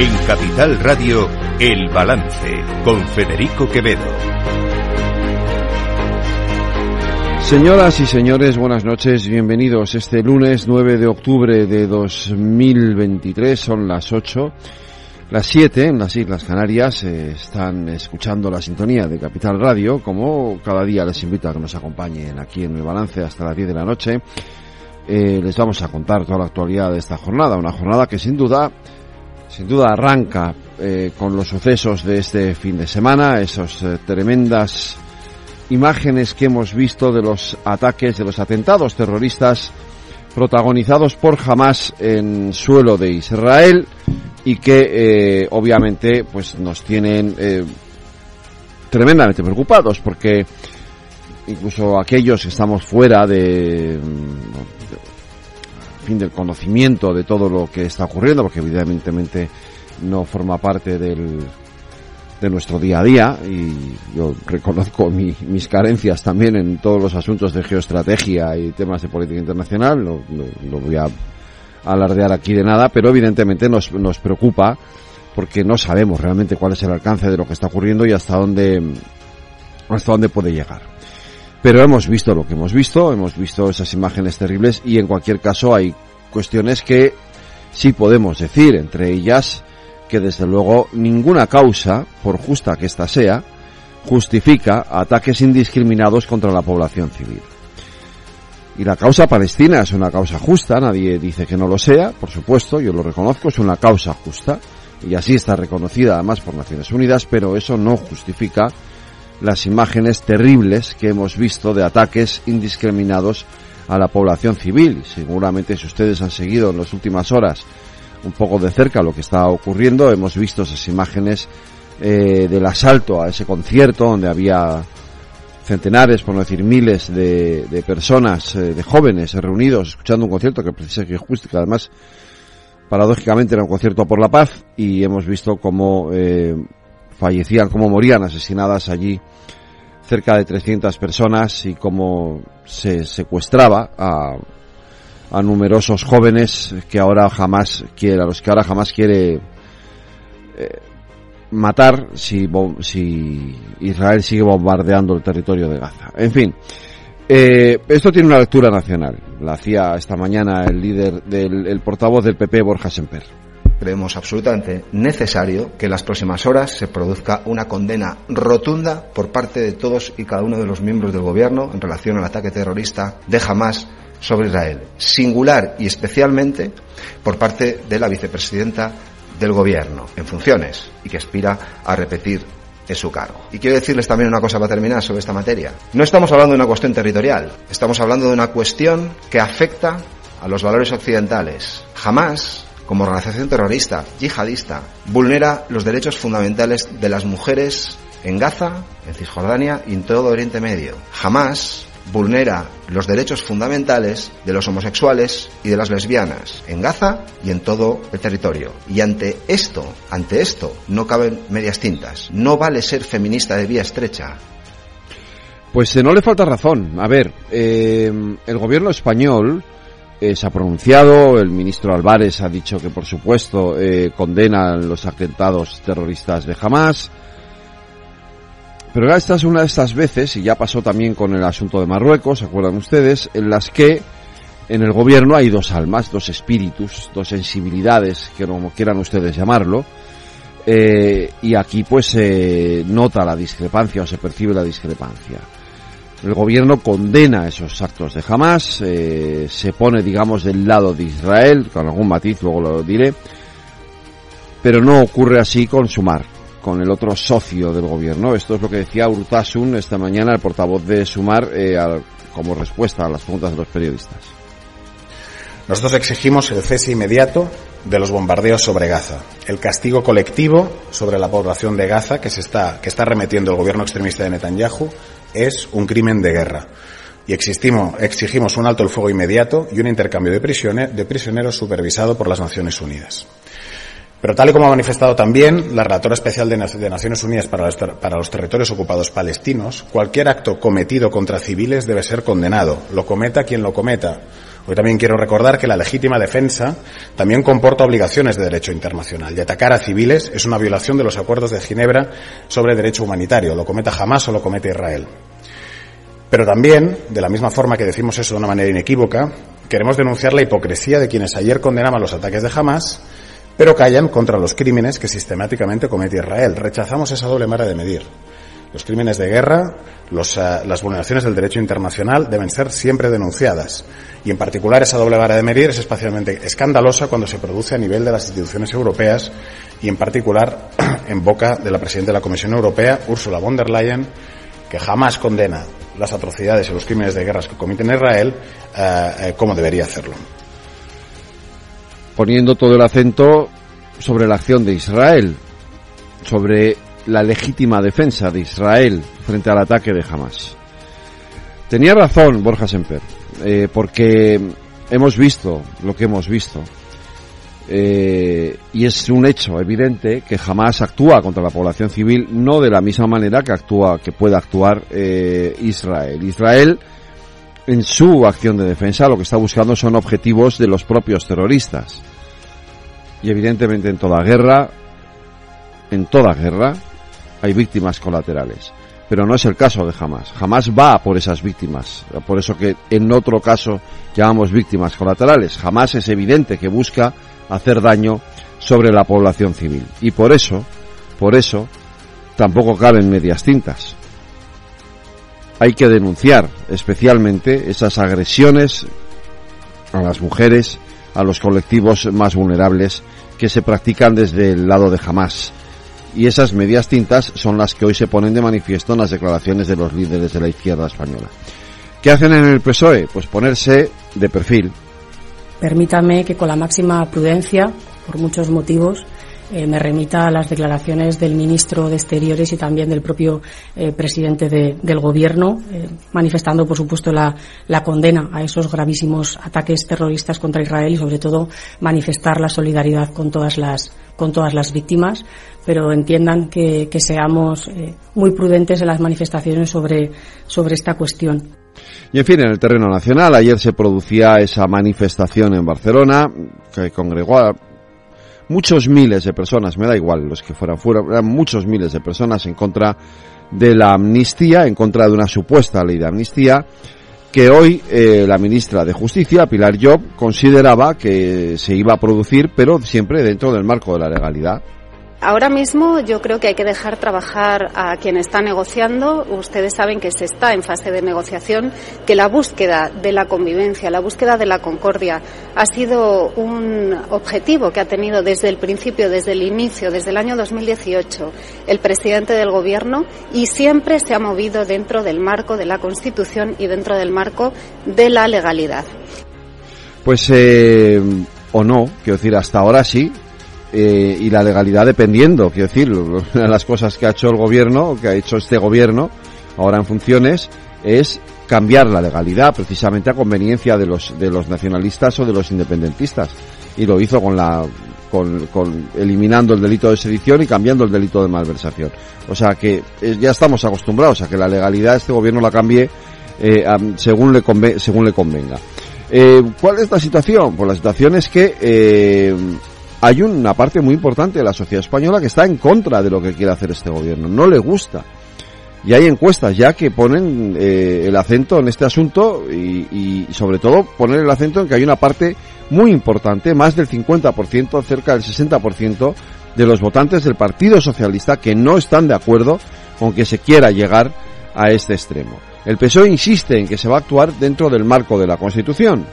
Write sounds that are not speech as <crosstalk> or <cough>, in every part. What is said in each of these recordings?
En Capital Radio, El Balance, con Federico Quevedo. Señoras y señores, buenas noches, bienvenidos. Este lunes 9 de octubre de 2023 son las 8. Las 7 en las Islas Canarias eh, están escuchando la sintonía de Capital Radio. Como cada día les invito a que nos acompañen aquí en el balance hasta las 10 de la noche. Eh, les vamos a contar toda la actualidad de esta jornada. Una jornada que sin duda, sin duda arranca eh, con los sucesos de este fin de semana, esas tremendas imágenes que hemos visto de los ataques, de los atentados terroristas protagonizados por Hamas en suelo de Israel y que eh, obviamente pues nos tienen eh, tremendamente preocupados porque incluso aquellos que estamos fuera de, del conocimiento de todo lo que está ocurriendo porque evidentemente no forma parte del de nuestro día a día y yo reconozco mis carencias también en todos los asuntos de geoestrategia y temas de política internacional, no, voy a alardear aquí de nada, pero evidentemente nos, nos preocupa porque no sabemos realmente cuál es el alcance de lo que está ocurriendo y hasta dónde, hasta dónde puede llegar. Pero hemos visto lo que hemos visto, hemos visto esas imágenes terribles y en cualquier caso hay cuestiones que sí podemos decir, entre ellas que desde luego ninguna causa, por justa que ésta sea, justifica ataques indiscriminados contra la población civil. Y la causa palestina es una causa justa, nadie dice que no lo sea, por supuesto, yo lo reconozco, es una causa justa, y así está reconocida además por Naciones Unidas, pero eso no justifica las imágenes terribles que hemos visto de ataques indiscriminados a la población civil. Seguramente si ustedes han seguido en las últimas horas un poco de cerca lo que está ocurriendo. Hemos visto esas imágenes eh, del asalto a ese concierto donde había centenares, por no decir miles, de, de personas, eh, de jóvenes reunidos escuchando un concierto que precisamente que además paradójicamente era un concierto por la paz y hemos visto cómo eh, fallecían, cómo morían asesinadas allí cerca de 300 personas y cómo se secuestraba a a numerosos jóvenes que ahora jamás quiere, a los que ahora jamás quiere eh, matar si, si Israel sigue bombardeando el territorio de Gaza. En fin, eh, esto tiene una lectura nacional. La hacía esta mañana el líder del el portavoz del PP, Borja Semper. Creemos absolutamente necesario que en las próximas horas se produzca una condena rotunda por parte de todos y cada uno de los miembros del gobierno en relación al ataque terrorista de Hamas sobre Israel, singular y especialmente por parte de la vicepresidenta del Gobierno en funciones y que aspira a repetir su cargo. Y quiero decirles también una cosa para terminar sobre esta materia. No estamos hablando de una cuestión territorial, estamos hablando de una cuestión que afecta a los valores occidentales. Jamás, como organización terrorista, yihadista, vulnera los derechos fundamentales de las mujeres en Gaza, en Cisjordania y en todo Oriente Medio. Jamás vulnera los derechos fundamentales de los homosexuales y de las lesbianas en Gaza y en todo el territorio. Y ante esto, ante esto, no caben medias tintas. No vale ser feminista de vía estrecha. Pues eh, no le falta razón. A ver, eh, el gobierno español eh, se ha pronunciado, el ministro Álvarez ha dicho que por supuesto condena los atentados terroristas de Hamas. Pero esta es una de estas veces, y ya pasó también con el asunto de Marruecos, ¿se acuerdan ustedes? En las que en el gobierno hay dos almas, dos espíritus, dos sensibilidades, que como quieran ustedes llamarlo, eh, y aquí pues se nota la discrepancia o se percibe la discrepancia. El gobierno condena esos actos de Hamas, eh, se pone, digamos, del lado de Israel, con algún matiz, luego lo diré, pero no ocurre así con Sumar con el otro socio del gobierno. Esto es lo que decía Urtasun esta mañana, el portavoz de Sumar, eh, como respuesta a las preguntas de los periodistas. Nosotros exigimos el cese inmediato de los bombardeos sobre Gaza, el castigo colectivo sobre la población de Gaza que se está que está remetiendo el gobierno extremista de Netanyahu es un crimen de guerra. Y exigimos un alto el fuego inmediato y un intercambio de, de prisioneros supervisado por las Naciones Unidas. Pero tal y como ha manifestado también la relatora especial de, Naciones Unidas para los, territorios ocupados palestinos, cualquier acto cometido contra civiles debe ser condenado, lo cometa quien lo cometa. Hoy también quiero recordar que la legítima defensa también comporta obligaciones de derecho internacional y atacar a civiles es una violación de los acuerdos de Ginebra sobre derecho humanitario, lo cometa Hamas o lo comete Israel. Pero también, de la misma forma que decimos eso de una manera inequívoca, queremos denunciar la hipocresía de quienes ayer condenaban los ataques de Hamas, pero callan contra los crímenes que sistemáticamente comete Israel. Rechazamos esa doble mara de medir. Los crímenes de guerra, uh, las vulneraciones del derecho internacional deben ser siempre denunciadas. Y en particular esa doble vara de medir es especialmente escandalosa cuando se produce a nivel de las instituciones europeas y en particular <clears throat> en boca de la presidenta de la Comisión Europea, Ursula von der Leyen, que jamás condena las atrocidades y los crímenes de guerra que cometen Israel uh, como debería hacerlo. Poniendo todo el acento sobre la acción de Israel, sobre la legítima defensa de Israel frente al ataque de Hamas. Tenía razón Borja Semper, eh, porque hemos visto lo que hemos visto. Eh, y es un hecho evidente que Hamas actúa contra la población civil no de la misma manera que actúa que puede actuar eh, Israel. Israel en su acción de defensa lo que está buscando son objetivos de los propios terroristas. Y evidentemente en toda guerra, en toda guerra, hay víctimas colaterales. Pero no es el caso de Hamas. Hamas va por esas víctimas. Por eso que en otro caso llamamos víctimas colaterales. Hamas es evidente que busca hacer daño sobre la población civil. Y por eso, por eso, tampoco caben medias tintas. Hay que denunciar especialmente esas agresiones a las mujeres, a los colectivos más vulnerables que se practican desde el lado de Hamas y esas medias tintas son las que hoy se ponen de manifiesto en las declaraciones de los líderes de la izquierda española. ¿Qué hacen en el PSOE? Pues ponerse de perfil. Permítame que con la máxima prudencia, por muchos motivos, eh, me remita a las declaraciones del ministro de Exteriores y también del propio eh, presidente de, del Gobierno, eh, manifestando, por supuesto, la, la, condena a esos gravísimos ataques terroristas contra Israel y, sobre todo, manifestar la solidaridad con todas las, con todas las víctimas, pero entiendan que, seamos muy prudentes en las manifestaciones sobre, sobre esta cuestión. Y en fin, en el terreno nacional, ayer se producía esa manifestación en Barcelona que congregó a muchos miles de personas, me da igual los que fueran fuera, eran muchos miles de personas en contra de la amnistía, en contra de una supuesta ley de amnistía, que hoy eh, la ministra de Justicia, Pilar Job, consideraba que se iba a producir, pero siempre dentro del marco de la legalidad. Ahora mismo yo creo que hay que dejar trabajar a quien está negociando. Ustedes saben que se está en fase de negociación, que la búsqueda de la convivencia, la búsqueda de la concordia ha sido un objetivo que ha tenido desde el principio, desde el inicio, desde el año 2018, el presidente del Gobierno y siempre se ha movido dentro del marco de la Constitución y dentro del marco de la legalidad. Pues eh, o no, quiero decir, hasta ahora sí, eh, y la legalidad dependiendo, quiero decir, una <laughs> de las cosas que ha hecho el gobierno, que ha hecho este gobierno, ahora en funciones, es cambiar la legalidad precisamente a conveniencia de los, de los nacionalistas o de los independentistas. Y lo hizo con la, con, con eliminando el delito de sedición y cambiando el delito de malversación. O sea que eh, ya estamos acostumbrados a que la legalidad este gobierno la cambie eh, según le conve según le convenga. ¿Cuál es la situación? Pues la situación es que hay una parte muy importante de la sociedad española que está en contra de lo que quiere hacer este gobierno, no le gusta. Y hay encuestas ya que ponen eh, el acento en este asunto y, sobre todo poner el acento en que hay una parte muy importante, más del 50%, cerca del 60% de los votantes del Partido Socialista que no están de acuerdo con que se quiera llegar a este extremo. El PSOE insiste en que se va a actuar dentro del marco de la Constitución,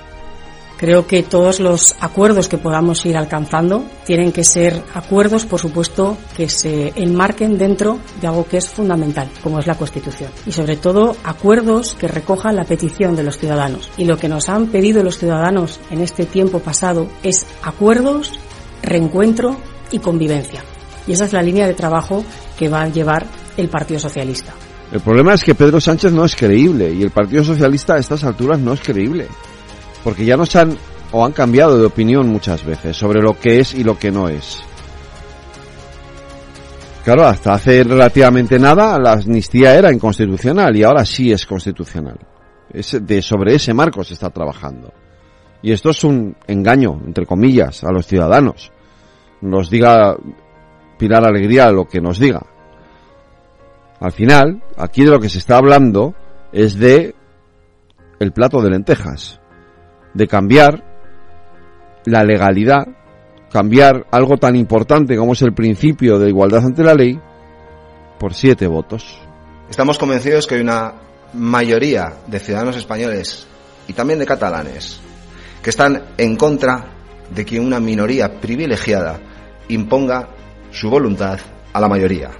Creo que todos los acuerdos que podamos ir alcanzando tienen que ser acuerdos, por supuesto, que se enmarquen dentro de algo que es fundamental, como es la Constitución. Y sobre todo, acuerdos que recojan la petición de los ciudadanos. Y lo que nos han pedido los ciudadanos en este tiempo pasado es acuerdos, reencuentro y convivencia. Y esa es la línea de trabajo que va a llevar el Partido Socialista. El problema es que Pedro Sánchez no es creíble y el Partido Socialista a estas alturas no es creíble porque ya nos han o han cambiado de opinión muchas veces sobre lo que es y lo que no es. Claro, hasta hace relativamente nada la amnistía era inconstitucional y ahora sí es constitucional. Es de, sobre ese marco se está trabajando. y esto es un engaño, entre comillas, a los ciudadanos. Nos diga Pilar Alegría lo que nos diga. Al final, aquí de lo que se está hablando es de el plato de lentejas, de cambiar la legalidad, cambiar algo tan importante como es el principio de igualdad ante la ley, por siete votos. Estamos convencidos que hay una mayoría de ciudadanos españoles y también de catalanes que están en contra de que una minoría privilegiada imponga su voluntad a la mayoría.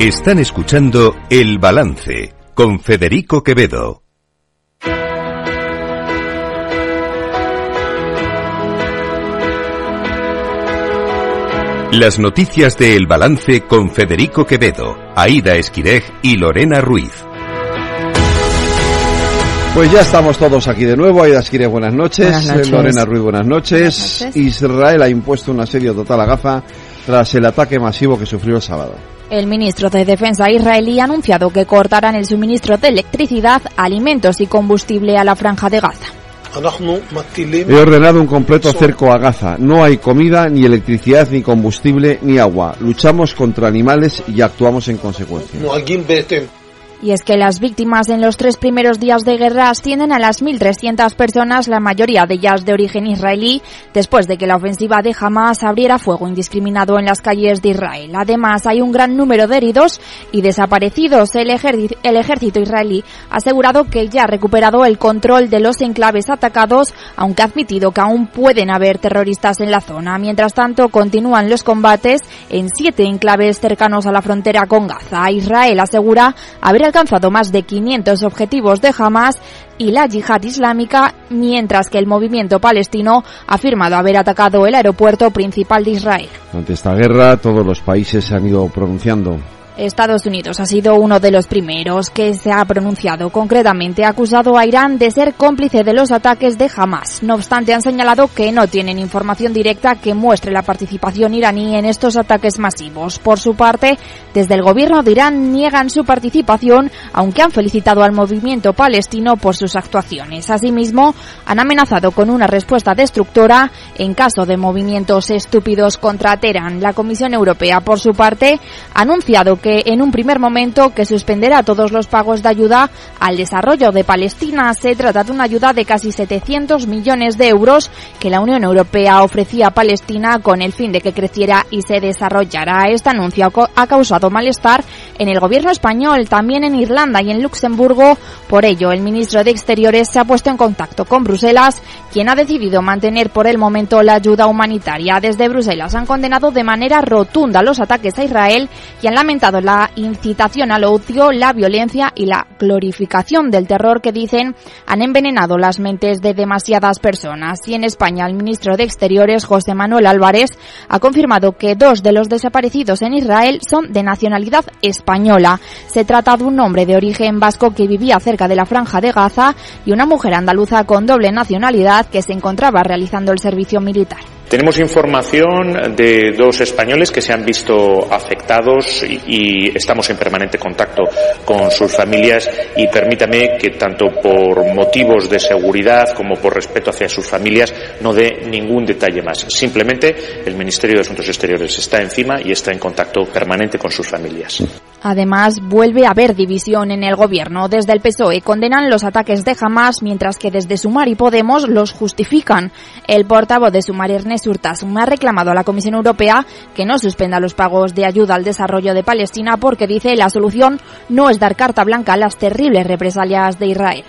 Están escuchando El Balance con Federico Quevedo. Las noticias de El Balance con Federico Quevedo, Aida Esquirej y Lorena Ruiz. Pues ya estamos todos aquí de nuevo. Aida Esquirej, buenas noches. Buenas noches. Lorena Ruiz, buenas noches. Buenas noches. Israel ha impuesto un asedio total a Gaza tras el ataque masivo que sufrió el sábado. El ministro de Defensa israelí ha anunciado que cortarán el suministro de electricidad, alimentos y combustible a la franja de Gaza. He ordenado un completo cerco a Gaza. No hay comida, ni electricidad, ni combustible, ni agua. Luchamos contra animales y actuamos en consecuencia. Y es que las víctimas en los tres primeros días de guerra ascienden a las 1.300 personas, la mayoría de ellas de origen israelí, después de que la ofensiva de Hamas abriera fuego indiscriminado en las calles de Israel. Además, hay un gran número de heridos y desaparecidos. El, el ejército israelí ha asegurado que ya ha recuperado el control de los enclaves atacados, aunque ha admitido que aún pueden haber terroristas en la zona. Mientras tanto, continúan los combates en siete enclaves cercanos a la frontera con Gaza. Israel asegura haber alcanzado más de 500 objetivos de Hamas y la yihad islámica, mientras que el movimiento palestino ha afirmado haber atacado el aeropuerto principal de Israel. Ante esta guerra, todos los países se han ido pronunciando. Estados Unidos ha sido uno de los primeros que se ha pronunciado. Concretamente, ha acusado a Irán de ser cómplice de los ataques de Hamas. No obstante, han señalado que no tienen información directa que muestre la participación iraní en estos ataques masivos. Por su parte, desde el gobierno de Irán niegan su participación, aunque han felicitado al movimiento palestino por sus actuaciones. Asimismo, han amenazado con una respuesta destructora en caso de movimientos estúpidos contra Teherán. La Comisión Europea, por su parte, ha anunciado que en un primer momento que suspenderá todos los pagos de ayuda al desarrollo de Palestina. Se trata de una ayuda de casi 700 millones de euros que la Unión Europea ofrecía a Palestina con el fin de que creciera y se desarrollara. Este anuncio ha causado malestar en el gobierno español, también en Irlanda y en Luxemburgo. Por ello, el ministro de Exteriores se ha puesto en contacto con Bruselas, quien ha decidido mantener por el momento la ayuda humanitaria. Desde Bruselas han condenado de manera rotunda los ataques a Israel y han lamentado la incitación al odio, la violencia y la glorificación del terror que dicen han envenenado las mentes de demasiadas personas. Y en España, el ministro de Exteriores, José Manuel Álvarez, ha confirmado que dos de los desaparecidos en Israel son de nacionalidad española. Se trata de un hombre de origen vasco que vivía cerca de la franja de Gaza y una mujer andaluza con doble nacionalidad que se encontraba realizando el servicio militar. Tenemos información de dos españoles que se han visto afectados y, estamos en permanente contacto con sus familias y permítame que tanto por motivos de seguridad como por respeto hacia sus familias no dé ningún detalle más. Simplemente el Ministerio de Asuntos Exteriores está encima y está en contacto permanente con sus familias. Además, vuelve a haber división en el gobierno. Desde el PSOE condenan los ataques de Hamas, mientras que desde Sumar y Podemos los justifican. El portavoz de Sumar, Ernest Urtasun, ha reclamado a la Comisión Europea que no suspenda los pagos de ayuda al desarrollo de Palestina porque dice la solución no es dar carta blanca a las terribles represalias de Israel.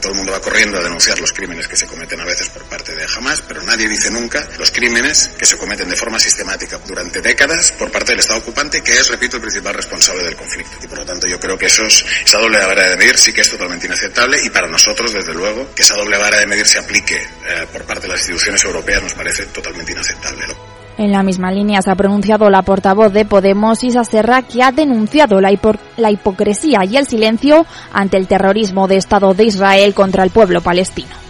Todo el mundo va corriendo a denunciar los crímenes que se cometen a veces por parte de Hamas, pero nadie dice nunca los crímenes que se cometen de forma sistemática durante décadas por parte del Estado ocupante, que es, repito, el principal responsable del conflicto. Y por lo tanto yo creo que eso es, esa doble vara de medir sí que es totalmente inaceptable y para nosotros, desde luego, que esa doble vara de medir se aplique eh, por parte de las instituciones europeas nos parece totalmente inaceptable. En la misma línea se ha pronunciado la portavoz de Podemos, Isa Serra, que ha denunciado la, la hipocresía y el silencio ante el terrorismo de Estado de Israel contra el pueblo palestino.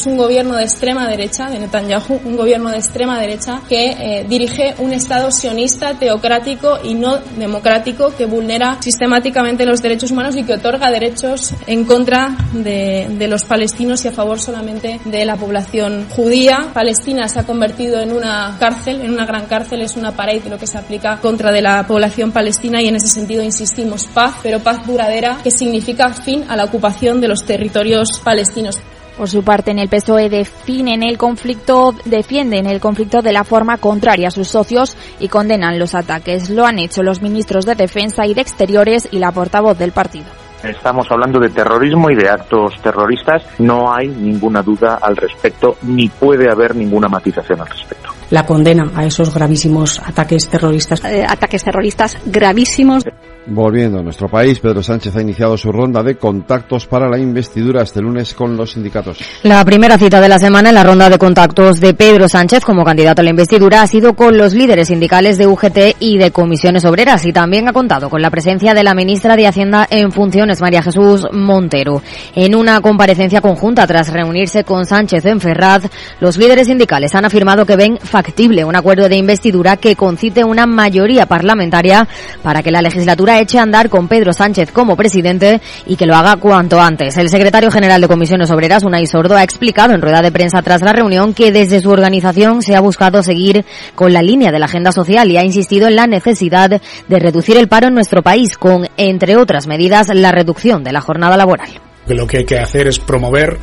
Es un gobierno de extrema derecha, de Netanyahu, un gobierno de extrema derecha que eh, dirige un Estado sionista, teocrático y no democrático que vulnera sistemáticamente los derechos humanos y que otorga derechos en contra de, los palestinos y a favor solamente de la población judía. Palestina se ha convertido en una cárcel, en una gran cárcel, es una pared de lo que se aplica contra de la población palestina y en ese sentido insistimos paz, pero paz duradera que significa fin a la ocupación de los territorios palestinos. Por su parte, en el PSOE definen el conflicto, defienden el conflicto de la forma contraria a sus socios y condenan los ataques. Lo han hecho los ministros de Defensa y de Exteriores y la portavoz del partido. Estamos hablando de terrorismo y de actos terroristas. No hay ninguna duda al respecto, ni puede haber ninguna matización al respecto. La condena a esos gravísimos ataques terroristas. Eh, ataques terroristas gravísimos. Volviendo a nuestro país, Pedro Sánchez ha iniciado su ronda de contactos para la investidura este lunes con los sindicatos. La primera cita de la semana en la ronda de contactos de Pedro Sánchez como candidato a la investidura ha sido con los líderes sindicales de UGT y de comisiones obreras y también ha contado con la presencia de la ministra de Hacienda en funciones, María Jesús Montero. En una comparecencia conjunta tras reunirse con Sánchez en Ferraz, los líderes sindicales han afirmado que ven factible un acuerdo de investidura que concite una mayoría parlamentaria para que la legislatura eche a andar con Pedro Sánchez como presidente y que lo haga cuanto antes. El secretario general de Comisiones Obreras, Unai Sordo, ha explicado en rueda de prensa tras la reunión que desde su organización se ha buscado seguir con la línea de la agenda social y ha insistido en la necesidad de reducir el paro en nuestro país con, entre otras medidas, la reducción de la jornada laboral que lo que hay que hacer es promover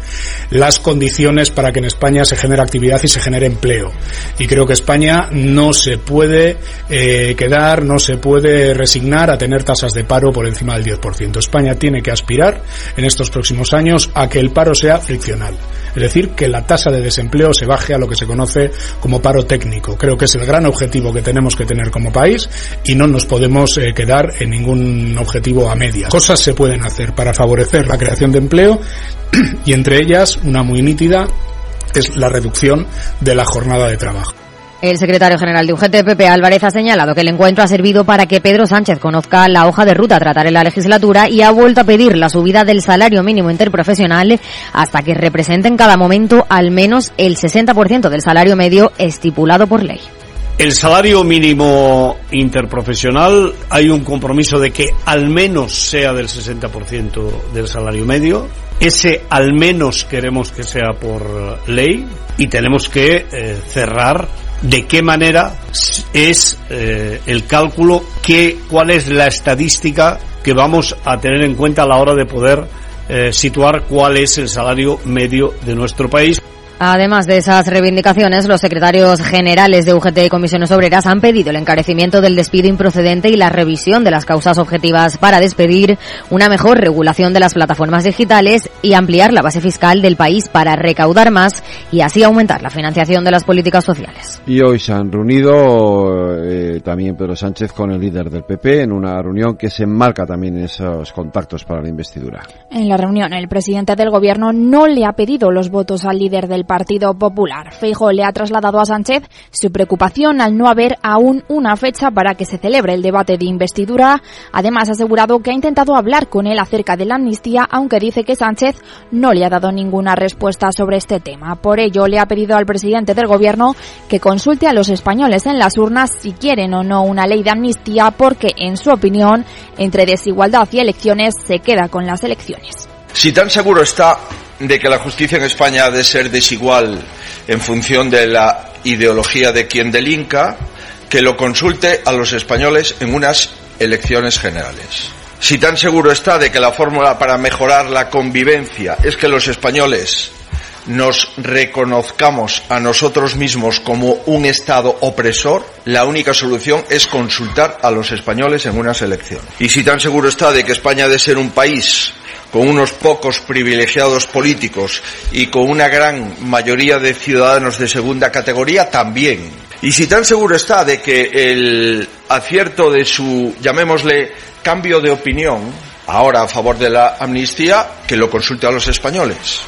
las condiciones para que en España se genere actividad y se genere empleo. Y creo que España no se puede eh, quedar, no se puede resignar a tener tasas de paro por encima del 10%. España tiene que aspirar en estos próximos años a que el paro sea friccional. Es decir, que la tasa de desempleo se baje a lo que se conoce como paro técnico. Creo que es el gran objetivo que tenemos que tener como país y no nos podemos eh, quedar en ningún objetivo a medias. Cosas se pueden hacer para favorecer la creación de empleo <clears throat> y entre ellas una muy nítida es la reducción de la jornada de trabajo. El secretario general de UGT, Pepe Álvarez, ha señalado que el encuentro ha servido para que Pedro Sánchez conozca la hoja de ruta a tratar en la legislatura y ha vuelto a pedir la subida del salario mínimo interprofesional hasta que represente en cada momento al menos el 60% del salario medio estipulado por ley. El salario mínimo interprofesional hay un compromiso de que al menos sea del 60% del salario medio. Ese al menos queremos que sea por ley y tenemos que eh, cerrar de qué manera es eh, el cálculo, cuál es la estadística que vamos a tener en cuenta a la hora de poder eh, situar cuál es el salario medio de nuestro país. Además de esas reivindicaciones, los secretarios generales de UGT y Comisiones Obreras han pedido el encarecimiento del despido improcedente y la revisión de las causas objetivas para despedir, una mejor regulación de las plataformas digitales y ampliar la base fiscal del país para recaudar más y así aumentar la financiación de las políticas sociales. Y hoy se han reunido eh, también Pedro Sánchez con el líder del PP en una reunión que se enmarca también en esos contactos para la investidura. En la reunión, el presidente del gobierno no le ha pedido los votos al líder del Partido Popular. Feijo le ha trasladado a Sánchez su preocupación al no haber aún una fecha para que se celebre el debate de investidura. Además, ha asegurado que ha intentado hablar con él acerca de la amnistía, aunque dice que Sánchez no le ha dado ninguna respuesta sobre este tema. Por ello, le ha pedido al presidente del gobierno que consulte a los españoles en las urnas si quieren o no una ley de amnistía, porque, en su opinión, entre desigualdad y elecciones se queda con las elecciones. Si tan seguro está de que la justicia en España ha de ser desigual en función de la ideología de quien delinca, que lo consulte a los españoles en unas elecciones generales. Si tan seguro está de que la fórmula para mejorar la convivencia es que los españoles nos reconozcamos a nosotros mismos como un Estado opresor, la única solución es consultar a los españoles en unas elecciones. Y si tan seguro está de que España ha de ser un país con unos pocos privilegiados políticos y con una gran mayoría de ciudadanos de segunda categoría también. Y si tan seguro está de que el acierto de su, llamémosle, cambio de opinión, ahora a favor de la amnistía, que lo consulte a los españoles.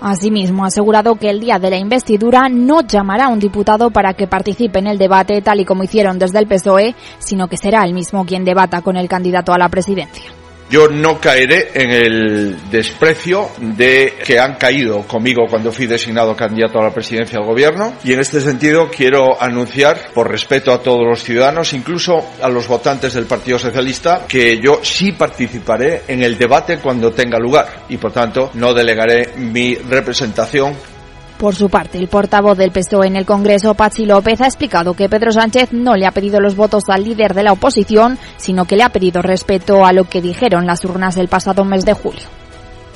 Asimismo, ha asegurado que el día de la investidura no llamará a un diputado para que participe en el debate tal y como hicieron desde el PSOE, sino que será él mismo quien debata con el candidato a la presidencia. Yo no caeré en el desprecio de que han caído conmigo cuando fui designado candidato a la presidencia del gobierno. Y en este sentido quiero anunciar, por respeto a todos los ciudadanos, incluso a los votantes del Partido Socialista, que yo sí participaré en el debate cuando tenga lugar. Y por tanto no delegaré mi representación por su parte, el portavoz del PSOE en el Congreso, Pachi López, ha explicado que Pedro Sánchez no le ha pedido los votos al líder de la oposición, sino que le ha pedido respeto a lo que dijeron las urnas del pasado mes de julio.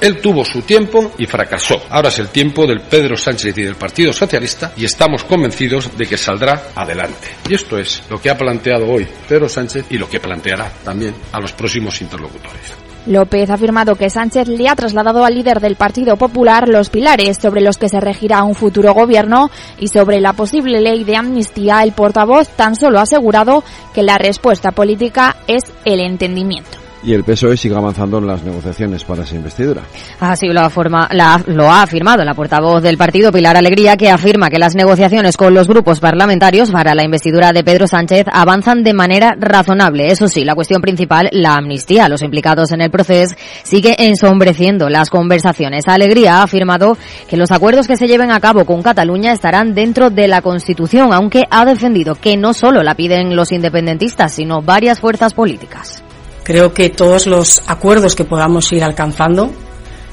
Él tuvo su tiempo y fracasó. Ahora es el tiempo del Pedro Sánchez y del Partido Socialista y estamos convencidos de que saldrá adelante. Y esto es lo que ha planteado hoy Pedro Sánchez y lo que planteará también a los próximos interlocutores. López ha afirmado que Sánchez le ha trasladado al líder del Partido Popular los pilares sobre los que se regirá un futuro gobierno y sobre la posible ley de amnistía. El portavoz tan solo ha asegurado que la respuesta política es el entendimiento y el PSOE sigue avanzando en las negociaciones para esa investidura. Así lo, lo ha afirmado la portavoz del partido Pilar Alegría, que afirma que las negociaciones con los grupos parlamentarios para la investidura de Pedro Sánchez avanzan de manera razonable. Eso sí, la cuestión principal, la amnistía a los implicados en el proceso, sigue ensombreciendo las conversaciones. Alegría ha afirmado que los acuerdos que se lleven a cabo con Cataluña estarán dentro de la Constitución, aunque ha defendido que no solo la piden los independentistas, sino varias fuerzas políticas. Creo que todos los acuerdos que podamos ir alcanzando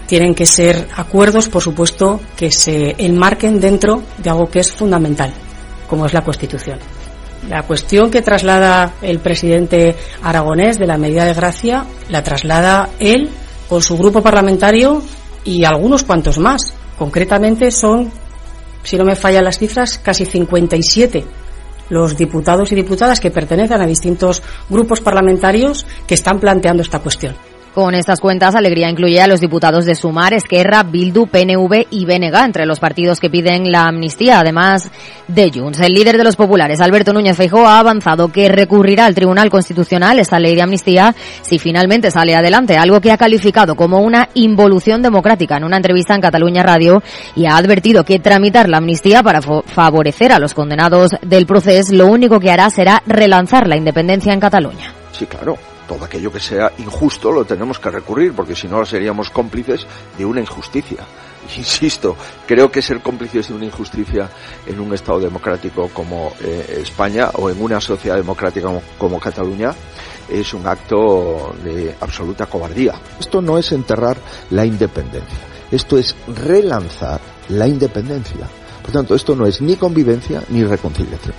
tienen que ser acuerdos, por supuesto, que se enmarquen dentro de algo que es fundamental, como es la Constitución. La cuestión que traslada el presidente aragonés de la medida de gracia la traslada él con su grupo parlamentario y algunos cuantos más. Concretamente son, si no me fallan las cifras, casi 57 los diputados y diputadas que pertenecen a distintos grupos parlamentarios que están planteando esta cuestión. Con estas cuentas, Alegría incluye a los diputados de Sumar, Esquerra, Bildu, PNV y BNG entre los partidos que piden la amnistía, además de Junts. El líder de los populares, Alberto Núñez Feijóo, ha avanzado que recurrirá al Tribunal Constitucional esta ley de amnistía si finalmente sale adelante, algo que ha calificado como una involución democrática en una entrevista en Cataluña Radio y ha advertido que tramitar la amnistía para favorecer a los condenados del proceso lo único que hará será relanzar la independencia en Cataluña. Sí, claro todo aquello que sea injusto lo tenemos que recurrir, porque si no seríamos cómplices de una injusticia. <laughs> Insisto, creo que ser cómplices de una injusticia en un Estado democrático como eh, España o en una sociedad democrática como, Cataluña es un acto de absoluta cobardía. Esto no es enterrar la independencia, esto es relanzar la independencia. Por tanto, esto no es ni convivencia ni reconciliación.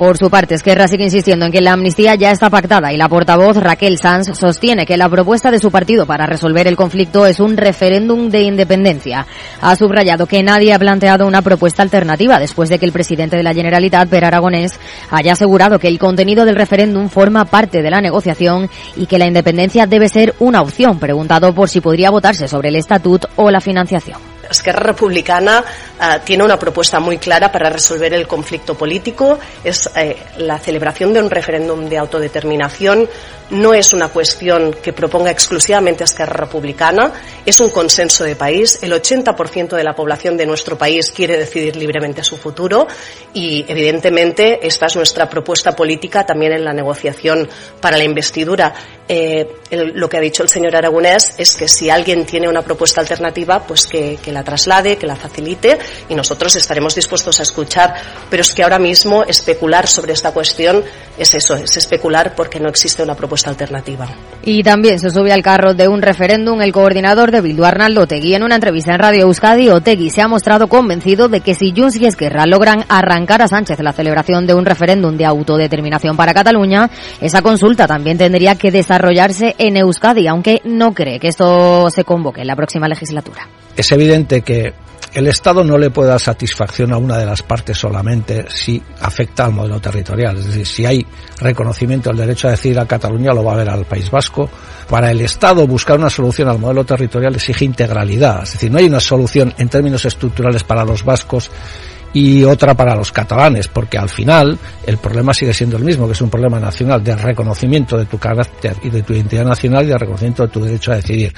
Por su parte, Esquerra sigue insistiendo en que la amnistía ya está pactada y la portavoz Raquel Sanz sostiene que la propuesta de su partido para resolver el conflicto es un referéndum de independencia. Ha subrayado que nadie ha planteado una propuesta alternativa después de que el presidente de la Generalitat, Per Aragonés, haya asegurado que el contenido del referéndum forma parte de la negociación y que la independencia debe ser una opción, preguntado por si podría votarse sobre el estatut o la financiación. Esquerra Republicana uh, tiene una propuesta muy clara para resolver el conflicto político. Es eh, la celebración de un referéndum de autodeterminación no es una cuestión que proponga exclusivamente Esquerra Republicana, es un consenso de país. El 80% de la población de nuestro país quiere decidir libremente su futuro y, evidentemente, esta es nuestra propuesta política también en la negociación para la investidura. Eh, lo que ha dicho el señor Aragonés es que si alguien tiene una propuesta alternativa, pues que, que la traslade, que la facilite y nosotros estaremos dispuestos a escuchar. Pero es que ahora mismo especular sobre esta cuestión es eso, es especular porque no existe una propuesta alternativa. Y también se sube al carro de un referéndum el coordinador de Bildu, Arnaldo Otegui. En una entrevista en Radio Euskadi, Otegui se ha mostrado convencido de que si Junts y Esquerra logran arrancar a Sánchez la celebración de un referéndum de autodeterminación para Cataluña, esa consulta también tendría que en Euskadi, aunque no cree que esto se convoque en la próxima legislatura. Es evidente que el Estado no le puede dar satisfacción a una de las partes solamente si afecta al modelo territorial. Es decir, si hay reconocimiento del derecho a decidir a Cataluña, lo va a ver al País Vasco. Para el Estado buscar una solución al modelo territorial exige integralidad. Es decir, no hay una solución en términos estructurales para los vascos y otra para los catalanes, porque al final el problema sigue siendo el mismo, que es un problema nacional de reconocimiento de tu carácter y de tu identidad nacional y de reconocimiento de tu derecho a decidir.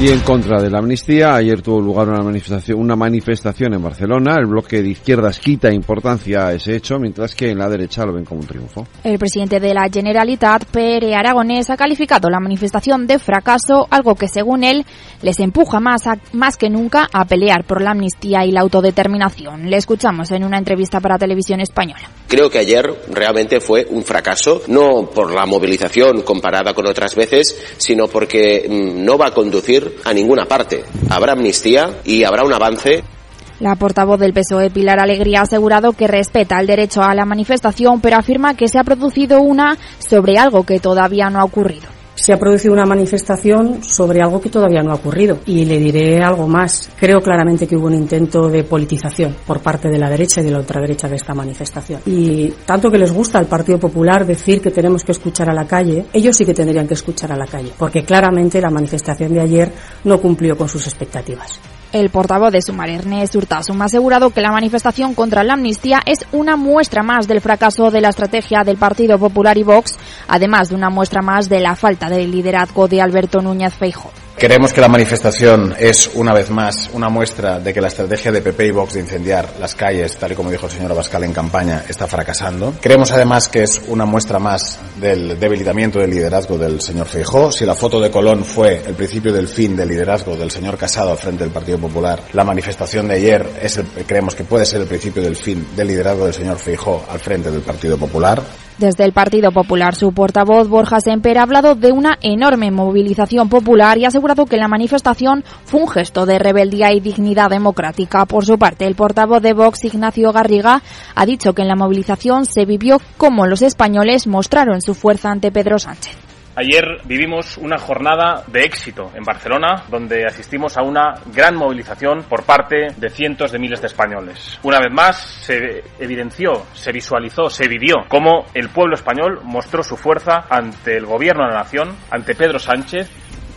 Y en contra de la amnistía, ayer tuvo lugar una manifestación, una manifestación en Barcelona. El bloque de izquierdas quita importancia a ese hecho, mientras que en la derecha lo ven como un triunfo. El presidente de la Generalitat, Pere Aragonés, ha calificado la manifestación de fracaso, algo que según él les empuja más, a, más que nunca a pelear por la amnistía y la autodeterminación. Le escuchamos en una entrevista para Televisión Española. Creo que ayer realmente fue un fracaso, no por la movilización comparada con otras veces, sino porque mm, no va a conducir a ninguna parte. Habrá amnistía y habrá un avance. La portavoz del PSOE, Pilar Alegría, ha asegurado que respeta el derecho a la manifestación, pero afirma que se ha producido una sobre algo que todavía no ha ocurrido se ha producido una manifestación sobre algo que todavía no ha ocurrido. Y le diré algo más. Creo claramente que hubo un intento de politización por parte de la derecha y de la ultraderecha de esta manifestación. Y tanto que les gusta al Partido Popular decir que tenemos que escuchar a la calle, ellos sí que tendrían que escuchar a la calle, porque claramente la manifestación de ayer no cumplió con sus expectativas. El portavoz de Sumar, Ernest Urtasun, ha asegurado que la manifestación contra la amnistía es una muestra más del fracaso de la estrategia del Partido Popular y Vox, además de una muestra más de la falta de liderazgo de Alberto Núñez Feijóo. Creemos que la manifestación es, una vez más, una muestra de que la estrategia de PP y Vox de incendiar las calles, tal y como dijo el señor Abascal en campaña, está fracasando. Creemos, además, que es una muestra más del debilitamiento del liderazgo del señor Feijó. Si la foto de Colón fue el principio del fin del liderazgo del señor Casado al frente del Partido Popular, la manifestación de ayer es creemos que puede ser el principio del fin del liderazgo del señor Feijó al frente del Partido Popular. Desde el Partido Popular, su portavoz Borja Semper ha hablado de una enorme movilización popular y ha asegurado que la manifestación fue un gesto de rebeldía y dignidad democrática. Por su parte, el portavoz de Vox, Ignacio Garriga, ha dicho que en la movilización se vivió cómo los españoles mostraron su fuerza ante Pedro Sánchez. Ayer vivimos una jornada de éxito en Barcelona, donde asistimos a una gran movilización por parte de cientos de miles de españoles. Una vez más, se evidenció, se visualizó, se vivió cómo el pueblo español mostró su fuerza ante el gobierno de la nación, ante Pedro Sánchez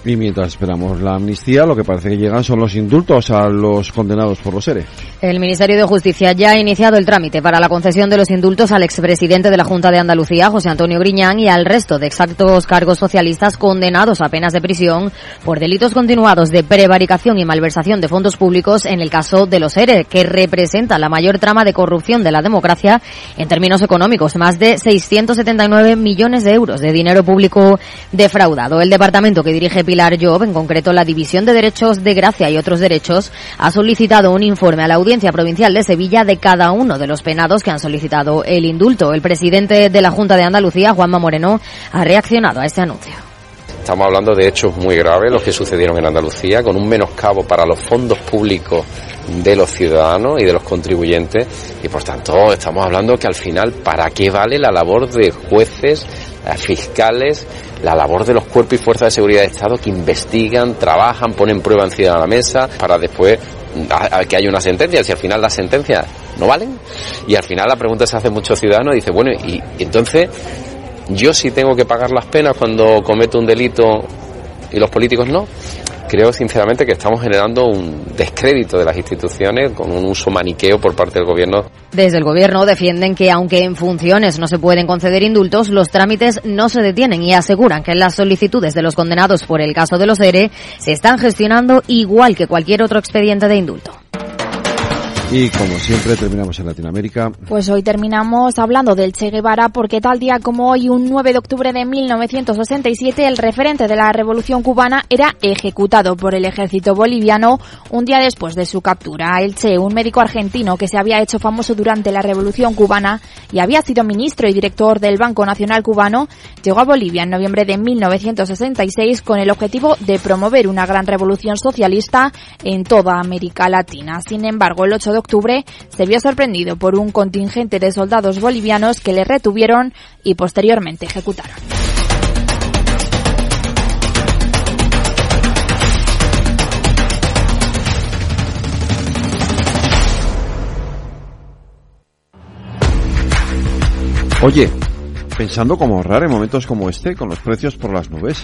y mientras esperamos la amnistía, lo que parece que llegan son los indultos a los condenados por los ERE. El Ministerio de Justicia ya ha iniciado el trámite para la concesión de los indultos al expresidente de la Junta de Andalucía, José Antonio Griñán, y al resto de exactos cargos socialistas condenados a penas de prisión por delitos continuados de prevaricación y malversación de fondos públicos en el caso de los ERE, que representa la mayor trama de corrupción de la democracia en términos económicos, más de 679 millones de euros de dinero público defraudado. El departamento que dirige Pilar Job, en concreto la División de Derechos de Gracia y otros derechos, ha solicitado un informe a la Audiencia Provincial de Sevilla de cada uno de los penados que han solicitado el indulto. El presidente de la Junta de Andalucía, Juanma Moreno, ha reaccionado a este anuncio. Estamos hablando de hechos muy graves los que sucedieron en Andalucía, con un menoscabo para los fondos públicos de los ciudadanos y de los contribuyentes y por tanto estamos hablando que al final para qué vale la labor de jueces, fiscales, la labor de los cuerpos y fuerzas de seguridad de Estado que investigan, trabajan, ponen prueba encima de la mesa para después que haya una sentencia, si al final las sentencias no valen y al final la pregunta se hace muchos ciudadanos y dice, bueno, y entonces yo sí tengo que pagar las penas cuando cometo un delito y los políticos no creo sinceramente que estamos generando un descrédito de las instituciones con un uso maniqueo por parte del gobierno. Desde el gobierno defienden que aunque en funciones no se pueden conceder indultos, los trámites no se detienen y aseguran que las solicitudes de los condenados por el caso de los ERE se están gestionando igual que cualquier otro expediente de indulto. Y como siempre terminamos en Latinoamérica. Pues hoy terminamos hablando del Che Guevara porque tal día como hoy, un 9 de octubre de 1967, el referente de la revolución cubana era ejecutado por el ejército boliviano un día después de su captura. El Che, un médico argentino que se había hecho famoso durante la revolución cubana y había sido ministro y director del Banco Nacional Cubano, llegó a Bolivia en noviembre de 1966 con el objetivo de promover una gran revolución socialista en toda América Latina. Sin embargo, el 8 de octubre se vio sorprendido por un contingente de soldados bolivianos que le retuvieron y posteriormente ejecutaron. Oye, pensando cómo ahorrar en momentos como este, con los precios por las nubes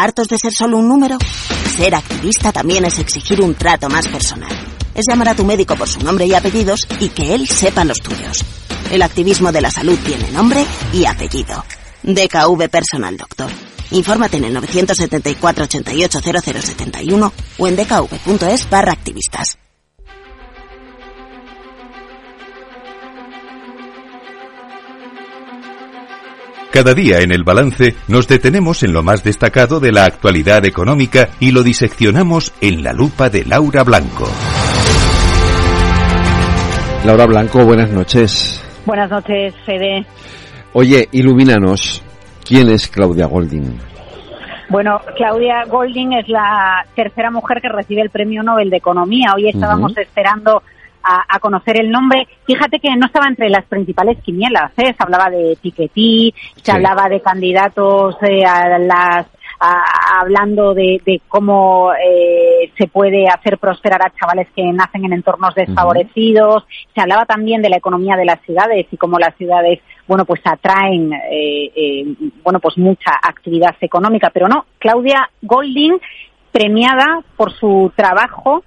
¿Hartos de ser solo un número? Ser activista también es exigir un trato más personal. Es llamar a tu médico por su nombre y apellidos y que él sepa los tuyos. El activismo de la salud tiene nombre y apellido. DKV Personal Doctor. Infórmate en el 974 88 0071 o en dkv.es barra activistas. Cada día en el balance nos detenemos en lo más destacado de la actualidad económica y lo diseccionamos en la lupa de Laura Blanco. Laura Blanco, buenas noches. Buenas noches, Fede. Oye, ilumínanos. ¿Quién es Claudia Golding? Bueno, Claudia Golding es la tercera mujer que recibe el Premio Nobel de Economía. Hoy estábamos esperando a, conocer el nombre. Fíjate que no estaba entre las principales quinielas, ¿eh? Se hablaba de Piketty, se hablaba de candidatos eh, a las hablando de, cómo eh, se puede hacer prosperar a chavales que nacen en entornos desfavorecidos. Se hablaba también de la economía de las ciudades y cómo las ciudades, bueno, pues atraen, eh, eh, bueno, pues mucha actividad económica. Pero no, Claudia Golding, premiada por su trabajo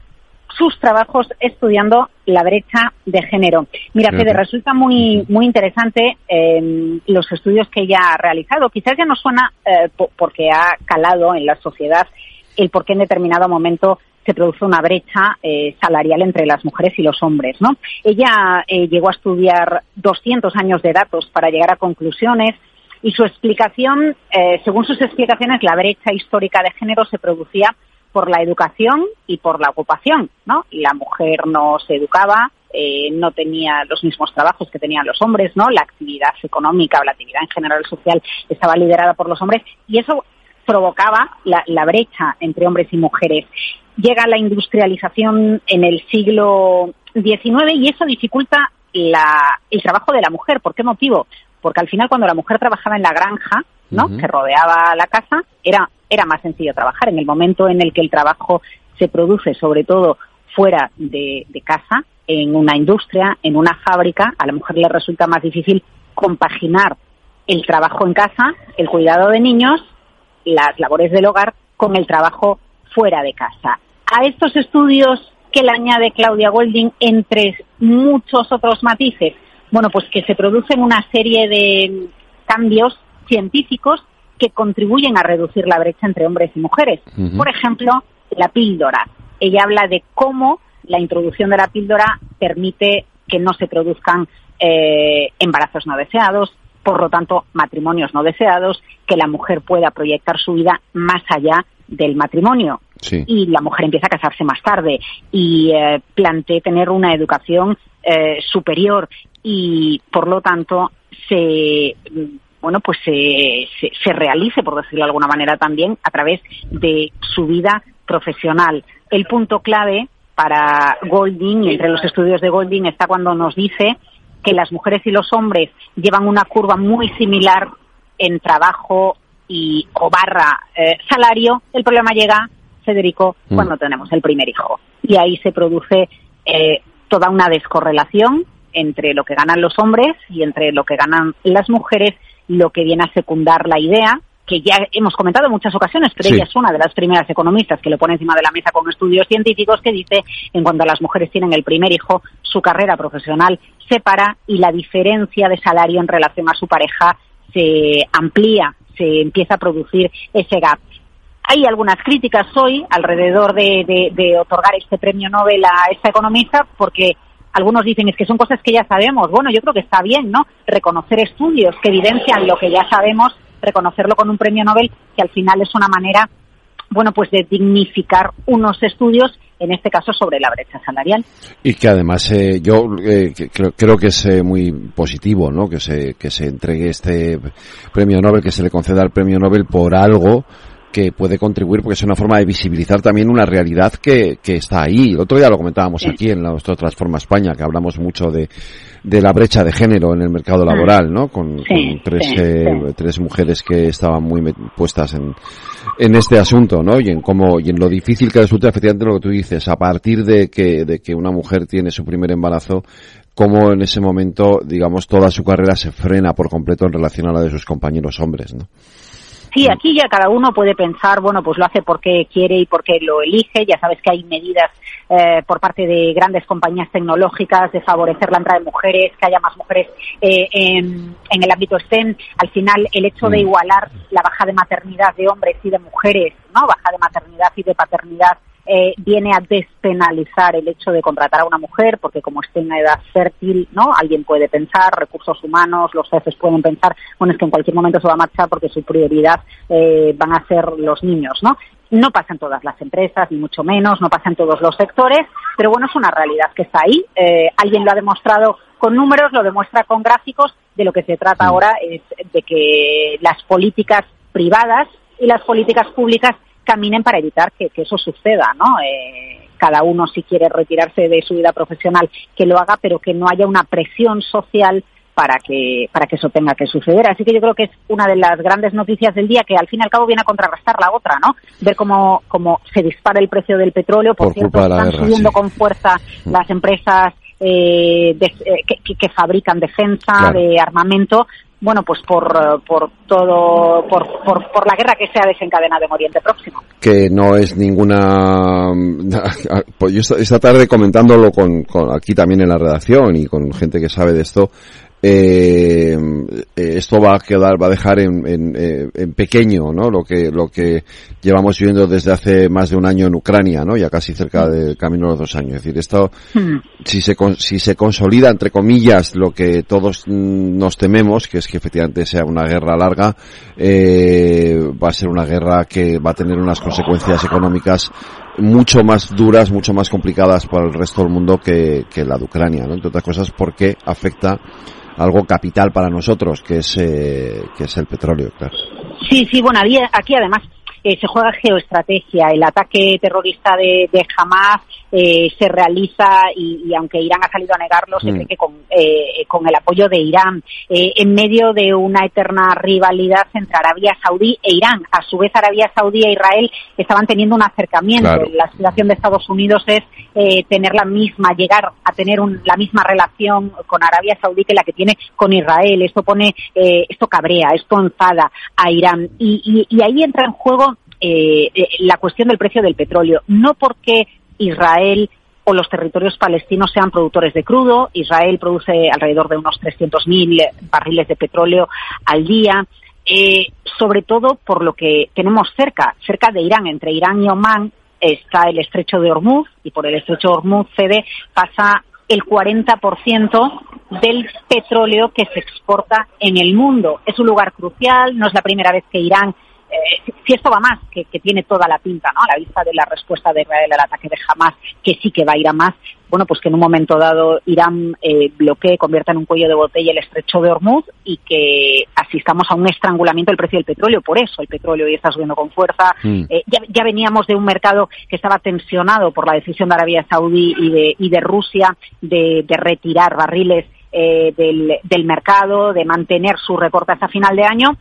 sus trabajos estudiando la brecha de género. Mira, Fede, resulta muy, muy interesante eh, los estudios que ella ha realizado. Quizás ya no suena eh, porque ha calado en la sociedad el por qué en determinado momento se produce una brecha eh, salarial entre las mujeres y los hombres, ¿no? Ella eh, llegó a estudiar 200 años de datos para llegar a conclusiones y su explicación, eh, según sus explicaciones, la brecha histórica de género se producía por la educación y por la ocupación, ¿no? La mujer no se educaba, eh, no tenía los mismos trabajos que tenían los hombres, ¿no? La actividad económica o la actividad en general social estaba liderada por los hombres y eso provocaba la, la brecha entre hombres y mujeres. Llega la industrialización en el siglo XIX y eso dificulta la, el trabajo de la mujer. ¿Por qué motivo? Porque al final cuando la mujer trabajaba en la granja, ¿no? Que rodeaba la casa, era era más sencillo trabajar. En el momento en el que el trabajo se produce, sobre todo fuera de, casa, en una industria, en una fábrica, a la mujer le resulta más difícil compaginar el trabajo en casa, el cuidado de niños, las labores del hogar con el trabajo fuera de casa. A estos estudios que le añade Claudia Golding, entre muchos otros matices, bueno, pues que se producen una serie de cambios científicos que contribuyen a reducir la brecha entre hombres y mujeres. Por ejemplo, la píldora. Ella habla de cómo la introducción de la píldora permite que no se produzcan eh, embarazos no deseados, por lo tanto, matrimonios no deseados, que la mujer pueda proyectar su vida más allá del matrimonio. Y la mujer empieza a casarse más tarde y eh, plantea tener una educación eh, superior y, por lo tanto, se bueno, pues se, se, realice, por decirlo de alguna manera también, a través de su vida profesional. El punto clave para Golding, entre los estudios de Golding, está cuando nos dice que las mujeres y los hombres llevan una curva muy similar en trabajo y o barra eh, salario. El problema llega, Federico, mm. cuando tenemos el primer hijo. Y ahí se produce eh, toda una descorrelación entre lo que ganan los hombres y entre lo que ganan las mujeres lo que viene a secundar la idea que ya hemos comentado en muchas ocasiones, pero ella es una de las primeras economistas que lo pone encima de la mesa con estudios científicos que dice en cuanto a las mujeres tienen el primer hijo, su carrera profesional se para y la diferencia de salario en relación a su pareja se amplía, se empieza a producir ese gap. Hay algunas críticas hoy alrededor de, de otorgar este premio Nobel a esta economista porque algunos dicen es que son cosas que ya sabemos. Bueno, yo creo que está bien, ¿no? Reconocer estudios que evidencian lo que ya sabemos, reconocerlo con un premio Nobel, que al final es una manera, bueno, pues de dignificar unos estudios en este caso sobre la brecha salarial. Y que además eh, yo eh, creo, que es eh, muy positivo, ¿no? Que se que se entregue este premio Nobel, que se le conceda el premio Nobel por algo que puede contribuir porque es una forma de visibilizar también una realidad que, que está ahí. El otro día lo comentábamos aquí en nuestra Transforma España, que hablamos mucho de, de la brecha de género en el mercado Ah. laboral, ¿no? Con, Sí, con tres, sí, eh, tres mujeres que estaban muy puestas en, en este asunto, ¿no? Y en cómo, y en lo difícil que resulta efectivamente lo que tú dices, a partir de que, de que una mujer tiene su primer embarazo, cómo en ese momento, digamos, toda su carrera se frena por completo en relación a la de sus compañeros hombres, ¿no? Sí, aquí ya cada uno puede pensar, bueno, pues lo hace porque quiere y porque lo elige. Ya sabes que hay medidas eh, por parte de grandes compañías tecnológicas de favorecer la entrada de mujeres, que haya más mujeres eh, en, en el ámbito STEM. Al final, el hecho de Mm. igualar la baja de maternidad de hombres y de mujeres, ¿no? Baja de maternidad y de paternidad eh, viene a despenalizar el hecho de contratar a una mujer, porque como esté en una edad fértil, ¿no? Alguien puede pensar, recursos humanos, los jefes pueden pensar, bueno, es que en cualquier momento se va a marchar porque su prioridad eh, van a ser los niños, ¿no? No pasa en todas las empresas, ni mucho menos, no pasa en todos los sectores, pero bueno, es una realidad que está ahí. Eh, alguien lo ha demostrado con números, lo demuestra con gráficos. De lo que se trata ahora es de que las políticas privadas y las políticas públicas caminen para evitar que, que eso suceda, ¿no? Eh, cada uno si quiere retirarse de su vida profesional que lo haga, pero que no haya una presión social para que para que eso tenga que suceder. Así que yo creo que es una de las grandes noticias del día que al fin y al cabo viene a contrarrestar la otra, ¿no? Ver cómo, cómo se dispara el precio del petróleo, por, Por cierto, culpa de la están guerra, subiendo sí. con fuerza las empresas eh, de- eh, que, fabrican defensa, Claro. de armamento, bueno, pues por, eh, por todo, por, por, por la guerra que se ha desencadenado en Oriente Próximo. que no es ninguna <laughs> pues yo esta, tarde comentándolo con, con aquí también en la redacción y con gente que sabe de esto eh, eh, esto va a quedar va a dejar en, en, eh, en pequeño no lo que lo que llevamos viviendo desde hace más de un año en Ucrania no ya casi cerca del camino de los dos años. Es decir esto si se si se consolida entre comillas lo que todos mm, nos tememos que es que efectivamente sea una guerra larga eh, va a ser una guerra que va a tener unas consecuencias económicas mucho más duras mucho más complicadas para el resto del mundo que, que la de Ucrania ¿no? entre otras cosas porque afecta algo capital para nosotros que es eh, que es el petróleo claro Sí, sí, bueno, aquí además eh, se juega geoestrategia. El ataque terrorista de, de Hamas eh, se realiza y, y aunque Irán ha salido a negarlo, se Mm. cree que con, eh, con el apoyo de Irán, eh, en medio de una eterna rivalidad entre Arabia Saudí e Irán. A su vez, Arabia Saudí e Israel estaban teniendo un acercamiento. Claro. La aspiración de Estados Unidos es eh, tener la misma, llegar a tener un- la misma relación con Arabia Saudí que la que tiene con Israel. Esto pone, eh, esto cabrea, esto enfada a Irán. Y, y- y ahí entra en juego eh, eh, la cuestión del precio del petróleo. No porque Israel o los territorios palestinos sean productores de crudo. Israel produce alrededor de unos 300.000 barriles de petróleo al día. Eh, sobre todo por lo que tenemos cerca, cerca de Irán, entre Irán y Omán está el estrecho de Hormuz y por el estrecho de Hormuz cede pasa el 40% del petróleo que se exporta en el mundo. Es un lugar crucial, no es la primera vez que Irán, eh, si esto va más, que, que tiene toda la pinta, ¿no? A la vista de la respuesta de Israel al ataque de Hamas, que sí que va a ir a más, bueno, pues que en un momento dado Irán eh, bloquee, convierta en un cuello de botella el estrecho de Hormuz y que asistamos a un estrangulamiento del precio del petróleo. Por eso el petróleo hoy está subiendo con fuerza. Mm. Eh, ya, ya veníamos de un mercado que estaba tensionado por la decisión de Arabia Saudí y de, y de Rusia de, de retirar barriles eh, del, del mercado, de mantener su recorte hasta final de año.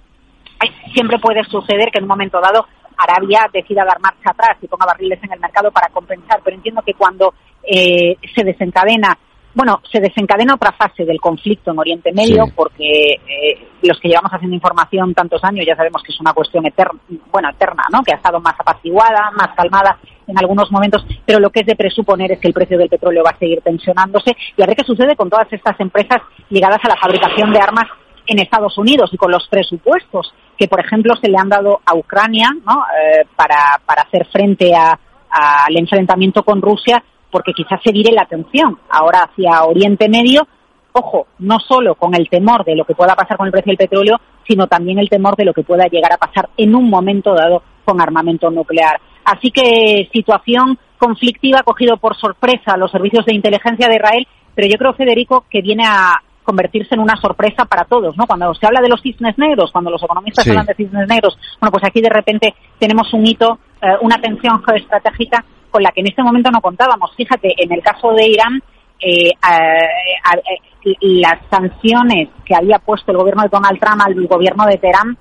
Ay, Siempre puede suceder que en un momento dado Arabia decida dar marcha atrás y ponga barriles en el mercado para compensar, pero entiendo que cuando eh, se desencadena, bueno, se desencadena otra fase del conflicto en Oriente Medio, Sí. porque eh, los que llevamos haciendo información tantos años ya sabemos que es una cuestión eterna, bueno, eterna, ¿no? Que ha estado más apaciguada, más calmada en algunos momentos, pero lo que es de presuponer es que el precio del petróleo va a seguir tensionándose y a ver qué sucede con todas estas empresas ligadas a la fabricación de armas en Estados Unidos y con los presupuestos que, por ejemplo, se le han dado a Ucrania ¿no? Eh, para, para hacer frente al enfrentamiento con Rusia, porque quizás se vire la atención ahora hacia Oriente Medio, ojo, no solo con el temor de lo que pueda pasar con el precio del petróleo, sino también el temor de lo que pueda llegar a pasar en un momento dado con armamento nuclear. Así que situación conflictiva cogido por sorpresa los servicios de inteligencia de Israel, pero yo creo, Federico, que viene a, convertirse en una sorpresa para todos, ¿no? Cuando se habla de los cisnes negros, cuando los economistas Sí. hablan de cisnes negros, bueno, pues aquí de repente tenemos un hito, eh, una tensión geoestratégica con la que en este momento no contábamos. Fíjate, en el caso de Irán, eh, a- a- eh, las sanciones que había puesto el gobierno de Donald Trump al gobierno de Teherán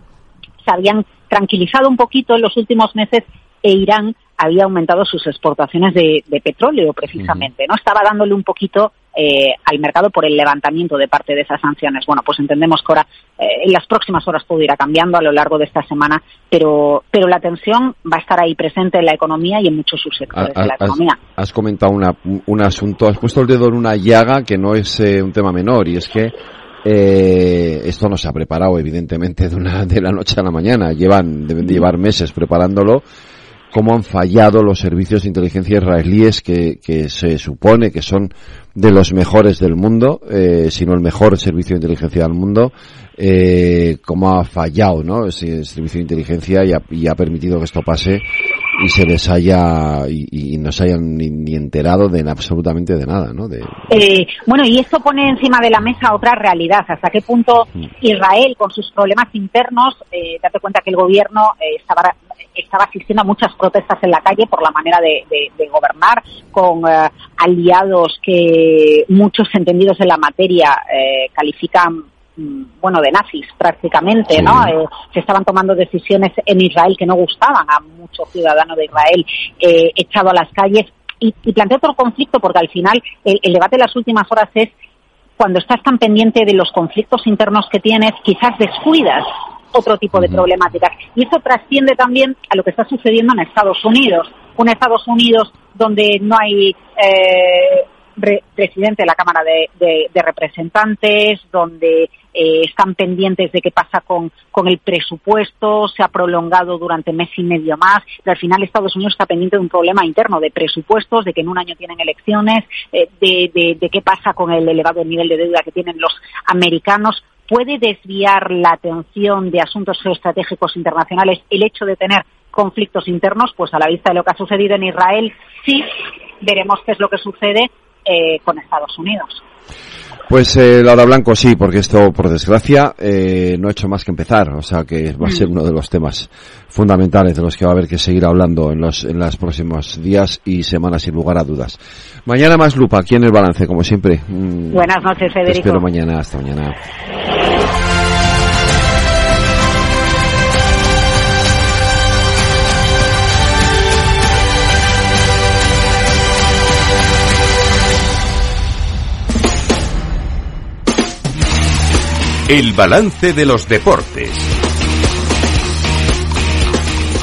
se habían tranquilizado un poquito en los últimos meses e Irán había aumentado sus exportaciones de, de petróleo precisamente, ¿no? Estaba dándole un poquito eh, al mercado por el levantamiento de parte de esas sanciones. Bueno, pues entendemos que ahora eh, en las próximas horas todo irá cambiando a lo largo de esta semana, pero pero la tensión va a estar ahí presente en la economía y en muchos subsectores de la Has, economía. has comentado una- un asunto, has puesto el dedo en una llaga que no es eh, un tema menor y es que eh, esto no se ha preparado evidentemente de una de la noche a la mañana, llevan deben de llevar meses preparándolo. Cómo han fallado los servicios de inteligencia israelíes que, que se supone que son de los mejores del mundo, eh, si no el mejor servicio de inteligencia del mundo, eh, cómo ha fallado, ¿no? Ese servicio de inteligencia y ha, y ha permitido que esto pase y se les haya y, y no se hayan ni, ni enterado de absolutamente de nada, ¿no? De, Eh, bueno, y esto pone encima de la mesa otra realidad. ¿Hasta qué punto Israel, con sus problemas internos, eh, date cuenta que el gobierno eh, estaba, estaba asistiendo a muchas protestas en la calle por la manera de, de- de gobernar, con eh, aliados que muchos entendidos en la materia eh, califican mm, bueno, de nazis prácticamente, Sí. ¿no? Eh, se estaban tomando decisiones en Israel que no gustaban a muchos ciudadanos de Israel, eh, echado a las calles. Y, y plantea otro conflicto porque al final el, el debate de las últimas horas es cuando estás tan pendiente de los conflictos internos que tienes, quizás descuidas otro tipo de problemáticas. Y eso trasciende también a lo que está sucediendo en Estados Unidos. Un Estados Unidos donde no hay eh, re- presidente de la Cámara de, de- de Representantes, donde eh, están pendientes de qué pasa con, con el presupuesto, se ha prolongado durante mes y medio más, pero al final Estados Unidos está pendiente de un problema interno de presupuestos, de que en un año tienen elecciones, eh, de, de- de qué pasa con el elevado nivel de deuda que tienen los americanos. ¿Puede desviar la atención de asuntos geoestratégicos internacionales el hecho de tener conflictos internos? Pues a la vista de lo que ha sucedido en Israel, sí, veremos qué es lo que sucede eh, con Estados Unidos. Pues eh, Laura Blanco sí, porque esto, por desgracia, eh, no ha hecho más que empezar. O sea que va a ser uno de los temas fundamentales de los que va a haber que seguir hablando en los en los próximos días y semanas sin lugar a dudas. Mañana más lupa aquí en el balance, como siempre. Mm, Buenas noches, te Federico. espero mañana. Hasta mañana. El balance de los deportes.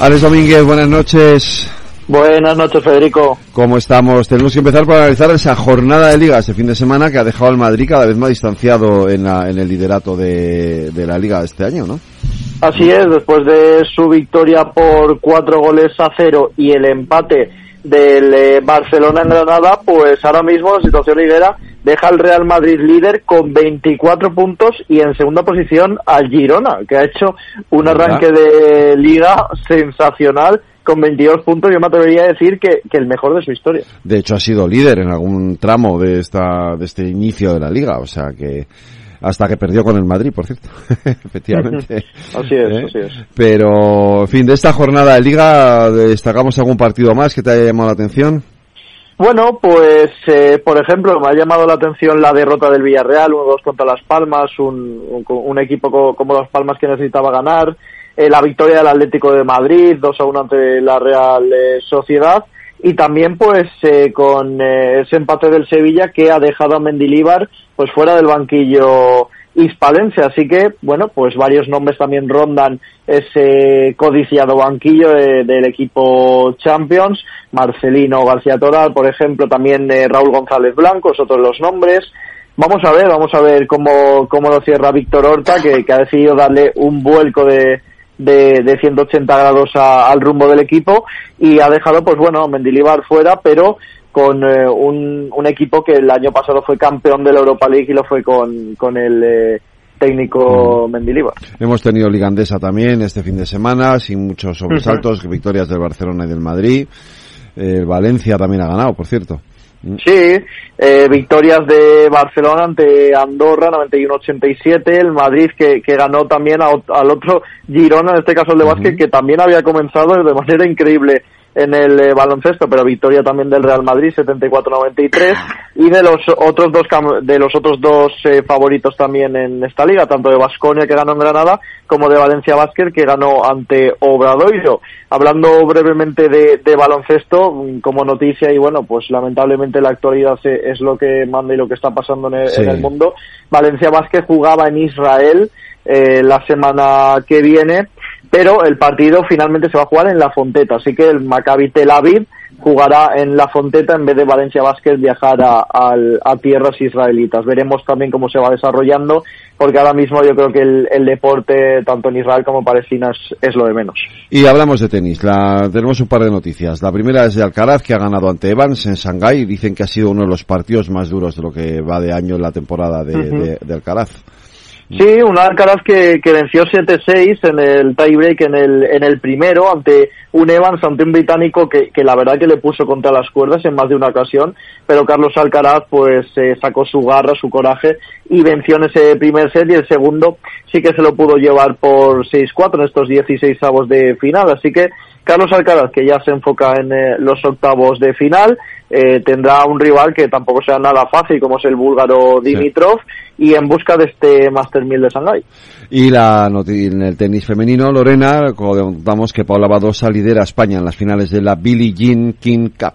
Alex Domínguez, buenas noches. Buenas noches, Federico. ¿Cómo estamos? Tenemos que empezar por analizar esa jornada de liga este fin de semana que ha dejado al Madrid cada vez más distanciado en, la- en el liderato de, de la liga este año, ¿no? Así es, después de su victoria por cuatro goles a cero y el empate del eh, Barcelona en Granada, pues ahora mismo la situación lidera deja al Real Madrid líder con 24 puntos y en segunda posición al Girona, que ha hecho un arranque de liga sensacional con 22 puntos. Yo me atrevería a decir que, que el mejor de su historia. De hecho, ha sido líder en algún tramo de esta de este inicio de la liga, o sea que hasta que perdió con el Madrid, por cierto, <laughs> efectivamente. <laughs> Así es, ¿Eh? así es. Pero, en fin, de esta jornada de liga destacamos algún partido más que te haya llamado la atención. Bueno, pues eh, por ejemplo, me ha llamado la atención la derrota del Villarreal, 1-2 contra Las Palmas, un, un, un equipo co- como Las Palmas que necesitaba ganar, eh, la victoria del Atlético de Madrid, 2-1 ante la Real eh, Sociedad, y también pues eh, con eh, ese empate del Sevilla que ha dejado a Mendilíbar pues fuera del banquillo hispalense, así que bueno, pues varios nombres también rondan ese codiciado banquillo de- del equipo Champions, Marcelino García Toral, por ejemplo, también eh, Raúl González Blanco, es otro de los nombres. Vamos a ver, vamos a ver cómo, cómo lo cierra Víctor Horta, que, ha decidido darle un vuelco de, de, de 180 grados a- al rumbo del equipo y ha dejado, pues bueno, Mendilibar fuera, pero con eh, un, un equipo que el año pasado fue campeón de la Europa League y lo fue con, con el eh, técnico Mendilibar. Hemos tenido Liga Andesa también este fin de semana, sin muchos sobresaltos, victorias del Barcelona y del Madrid. El Valencia también ha ganado, por cierto. Sí, eh, victorias de Barcelona ante Andorra 91-87, el Madrid que, que ganó también al otro Girona, en este caso el de Vázquez, que también había comenzado de manera increíble en el eh, baloncesto, pero victoria también del Real Madrid 74-93 <laughs> y de los otros dos de los otros dos eh, favoritos también en esta liga, tanto de Vasconia que ganó en Granada como de Valencia Basket que ganó ante Obradoiro. Hablando brevemente de, de, baloncesto mm, como noticia y bueno, pues lamentablemente la actualidad es lo que manda y lo que está pasando en el, en el mundo. Valencia Basket jugaba en Israel eh, la semana que viene pero el partido finalmente se va a jugar en La Fonteta, así que el Maccabi Tel Aviv jugará en La Fonteta en vez de Valencia Vázquez viajar a, tierras israelitas. Veremos también cómo se va desarrollando, porque ahora mismo yo creo que el, deporte, tanto en Israel como en Palestina, es, lo de menos. Y hablamos de tenis. La, tenemos un par de noticias. La primera es de Alcaraz, que ha ganado ante Evans en Shanghái. Dicen que ha sido uno de los partidos más duros de lo que va de año en la temporada de Alcaraz. Sí, un Alcaraz que, que venció 7-6 en el tiebreak en el, en el primero ante un Evans, ante un británico que, que la verdad que le puso contra las cuerdas en más de una ocasión, pero Carlos Alcaraz pues eh, sacó su garra, su coraje y venció en ese primer set y el segundo sí que se lo pudo llevar por 6-4 en estos 16 avos de final, así que Carlos Alcaraz que ya se enfoca en eh, los octavos de final eh, tendrá un rival que tampoco sea nada fácil como es el búlgaro Dimitrov y en busca de este Master 1000 de Shanghai. Y la en el tenis femenino, Lorena, contamos que Paula Badosa lidera a España en las finales de la Billie Jean King Cup.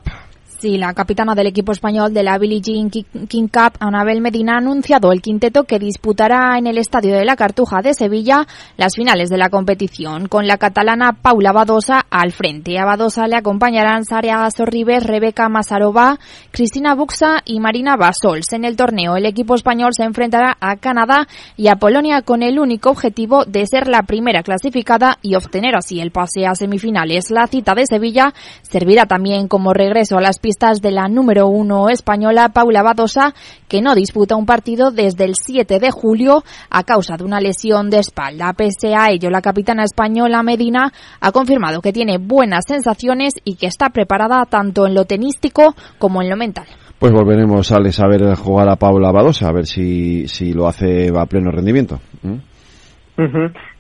Sí, la capitana del equipo español de la Billie Jean King Cup, Anabel Medina, ha anunciado el quinteto que disputará en el Estadio de la Cartuja de Sevilla las finales de la competición, con la catalana Paula Badosa al frente. A Badosa le acompañarán Saria Sorribes, Rebeca Masarova, Cristina Buxa y Marina Basols. En el torneo, el equipo español se enfrentará a Canadá y a Polonia con el único objetivo de ser la primera clasificada y obtener así el pase a semifinales. La cita de Sevilla servirá también como regreso a las pistas de la número uno española Paula Badosa, que no disputa un partido desde el 7 de julio a causa de una lesión de espalda. Pese a ello, la capitana española Medina ha confirmado que tiene buenas sensaciones y que está preparada tanto en lo tenístico como en lo mental. Pues volveremos a ver jugar a Paula Badosa, a ver si, si lo hace a pleno rendimiento.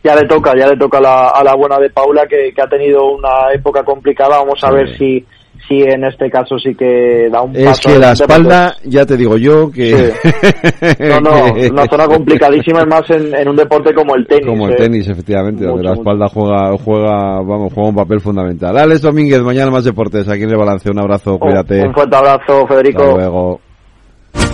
Ya le toca, ya le toca a la buena de Paula que, que, ha tenido una época complicada. Vamos a ver si, sí en este caso sí que da un paso. Es que la espalda, ya te digo yo que... <laughs> No, no, una zona complicadísima es más en, un deporte como el tenis. Como el ¿eh? tenis, efectivamente, donde la espalda juega, juega, vamos, juega un papel fundamental. Alex Domínguez, mañana más deportes, aquí en el balance, un abrazo, cuídate. Un fuerte abrazo, Federico. Hasta luego.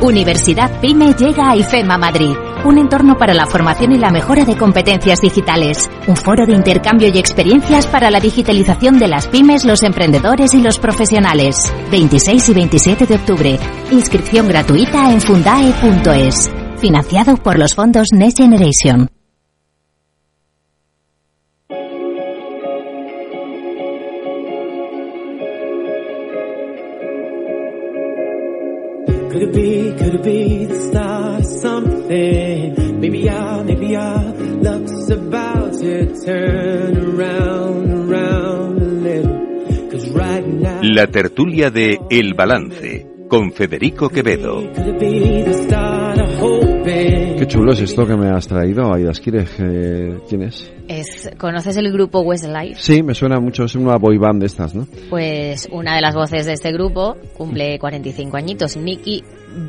Universidad PYME llega a IFEMA Madrid, un entorno para la formación y la mejora de competencias digitales, un foro de intercambio y experiencias para la digitalización de las pymes, los emprendedores y los profesionales. 26 y 27 de octubre. Inscripción gratuita en fundae.es. Financiado por los fondos Next Generation. Could it be, could it be the start of something? Maybe I, maybe I, luck's about to turn around, around a little. Cause right now. La tertulia de El Balance con Federico Quevedo. Could it be the start of hoping? Qué chulo es esto que me has traído, Aidas Kires. Eh, ¿Quién es? es? ¿Conoces el grupo Westlife? Sí, me suena mucho, es una boy band de estas, ¿no? Pues una de las voces de este grupo cumple 45 añitos, Nicky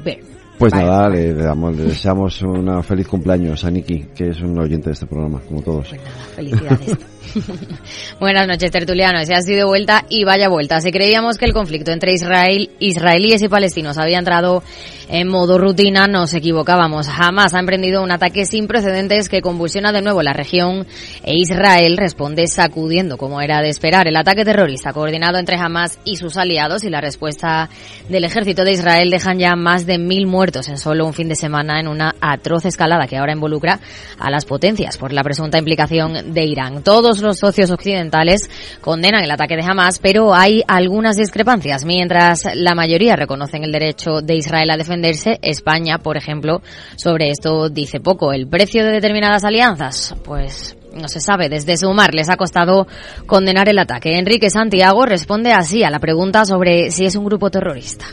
Byrne. Pues nada, le, damos, le, deseamos una feliz cumpleaños a Nicky, que es un oyente de este programa, como todos. Pues nada, felicidades. <laughs> <laughs> Buenas noches, tertulianos. Se ha sido vuelta y vaya vuelta. Si creíamos que el conflicto entre Israel, israelíes y palestinos había entrado en modo rutina, nos equivocábamos. Jamás ha emprendido un ataque sin precedentes que convulsiona de nuevo la región e Israel responde sacudiendo como era de esperar. El ataque terrorista coordinado entre Hamas y sus aliados y la respuesta del ejército de Israel dejan ya más de mil muertos en solo un fin de semana en una atroz escalada que ahora involucra a las potencias por la presunta implicación de Irán. Todos los socios occidentales condenan el ataque de Hamas, pero hay algunas discrepancias. Mientras la mayoría reconocen el derecho de Israel a defenderse, España, por ejemplo, sobre esto dice poco. ¿El precio de determinadas alianzas? Pues no se sabe. Desde Sumar les ha costado condenar el ataque. Enrique Santiago responde así a la pregunta sobre si es un grupo terrorista.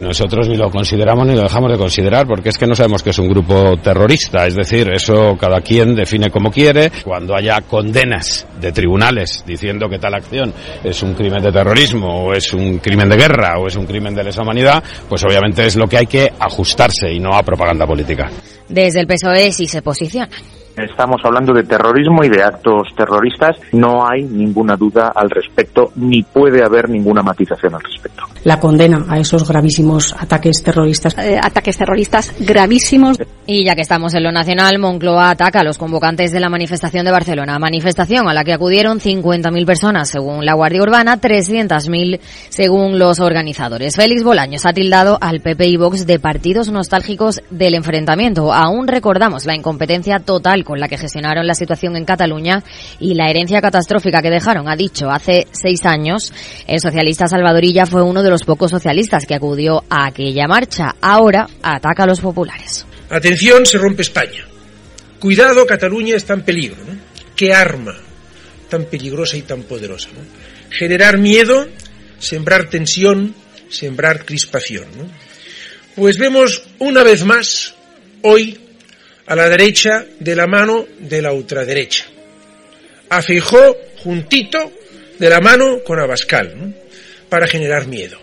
Nosotros ni lo consideramos ni lo dejamos de considerar porque es que no sabemos que es un grupo terrorista, es decir, eso cada quien define como quiere. Cuando haya condenas de tribunales diciendo que tal acción es un crimen de terrorismo o es un crimen de guerra o es un crimen de lesa humanidad, pues obviamente es lo que hay que ajustarse y no a propaganda política. Desde el PSOE sí se posiciona. Estamos hablando de terrorismo y de actos terroristas. No hay ninguna duda al respecto, ni puede haber ninguna matización al respecto. La condena a esos gravísimos ataques terroristas. Eh, ataques terroristas gravísimos. Y ya que estamos en lo nacional, Moncloa ataca a los convocantes de la manifestación de Barcelona. Manifestación a la que acudieron 50.000 personas según la Guardia Urbana, 300.000 según los organizadores. Félix Bolaños ha tildado al PP y Vox de partidos nostálgicos del enfrentamiento. Aún recordamos la incompetencia total con la que gestionaron la situación en Cataluña y la herencia catastrófica que dejaron, ha dicho hace seis años, el socialista Salvadorilla fue uno de los pocos socialistas que acudió a aquella marcha. Ahora ataca a los populares. Atención, se rompe España. Cuidado, Cataluña está en peligro. ¿no? ¿Qué arma tan peligrosa y tan poderosa? Generar miedo, sembrar tensión, sembrar crispación. Pues vemos una vez más hoy a la derecha de la mano de la ultraderecha. A juntito de la mano con Abascal. Para generar miedo.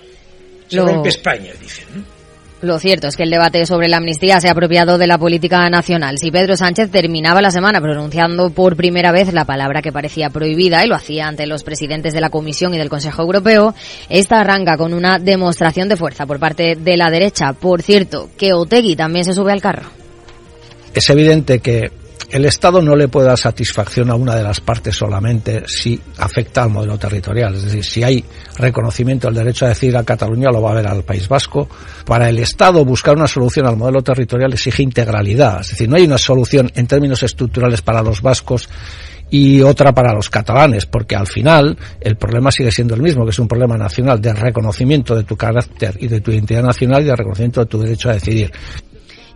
Se Lo- rompe España, dicen. Lo cierto es que el debate sobre la amnistía se ha apropiado de la política nacional. Si Pedro Sánchez terminaba la semana pronunciando por primera vez la palabra que parecía prohibida y lo hacía ante los presidentes de la Comisión y del Consejo Europeo, esta arranca con una demostración de fuerza por parte de la derecha. Por cierto, que Otegui también se sube al carro. Es evidente que el Estado no le puede dar satisfacción a una de las partes solamente si afecta al modelo territorial. Es decir, si hay reconocimiento del derecho a decidir a Cataluña, lo va a haber al País Vasco. Para el Estado buscar una solución al modelo territorial exige integralidad. Es decir, no hay una solución en términos estructurales para los vascos y otra para los catalanes, porque al final el problema sigue siendo el mismo, que es un problema nacional de reconocimiento de tu carácter y de tu identidad nacional y de reconocimiento de tu derecho a decidir.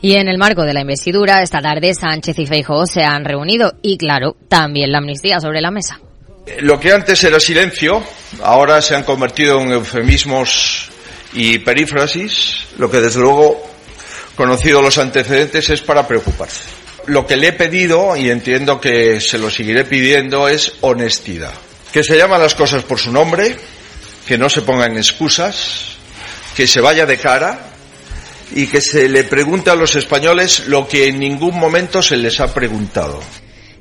Y en el marco de la investidura, esta tarde Sánchez y Feijóo se han reunido y, claro, también la amnistía sobre la mesa. Lo que antes era silencio, ahora se han convertido en eufemismos y perífrasis, lo que desde luego, conocido los antecedentes, es para preocuparse. Lo que le he pedido, y entiendo que se lo seguiré pidiendo, es honestidad. Que se llaman las cosas por su nombre, que no se pongan excusas, que se vaya de cara y que se le pregunte a los españoles lo que en ningún momento se les ha preguntado.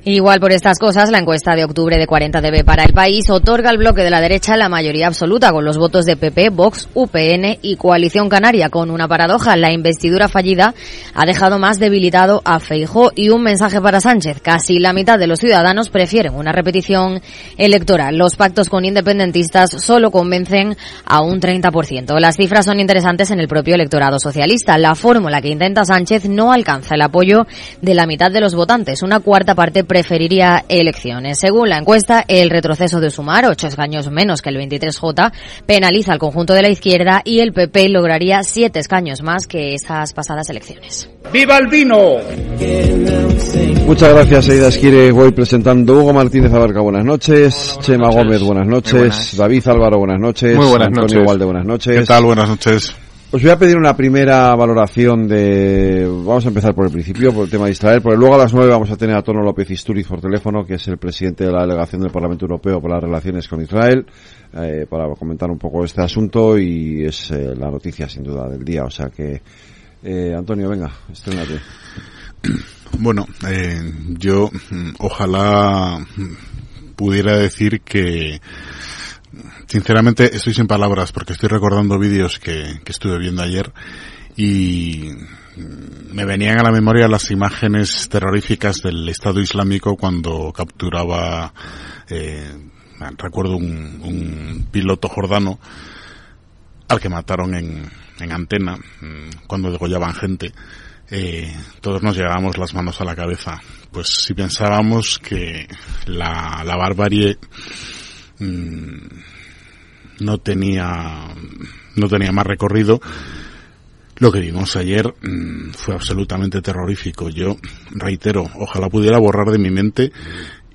Igual por estas cosas, la encuesta de octubre de 40DB para el país otorga al bloque de la derecha la mayoría absoluta con los votos de PP, Vox, UPN y Coalición Canaria. Con una paradoja, la investidura fallida ha dejado más debilitado a Feijó y un mensaje para Sánchez. Casi la mitad de los ciudadanos prefieren una repetición electoral. Los pactos con independentistas solo convencen a un 30%. Las cifras son interesantes en el propio electorado socialista. La fórmula que intenta Sánchez no alcanza el apoyo de la mitad de los votantes. Una cuarta parte preferiría elecciones. Según la encuesta, el retroceso de Sumar, ocho escaños menos que el 23J, penaliza al conjunto de la izquierda y el PP lograría siete escaños más que esas pasadas elecciones. ¡Viva el vino! Muchas gracias, Aida Esquire. Voy presentando Hugo Martínez Abarca, buenas noches. Chema Gómez, buenas noches. buenas. David Álvaro, buenas noches. Muy buenas Antonio noches. Walde, buenas noches. ¿Qué tal? Buenas noches. Os voy a pedir una primera valoración de... Vamos a empezar por el principio, por el tema de Israel, porque luego a las nueve vamos a tener a Tono López Isturiz por teléfono, que es el presidente de la delegación del Parlamento Europeo por las relaciones con Israel, eh, para comentar un poco este asunto y es eh, la noticia sin duda del día. O sea que, eh, Antonio, venga, estrénate. Bueno, eh, yo mm, ojalá mm, pudiera decir que sinceramente estoy sin palabras porque estoy recordando vídeos que, que estuve viendo ayer y me venían a la memoria las imágenes terroríficas del Estado Islámico cuando capturaba, eh, recuerdo un, un piloto jordano al que mataron en, en antena mm, cuando degollaban gente. Eh, todos nos llevábamos las manos a la cabeza. Pues si pensábamos que la, la barbarie mm, no tenía no tenía más recorrido, lo que vimos ayer mm, fue absolutamente terrorífico. Yo reitero, ojalá pudiera borrar de mi mente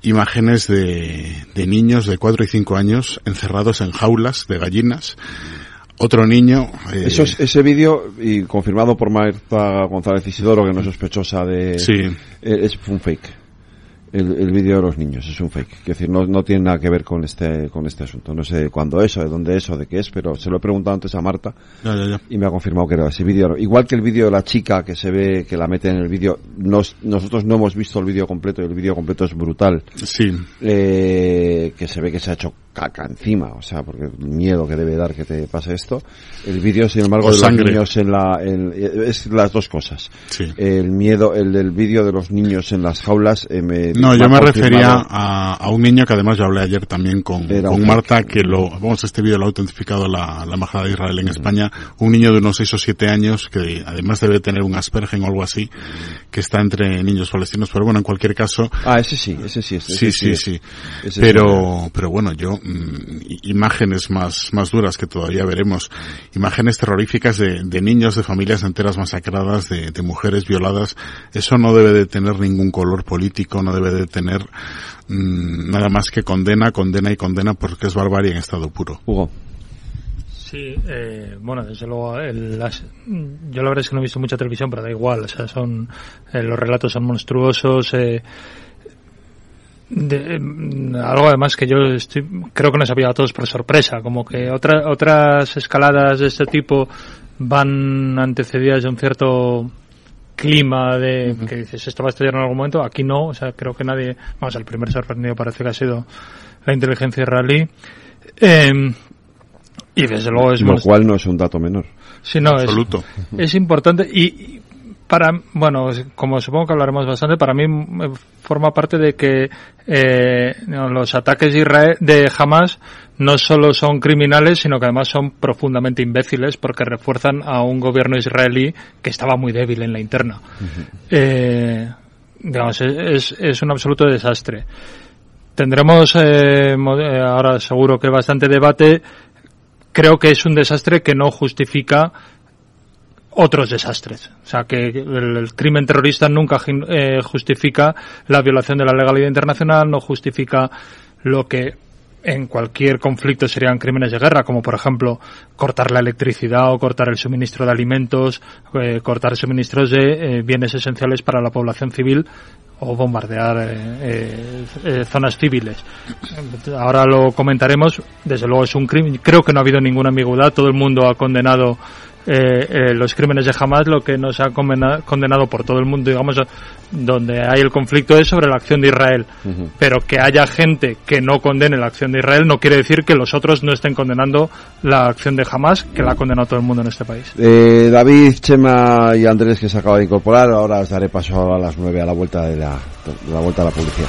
imágenes de, de niños de 4 y 5 años encerrados en jaulas de gallinas otro niño. Eh, Eso es, ese vídeo, y confirmado por Marta González Isidoro, que no es sospechosa de. Sí. Eh, es un fake el, el vídeo de los niños, es un fake. Es decir, no, no tiene nada que ver con este, con este asunto. No sé cuándo es, o de dónde es, o de qué es, pero se lo he preguntado antes a Marta y me ha confirmado que era ese vídeo. Igual que el vídeo de la chica que se ve, que la mete en el vídeo, nos, nosotros no hemos visto el vídeo completo y el vídeo completo es brutal. Sí. Eh, que se ve que se ha hecho caca encima, o sea, porque el miedo que debe dar que te pase esto. El vídeo, sin embargo, de los niños en la, es las dos cosas. Sí. El miedo, el del vídeo de los niños en las jaulas, eh, me, No, yo me refería a, a, un niño que además yo hablé ayer también con, con Marta, que lo, vamos, este vídeo lo ha autentificado la, la Embajada de Israel en España, un niño de unos 6 o 7 años que además debe tener un Aspergen o algo así, que está entre niños palestinos, pero bueno, en cualquier caso. Ah, ese sí, ese sí, ese sí, sí, sí. Pero, pero bueno, yo, Mm, imágenes más, más duras que todavía veremos, imágenes terroríficas de, de niños, de familias enteras masacradas, de, de, mujeres violadas, eso no debe de tener ningún color político, no debe de tener mmm, nada más que condena, condena y condena porque es barbarie en estado puro. Hugo. Sí, eh, bueno, desde luego, el, las, yo la verdad es que no he visto mucha televisión, pero da igual, o sea, son, eh, los relatos son monstruosos, eh, de, mm, algo además que yo estoy, creo que nos ha pillado a todos por sorpresa, como que otra, otras escaladas de este tipo van antecedidas de un cierto clima de que dices esto va a estallar en algún momento, aquí no, o sea, creo que nadie, vamos, el primer sorprendido parece que ha sido la inteligencia israelí. Eh, y desde luego es lo cual no es un dato menor. Sí, no, Absoluto. Es, es importante y, para, bueno, como supongo que hablaremos bastante, para mí forma parte de que eh, los ataques de, Israel, de Hamas no solo son criminales, sino que además son profundamente imbéciles porque refuerzan a un gobierno israelí que estaba muy débil en la interna. eh, digamos, es, es un absoluto desastre. Tendremos eh, ahora seguro que bastante debate. Creo que es un desastre que no justifica otros desastres. O sea, que el, crimen terrorista nunca eh, justifica la violación de la legalidad internacional, no justifica lo que en cualquier conflicto serían crímenes de guerra, como por ejemplo cortar la electricidad o cortar el suministro de alimentos, eh, cortar suministros de eh, bienes esenciales para la población civil o bombardear eh, eh, zonas civiles. Ahora lo comentaremos. Desde luego es un crimen. Creo que no ha habido ninguna ambigüedad. Todo el mundo ha condenado eh, eh, los crímenes de Hamas, lo que nos ha condenado, condenado por todo el mundo, digamos, donde hay el conflicto es sobre la acción de Israel. Uh -huh. Pero que haya gente que no condene la acción de Israel no quiere decir que los otros no estén condenando la acción de Hamas, que la ha condenado todo el mundo en este país. Eh, David, Chema y Andrés, que se acaba de incorporar, ahora os daré paso a las nueve a la vuelta de la, de la vuelta a la publicidad.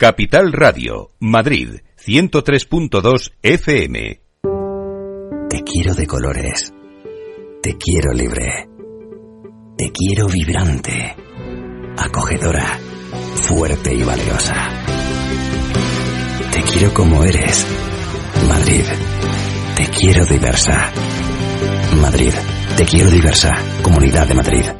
Capital Radio, Madrid, 103.2 FM. Te quiero de colores. Te quiero libre. Te quiero vibrante. Acogedora. Fuerte y valiosa. Te quiero como eres. Madrid. Te quiero diversa. Madrid. Te quiero diversa. Comunidad de Madrid.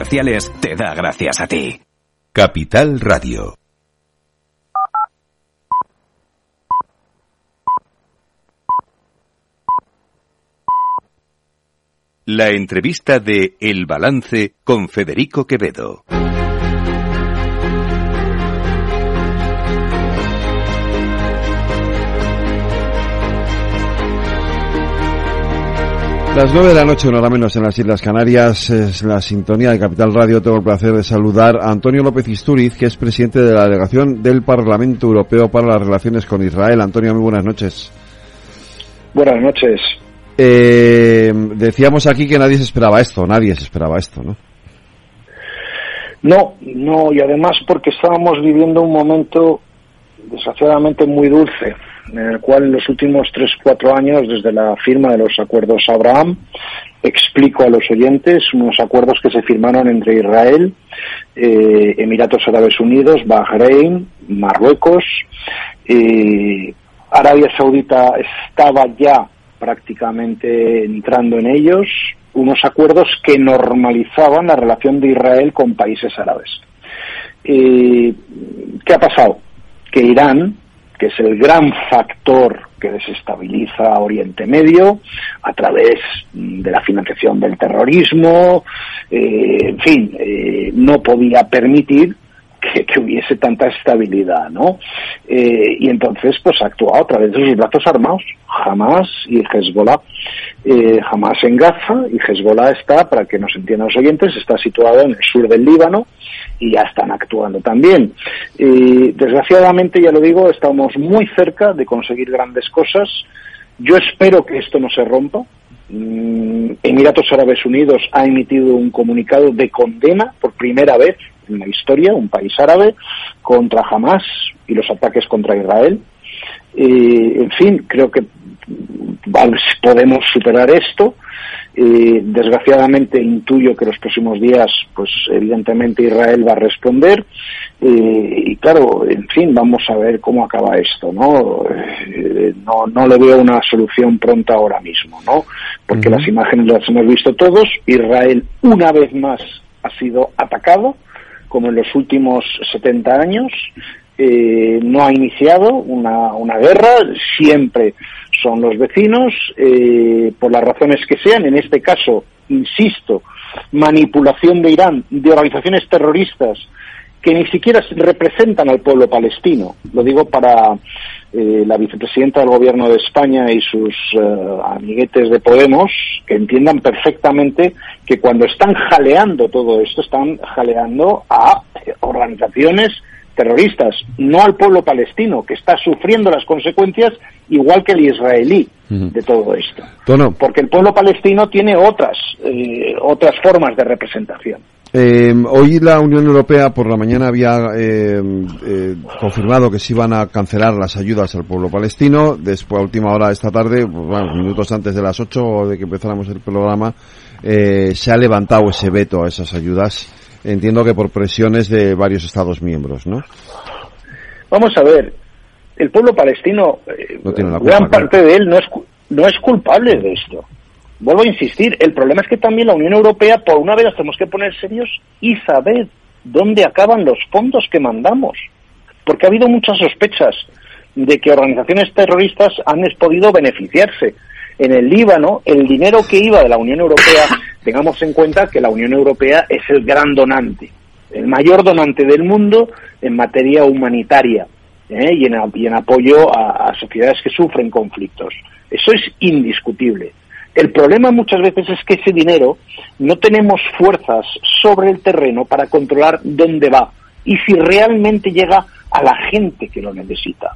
te da gracias a ti. Capital Radio. La entrevista de El Balance con Federico Quevedo. Las nueve de la noche, una hora menos en las Islas Canarias, es la sintonía de Capital Radio. Tengo el placer de saludar a Antonio López Isturiz, que es presidente de la delegación del Parlamento Europeo para las Relaciones con Israel. Antonio, muy buenas noches. Buenas noches. Eh, decíamos aquí que nadie se esperaba esto, nadie se esperaba esto, ¿no? No, no, y además porque estábamos viviendo un momento desgraciadamente muy dulce en el cual en los últimos tres, cuatro años, desde la firma de los acuerdos Abraham, explico a los oyentes unos acuerdos que se firmaron entre Israel, eh, Emiratos Árabes Unidos, Bahrein, Marruecos, eh, Arabia Saudita estaba ya prácticamente entrando en ellos, unos acuerdos que normalizaban la relación de Israel con países árabes. Eh, ¿Qué ha pasado? Que Irán, que es el gran factor que desestabiliza Oriente Medio a través de la financiación del terrorismo, eh, en fin, eh, no podía permitir que, hubiese tanta estabilidad, ¿no? Eh, y entonces, pues actuó a través de sus brazos armados, Hamas y Hezbollah. Hamas en Gaza y Hezbollah está, para que nos entiendan los oyentes, está situado en el sur del Líbano, y ya están actuando también. desgraciadamente, ya lo digo, estamos muy cerca de conseguir grandes cosas. Yo espero que esto no se rompa. Mm, Emiratos Árabes Unidos ha emitido un comunicado de condena por primera vez en la historia, un país árabe, contra Hamas y los ataques contra Israel. en fin, creo que podemos superar esto. Eh, desgraciadamente intuyo que los próximos días, pues evidentemente Israel va a responder. Eh, y claro, en fin, vamos a ver cómo acaba esto, ¿no? Eh, no, no le veo una solución pronta ahora mismo, ¿no? Porque las imágenes las hemos visto todos. Israel una vez más ha sido atacado, como en los últimos 70 años. Eh, no ha iniciado una, una guerra, siempre son los vecinos, eh, por las razones que sean, en este caso, insisto, manipulación de Irán, de organizaciones terroristas que ni siquiera representan al pueblo palestino. Lo digo para eh, la vicepresidenta del Gobierno de España y sus eh, amiguetes de Podemos, que entiendan perfectamente que cuando están jaleando todo esto, están jaleando a organizaciones terroristas, no al pueblo palestino, que está sufriendo las consecuencias igual que el israelí de todo esto. Porque el pueblo palestino tiene otras, eh, otras formas de representación. Eh, hoy la Unión Europea por la mañana había eh, confirmado que se iban a cancelar las ayudas al pueblo palestino. Después, a última hora de esta tarde, pues, bueno, minutos antes de las 8 de que empezáramos el programa, se ha levantado ese veto a esas ayudas entiendo que por presiones de varios Estados miembros, ¿no? Vamos a ver, el pueblo palestino, eh, gran parte de él no es, no es culpable de esto. Vuelvo a insistir, el problema es que también la Unión Europea, por una vez, tenemos que poner serios y saber dónde acaban los fondos que mandamos. Porque ha habido muchas sospechas de que organizaciones terroristas han podido beneficiarse. En el Líbano, el dinero que iba de la Unión Europea <laughs> tengamos en cuenta que la Unión Europea es el gran donante, el mayor donante del mundo en materia humanitaria ¿eh? y, en, apoyo a, sociedades que sufren conflictos. Eso es indiscutible. El problema muchas veces es que ese dinero no tenemos fuerzas sobre el terreno para controlar dónde va y si realmente llega a la gente que lo necesita.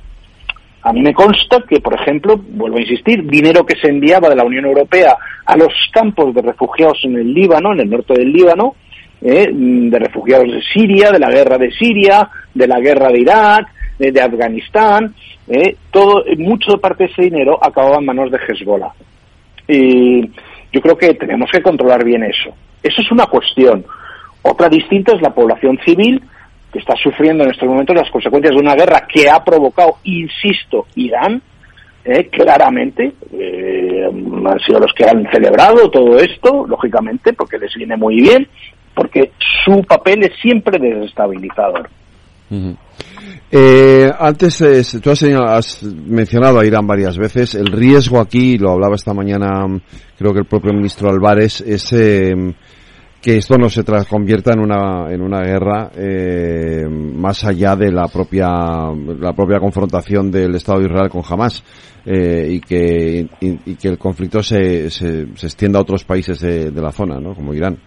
A mí me consta que, por ejemplo, vuelvo a insistir, dinero que se enviaba de la Unión Europea a los campos de refugiados en el Líbano, en el norte del Líbano, ¿eh? de refugiados de Siria, de la guerra de Siria, de la guerra de Irak, de, de Afganistán, ¿eh? todo, mucho parte de ese dinero acababa en manos de Hezbollah. Y yo creo que tenemos que controlar bien eso. Eso es una cuestión. Otra distinta es la población civil que está sufriendo en estos momentos las consecuencias de una guerra que ha provocado, insisto, Irán, eh, claramente, eh, han sido los que han celebrado todo esto, lógicamente, porque les viene muy bien, porque su papel es siempre desestabilizador. Eh, antes, eh, tú has, mencionado a Irán varias veces. El riesgo aquí, lo hablaba esta mañana, creo que el propio ministro Álvarez, es eh, que esto no se convierta en una, en una guerra más allá de la propia, la propia confrontación del Estado de Israel con Hamas y, que, y, que el conflicto se, se, extienda a otros países de, de la zona, ¿no? como Irán.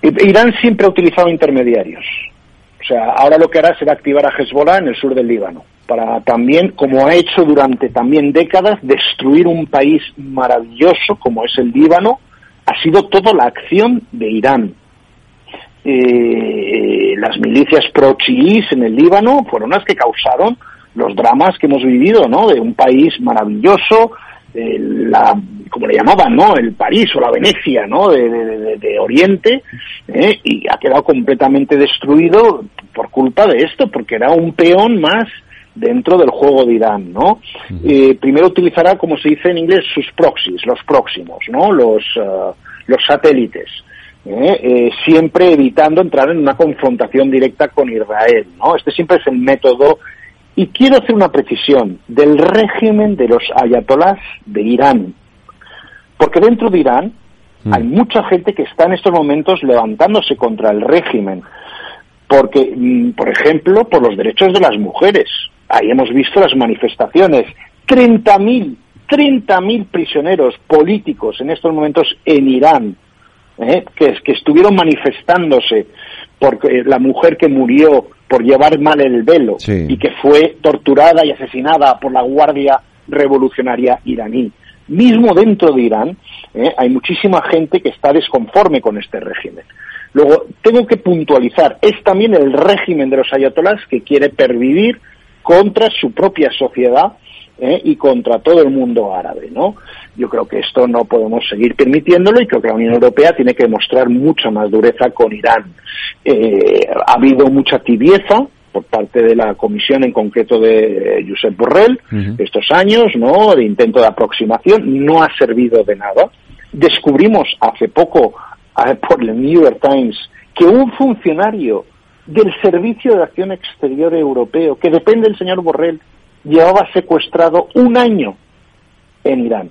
Irán siempre ha utilizado intermediarios sea, ahora lo que hará será activar a Hezbollah en el sur del Líbano, para también, como ha hecho durante también décadas, destruir un país maravilloso como es el Líbano, ha sido toda la acción de Irán. Eh, las milicias pro-chiís en el Líbano fueron las que causaron los dramas que hemos vivido, ¿no? De un país maravilloso, la, como le llamaban, ¿no? El París o la Venecia, ¿no? De, Oriente, ¿eh? y ha quedado completamente destruido por culpa de esto, porque era un peón más dentro del juego de Irán, ¿no? Eh, primero utilizará, como se dice en inglés, sus proxies, los próximos, ¿no? Los, uh, los satélites. ¿eh? siempre evitando entrar en una confrontación directa con Israel, ¿no? Este siempre es el método y quiero hacer una precisión del régimen de los ayatolás de Irán. Porque dentro de Irán mm. hay mucha gente que está en estos momentos levantándose contra el régimen. Porque, mm, por ejemplo, por los derechos de las mujeres. Ahí hemos visto las manifestaciones. 30.000, 30.000 prisioneros políticos en estos momentos en Irán, ¿eh? que, que estuvieron manifestándose porque la mujer que murió por llevar mal el velo y que fue torturada y asesinada por la Guardia Revolucionaria iraní. Mismo dentro de Irán ¿eh? hay muchísima gente que está desconforme con este régimen. Luego, tengo que puntualizar, es también el régimen de los ayatolás que quiere pervivir contra su propia sociedad ¿eh? y contra todo el mundo árabe, ¿no? Yo creo que esto no podemos seguir permitiéndolo y creo que la Unión Europea tiene que mostrar mucha más dureza con Irán. Eh, ha habido mucha tibieza por parte de la Comisión, en concreto de Josep Borrell, estos años, ¿no? De intento de aproximación, no ha servido de nada. Descubrimos hace poco por el New York Times que un funcionario del Servicio de Acción Exterior Europeo, que depende del señor Borrell, llevaba secuestrado un año en Irán.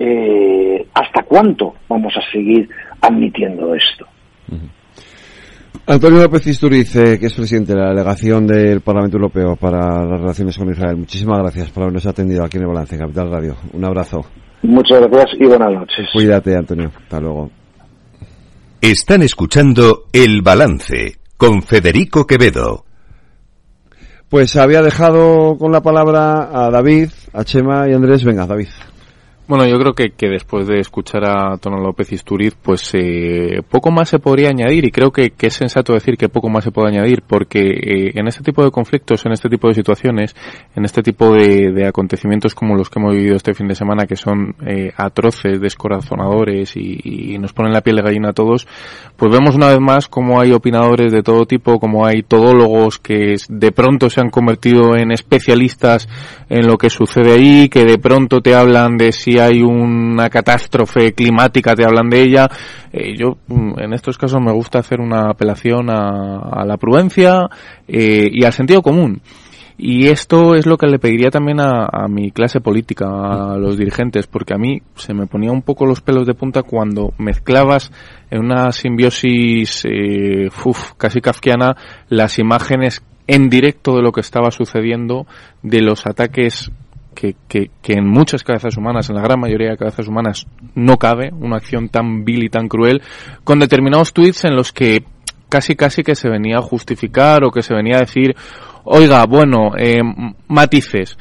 Eh, ¿Hasta cuánto vamos a seguir admitiendo esto? Antonio López Isturiz, eh, que es presidente de la delegación del Parlamento Europeo para las relaciones con Israel. Muchísimas gracias por habernos atendido aquí en el Balance Capital Radio. Un abrazo. Muchas gracias y buenas noches. Cuídate, Antonio. Hasta luego. Están escuchando El Balance con Federico Quevedo. Pues había dejado con la palabra a David, a Chema y Andrés. Venga, David. Bueno, yo creo que, que después de escuchar a Tono López Isturiz, pues eh, poco más se podría añadir y creo que, es sensato decir que poco más se puede añadir porque eh, en este tipo de conflictos, en este tipo de situaciones, en este tipo de, de acontecimientos como los que hemos vivido este fin de semana que son eh, atroces, descorazonadores y, nos ponen la piel de gallina a todos, pues vemos una vez más cómo hay opinadores de todo tipo, como hay todólogos que de pronto se han convertido en especialistas en lo que sucede ahí, que de pronto te hablan de si hay una catástrofe climática, te hablan de ella. Eh, yo, mm, en estos casos, me gusta hacer una apelación a, la prudencia eh, y al sentido común. Y esto es lo que le pediría también a, mi clase política, a los dirigentes, porque a mí se me ponía un poco los pelos de punta cuando mezclabas en una simbiosis eh, casi kafkiana las imágenes en directo de lo que estaba sucediendo, de los ataques que, que, en muchas cabezas humanas, en la gran mayoría de cabezas humanas, no cabe una acción tan vil y tan cruel, con determinados tweets en los que casi casi que se venía a justificar o que se venía a decir, oiga, bueno, eh, matices.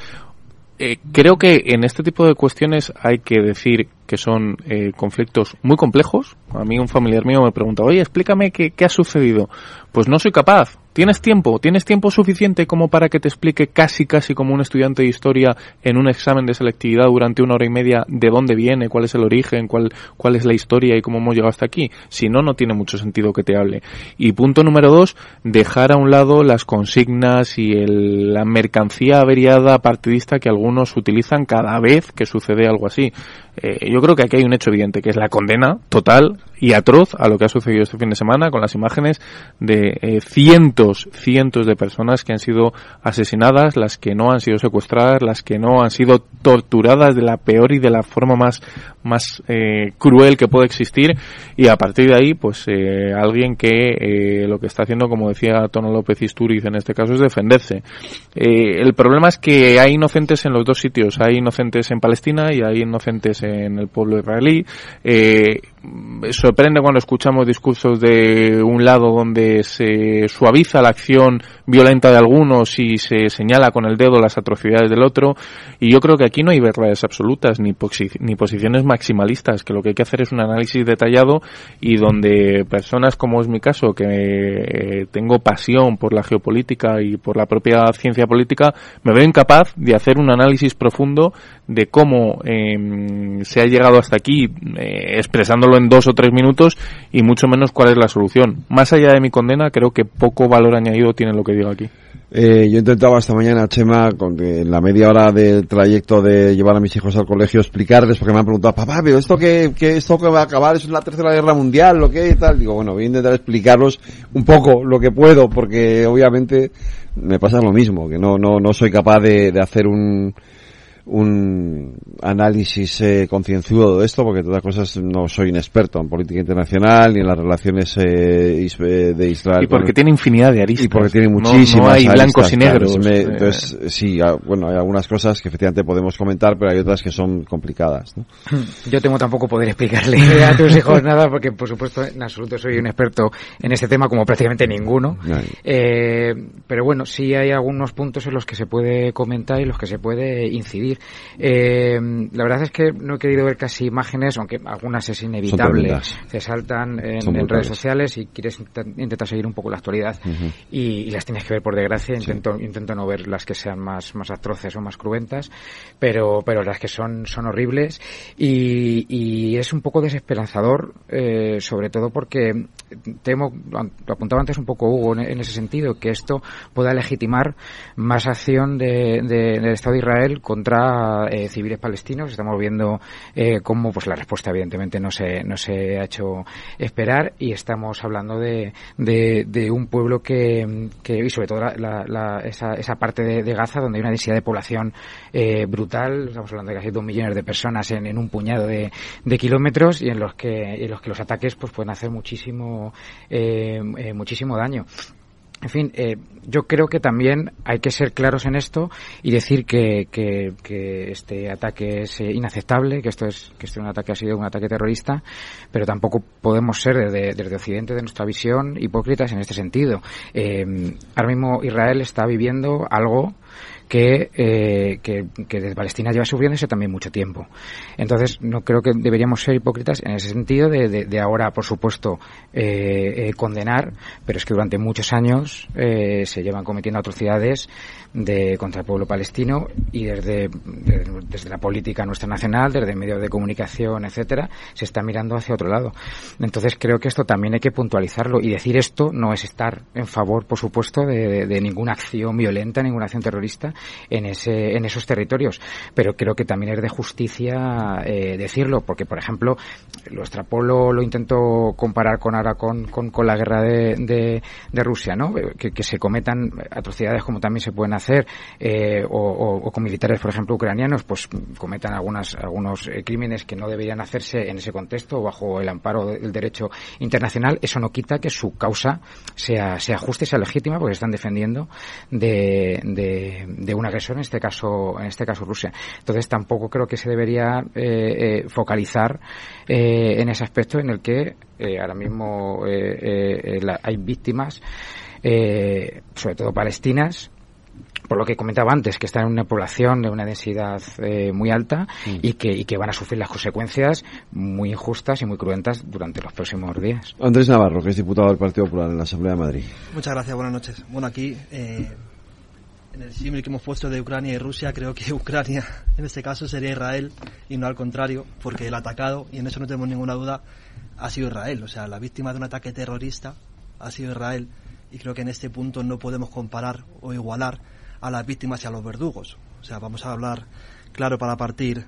Eh, creo que en este tipo de cuestiones hay que decir que son eh, conflictos muy complejos. A mí un familiar mío me pregunta, oye, explícame qué, qué ha sucedido. Pues no soy capaz. ¿Tienes tiempo? ¿Tienes tiempo suficiente como para que te explique casi casi como un estudiante de historia en un examen de selectividad durante una hora y media de dónde viene, cuál es el origen, cuál, cuál es la historia y cómo hemos llegado hasta aquí? Si no, no tiene mucho sentido que te hable. Y punto número dos, dejar a un lado las consignas y el, la mercancía averiada partidista que algunos utilizan cada vez que sucede algo así. Eh, yo creo que aquí hay un hecho evidente, que es la condena total y atroz a lo que ha sucedido este fin de semana con las imágenes de eh, cientos, cientos de personas que han sido asesinadas, las que no han sido secuestradas, las que no han sido torturadas de la peor y de la forma más, más eh, cruel que puede existir y a partir de ahí, pues eh, alguien que eh, lo que está haciendo, como decía Tono López Isturiz en este caso, es defenderse. El problema es que hay inocentes en los dos sitios, hay inocentes en Palestina y hay inocentes en el pueblo israelí. Eh, sorprende cuando escuchamos discursos de un lado donde se suaviza la acción violenta de algunos y se señala con el dedo las atrocidades del otro. Y yo creo que aquí no hay verdades absolutas ni, ni posiciones maximalistas que lo que hay que hacer es un análisis detallado y donde personas como es mi caso que eh, tengo pasión por la geopolítica y por la propia ciencia política me veo incapaz de hacer un análisis profundo de cómo eh, se ha llegado hasta aquí eh, expresándolo en dos o tres minutos y mucho menos cuál es la solución. Más allá de mi condena, creo que poco valor añadido tiene lo que digo aquí. Eh, yo intentaba esta mañana, Chema, con en la media hora del trayecto de llevar a mis hijos al colegio, explicarles, porque me han preguntado, papá, pero esto que, que esto que va a acabar es la tercera guerra mundial, lo que y tal. Digo, bueno, voy a intentar explicarlos un poco lo que puedo, porque obviamente me pasa lo mismo, que no, no, no soy capaz de, de hacer un, un análisis eh, concienzudo de esto, porque de todas cosas no soy un experto en política internacional ni en las relaciones eh, de Israel. Y porque con... tiene infinidad de aristas. Y porque tiene muchísimas No, no hay aristas, blancos y claro. negros. Me- Eh, entonces, sí, ah, bueno, hay algunas cosas que efectivamente podemos comentar, pero hay otras que son complicadas. ¿no? Yo temo tampoco poder explicarle <laughs> a tus hijos nada porque, por supuesto, en absoluto soy un experto en este tema como prácticamente ninguno. Eh, pero bueno, sí hay algunos puntos en los que se puede comentar y en los que se puede incidir. Eh, la verdad es que no he querido ver casi imágenes, aunque algunas es inevitable. Se saltan en, redes sociales y quieres intent- intentar seguir un poco la actualidad. Y, y las tienes que ver por desgracia. Intento, intento no ver las que sean más, más atroces o más cruentas, pero, pero las que son, son horribles. Y, y es un poco desesperanzador, eh, sobre todo porque temo, lo apuntaba antes un poco Hugo en, en ese sentido, que esto pueda legitimar más acción de, de- del Estado de Israel contra eh, civiles palestinos. Estamos viendo eh, cómo pues la respuesta evidentemente no se, no se ha hecho esperar y estamos hablando de, de, un pueblo que, que y sobre todo la, la- la- esa, esa parte de, Gaza donde hay una densidad de población eh, brutal, estamos hablando de casi dos millones de personas en, en un puñado de, de kilómetros y en los que en los que los ataques pues pueden hacer muchísimo eh, eh, muchísimo daño. En fin, eh, yo creo que también hay que ser claros en esto y decir que, que, que este ataque es eh, inaceptable, que esto es que este un ataque ha sido un ataque terrorista, pero tampoco podemos ser desde, desde Occidente, de nuestra visión, hipócritas en este sentido. Eh, ahora mismo Israel está viviendo algo que, eh, que, que desde Palestina lleva sufriéndose también mucho tiempo. Entonces, no creo que deberíamos ser hipócritas en ese sentido de, de, de ahora, por supuesto, eh, eh, condenar, pero es que durante muchos años eh, se llevan cometiendo atrocidades de, contra el pueblo palestino y desde, de- desde la política nuestra nacional, desde medios de comunicación, etcétera, se está mirando hacia otro lado. Entonces creo que esto también hay que puntualizarlo y decir esto no es estar en favor, por supuesto, de, de- ninguna acción violenta, ninguna acción terrorista en ese, en esos territorios. Pero creo que también es de justicia eh, decirlo, porque por ejemplo, lo extrapolo, lo intento comparar con ahora con, con, con la guerra de, de, Rusia, ¿no? Que, que se cometan atrocidades como también se pueden hacer, eh, o, o- con militares, por ejemplo, ucranianos, pues cometan algunas, algunos eh, crímenes que no deberían hacerse en ese contexto bajo el amparo del derecho internacional. Eso no quita que su causa sea, sea justa y sea legítima porque están defendiendo de, de, un agresor, en este caso, en este caso Rusia. Entonces tampoco creo que se debería eh, eh, focalizar en ese aspecto en el que ahora mismo hay víctimas, eh, sobre todo palestinas, por lo que comentaba antes, que están en una población de una densidad eh, muy alta mm. y, que, y que van a sufrir las consecuencias muy injustas y muy cruentas durante los próximos días. Andrés Navarro, que es diputado del Partido Popular en la Asamblea de Madrid. Muchas gracias, buenas noches. Bueno, aquí, eh, en el símil que hemos puesto de Ucrania y Rusia, creo que <laughs> Ucrania en este caso sería Israel y no al contrario, porque el atacado, y en eso no tenemos ninguna duda, ha sido Israel. O sea, la víctima de un ataque terrorista ha sido Israel y creo que en este punto no podemos comparar o igualar a las víctimas y a los verdugos. O sea, vamos a hablar claro para partir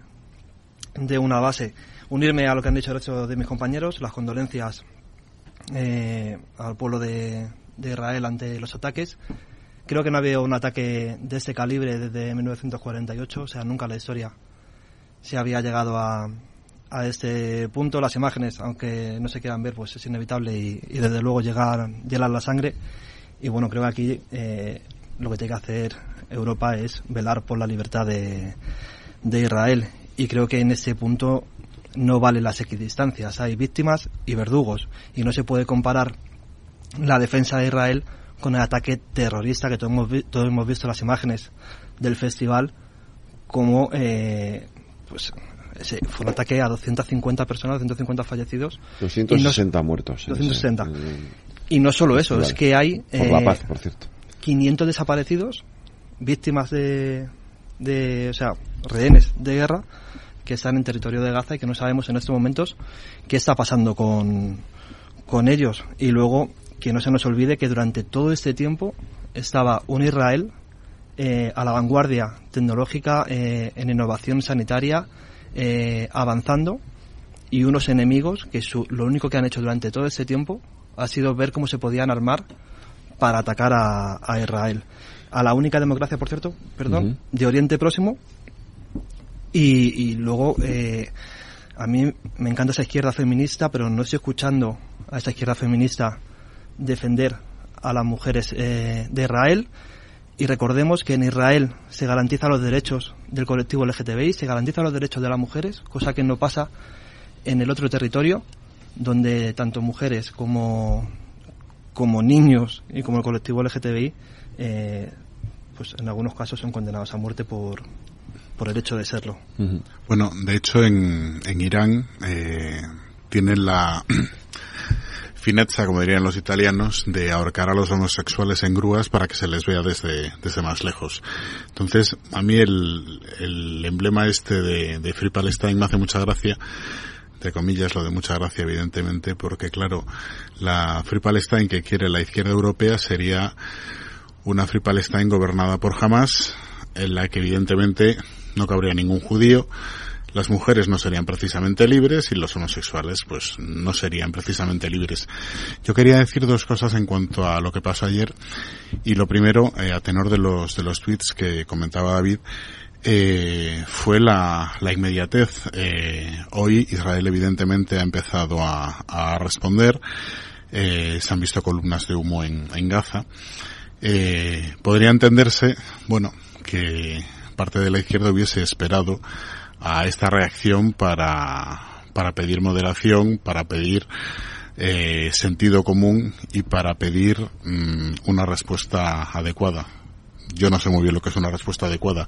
de una base. Unirme a lo que han dicho el resto de mis compañeros, las condolencias eh, al pueblo de, Israel ante los ataques. Creo que no ha habido un ataque de este calibre desde 1948, o sea, nunca en la historia se había llegado a, a este punto. Las imágenes, aunque no se quieran ver, pues es inevitable y, desde luego llegar, llegar la sangre. Y bueno, creo que aquí eh, lo que tiene que hacer Europa es velar por la libertad de, Israel. Y creo que en ese punto no vale las equidistancias. Hay víctimas y verdugos. Y no se puede comparar la defensa de Israel con el ataque terrorista que todos hemos, todos hemos visto las imágenes del festival como eh, pues fue un ataque a 250 personas, 250 fallecidos. 260 muertos. 260. y no solo eso, es que hay... Por la paz, por cierto. 500 desaparecidos, víctimas de, de, o sea, rehenes de guerra que están en territorio de Gaza y que no sabemos en estos momentos qué está pasando con, con ellos. Y luego que no se nos olvide que durante todo este tiempo estaba un Israel eh, a la vanguardia tecnológica eh, en innovación sanitaria eh, avanzando y unos enemigos que lo único que han hecho durante todo este tiempo ha sido ver cómo se podían armar para atacar a, Israel. A la única democracia, por cierto, perdón, de Oriente Próximo. Y, luego, eh, a mí me encanta esa izquierda feminista, pero no estoy escuchando a esa izquierda feminista defender a las mujeres eh, de Israel. Y recordemos que en Israel se garantizan los derechos del colectivo LGTBI, se garantizan los derechos de las mujeres, cosa que no pasa en el otro territorio, donde tanto mujeres como como niños y como el colectivo LGTBI, eh, pues en algunos casos son condenados a muerte por, por el hecho de serlo. Bueno, de hecho en, en Irán eh, tienen la <clears throat> finezza, como dirían los italianos, de ahorcar a los homosexuales en grúas para que se les vea desde, desde más lejos. Entonces, a mí el, el emblema este de, de Free Palestine me hace mucha gracia de comillas, lo de mucha gracia, evidentemente, porque claro, la Free Palestine que quiere la izquierda europea sería una Free Palestine gobernada por Hamas, en la que evidentemente no cabría ningún judío, las mujeres no serían precisamente libres y los homosexuales pues no serían precisamente libres. Yo quería decir dos cosas en cuanto a lo que pasó ayer y lo primero eh, a tenor de los de los tweets que comentaba David eh, fue la, la inmediatez. Eh, hoy Israel evidentemente ha empezado a, a responder. Se han visto columnas de humo en, en Gaza. Eh, podría entenderse, bueno, que parte de la izquierda hubiese esperado a esta reacción para, para pedir moderación, para pedir eh, sentido común y para pedir mm, una respuesta adecuada. Yo no sé muy bien lo que es una respuesta adecuada.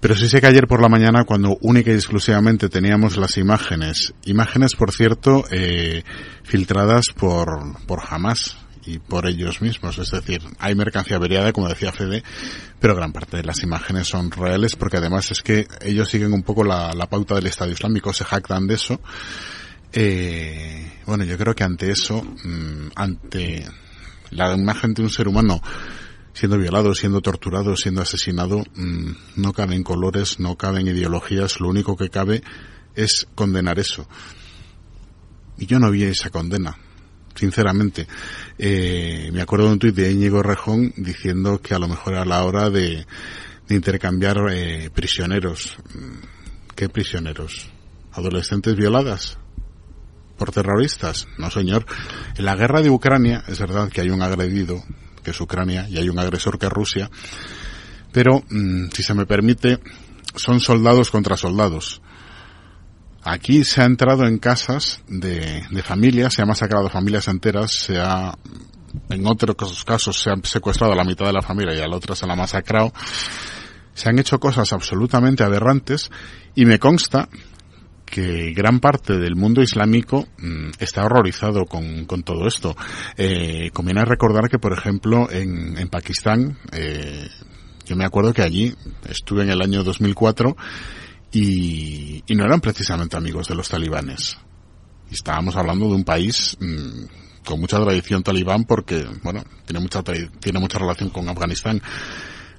Pero sí sé que ayer por la mañana, cuando única y exclusivamente teníamos las imágenes, imágenes, por cierto, eh, filtradas por, por Hamas y por ellos mismos. Es decir, hay mercancía averiada, como decía Fede, pero gran parte de las imágenes son reales porque además es que ellos siguen un poco la, pauta del Estado Islámico, se jactan de eso. Eh, bueno, yo creo que ante eso, mm, ante la imagen de un ser humano siendo violado, siendo torturado, siendo asesinado, mm, no caben colores, no caben ideologías, lo único que cabe es condenar eso. Y yo no vi esa condena, sinceramente. Eh, me acuerdo de un tuit de Íñigo Rejón diciendo que a lo mejor era la hora de, intercambiar eh, prisioneros. Mm, ¿Qué prisioneros? ¿Adolescentes violadas? ¿Por terroristas? No, señor. En la guerra de Ucrania es verdad que hay un agredido que es Ucrania, y hay un agresor que es Rusia. Pero, mm, si se me permite, son soldados contra soldados. Aquí se ha entrado en casas de, familias, se ha masacrado familias enteras, se ha en otros casos se han secuestrado a la mitad de la familia y a la otra se la ha masacrado, se han hecho cosas absolutamente aberrantes y me consta que gran parte del mundo islámico mm, está horrorizado con, con todo esto. Eh, conviene recordar que, por ejemplo, en, en Pakistán, eh, yo me acuerdo que allí estuve en el año 2004 y, y no eran precisamente amigos de los talibanes. Estábamos hablando de un país mm, con mucha tradición talibán porque, bueno, tiene mucha, tiene mucha relación con Afganistán.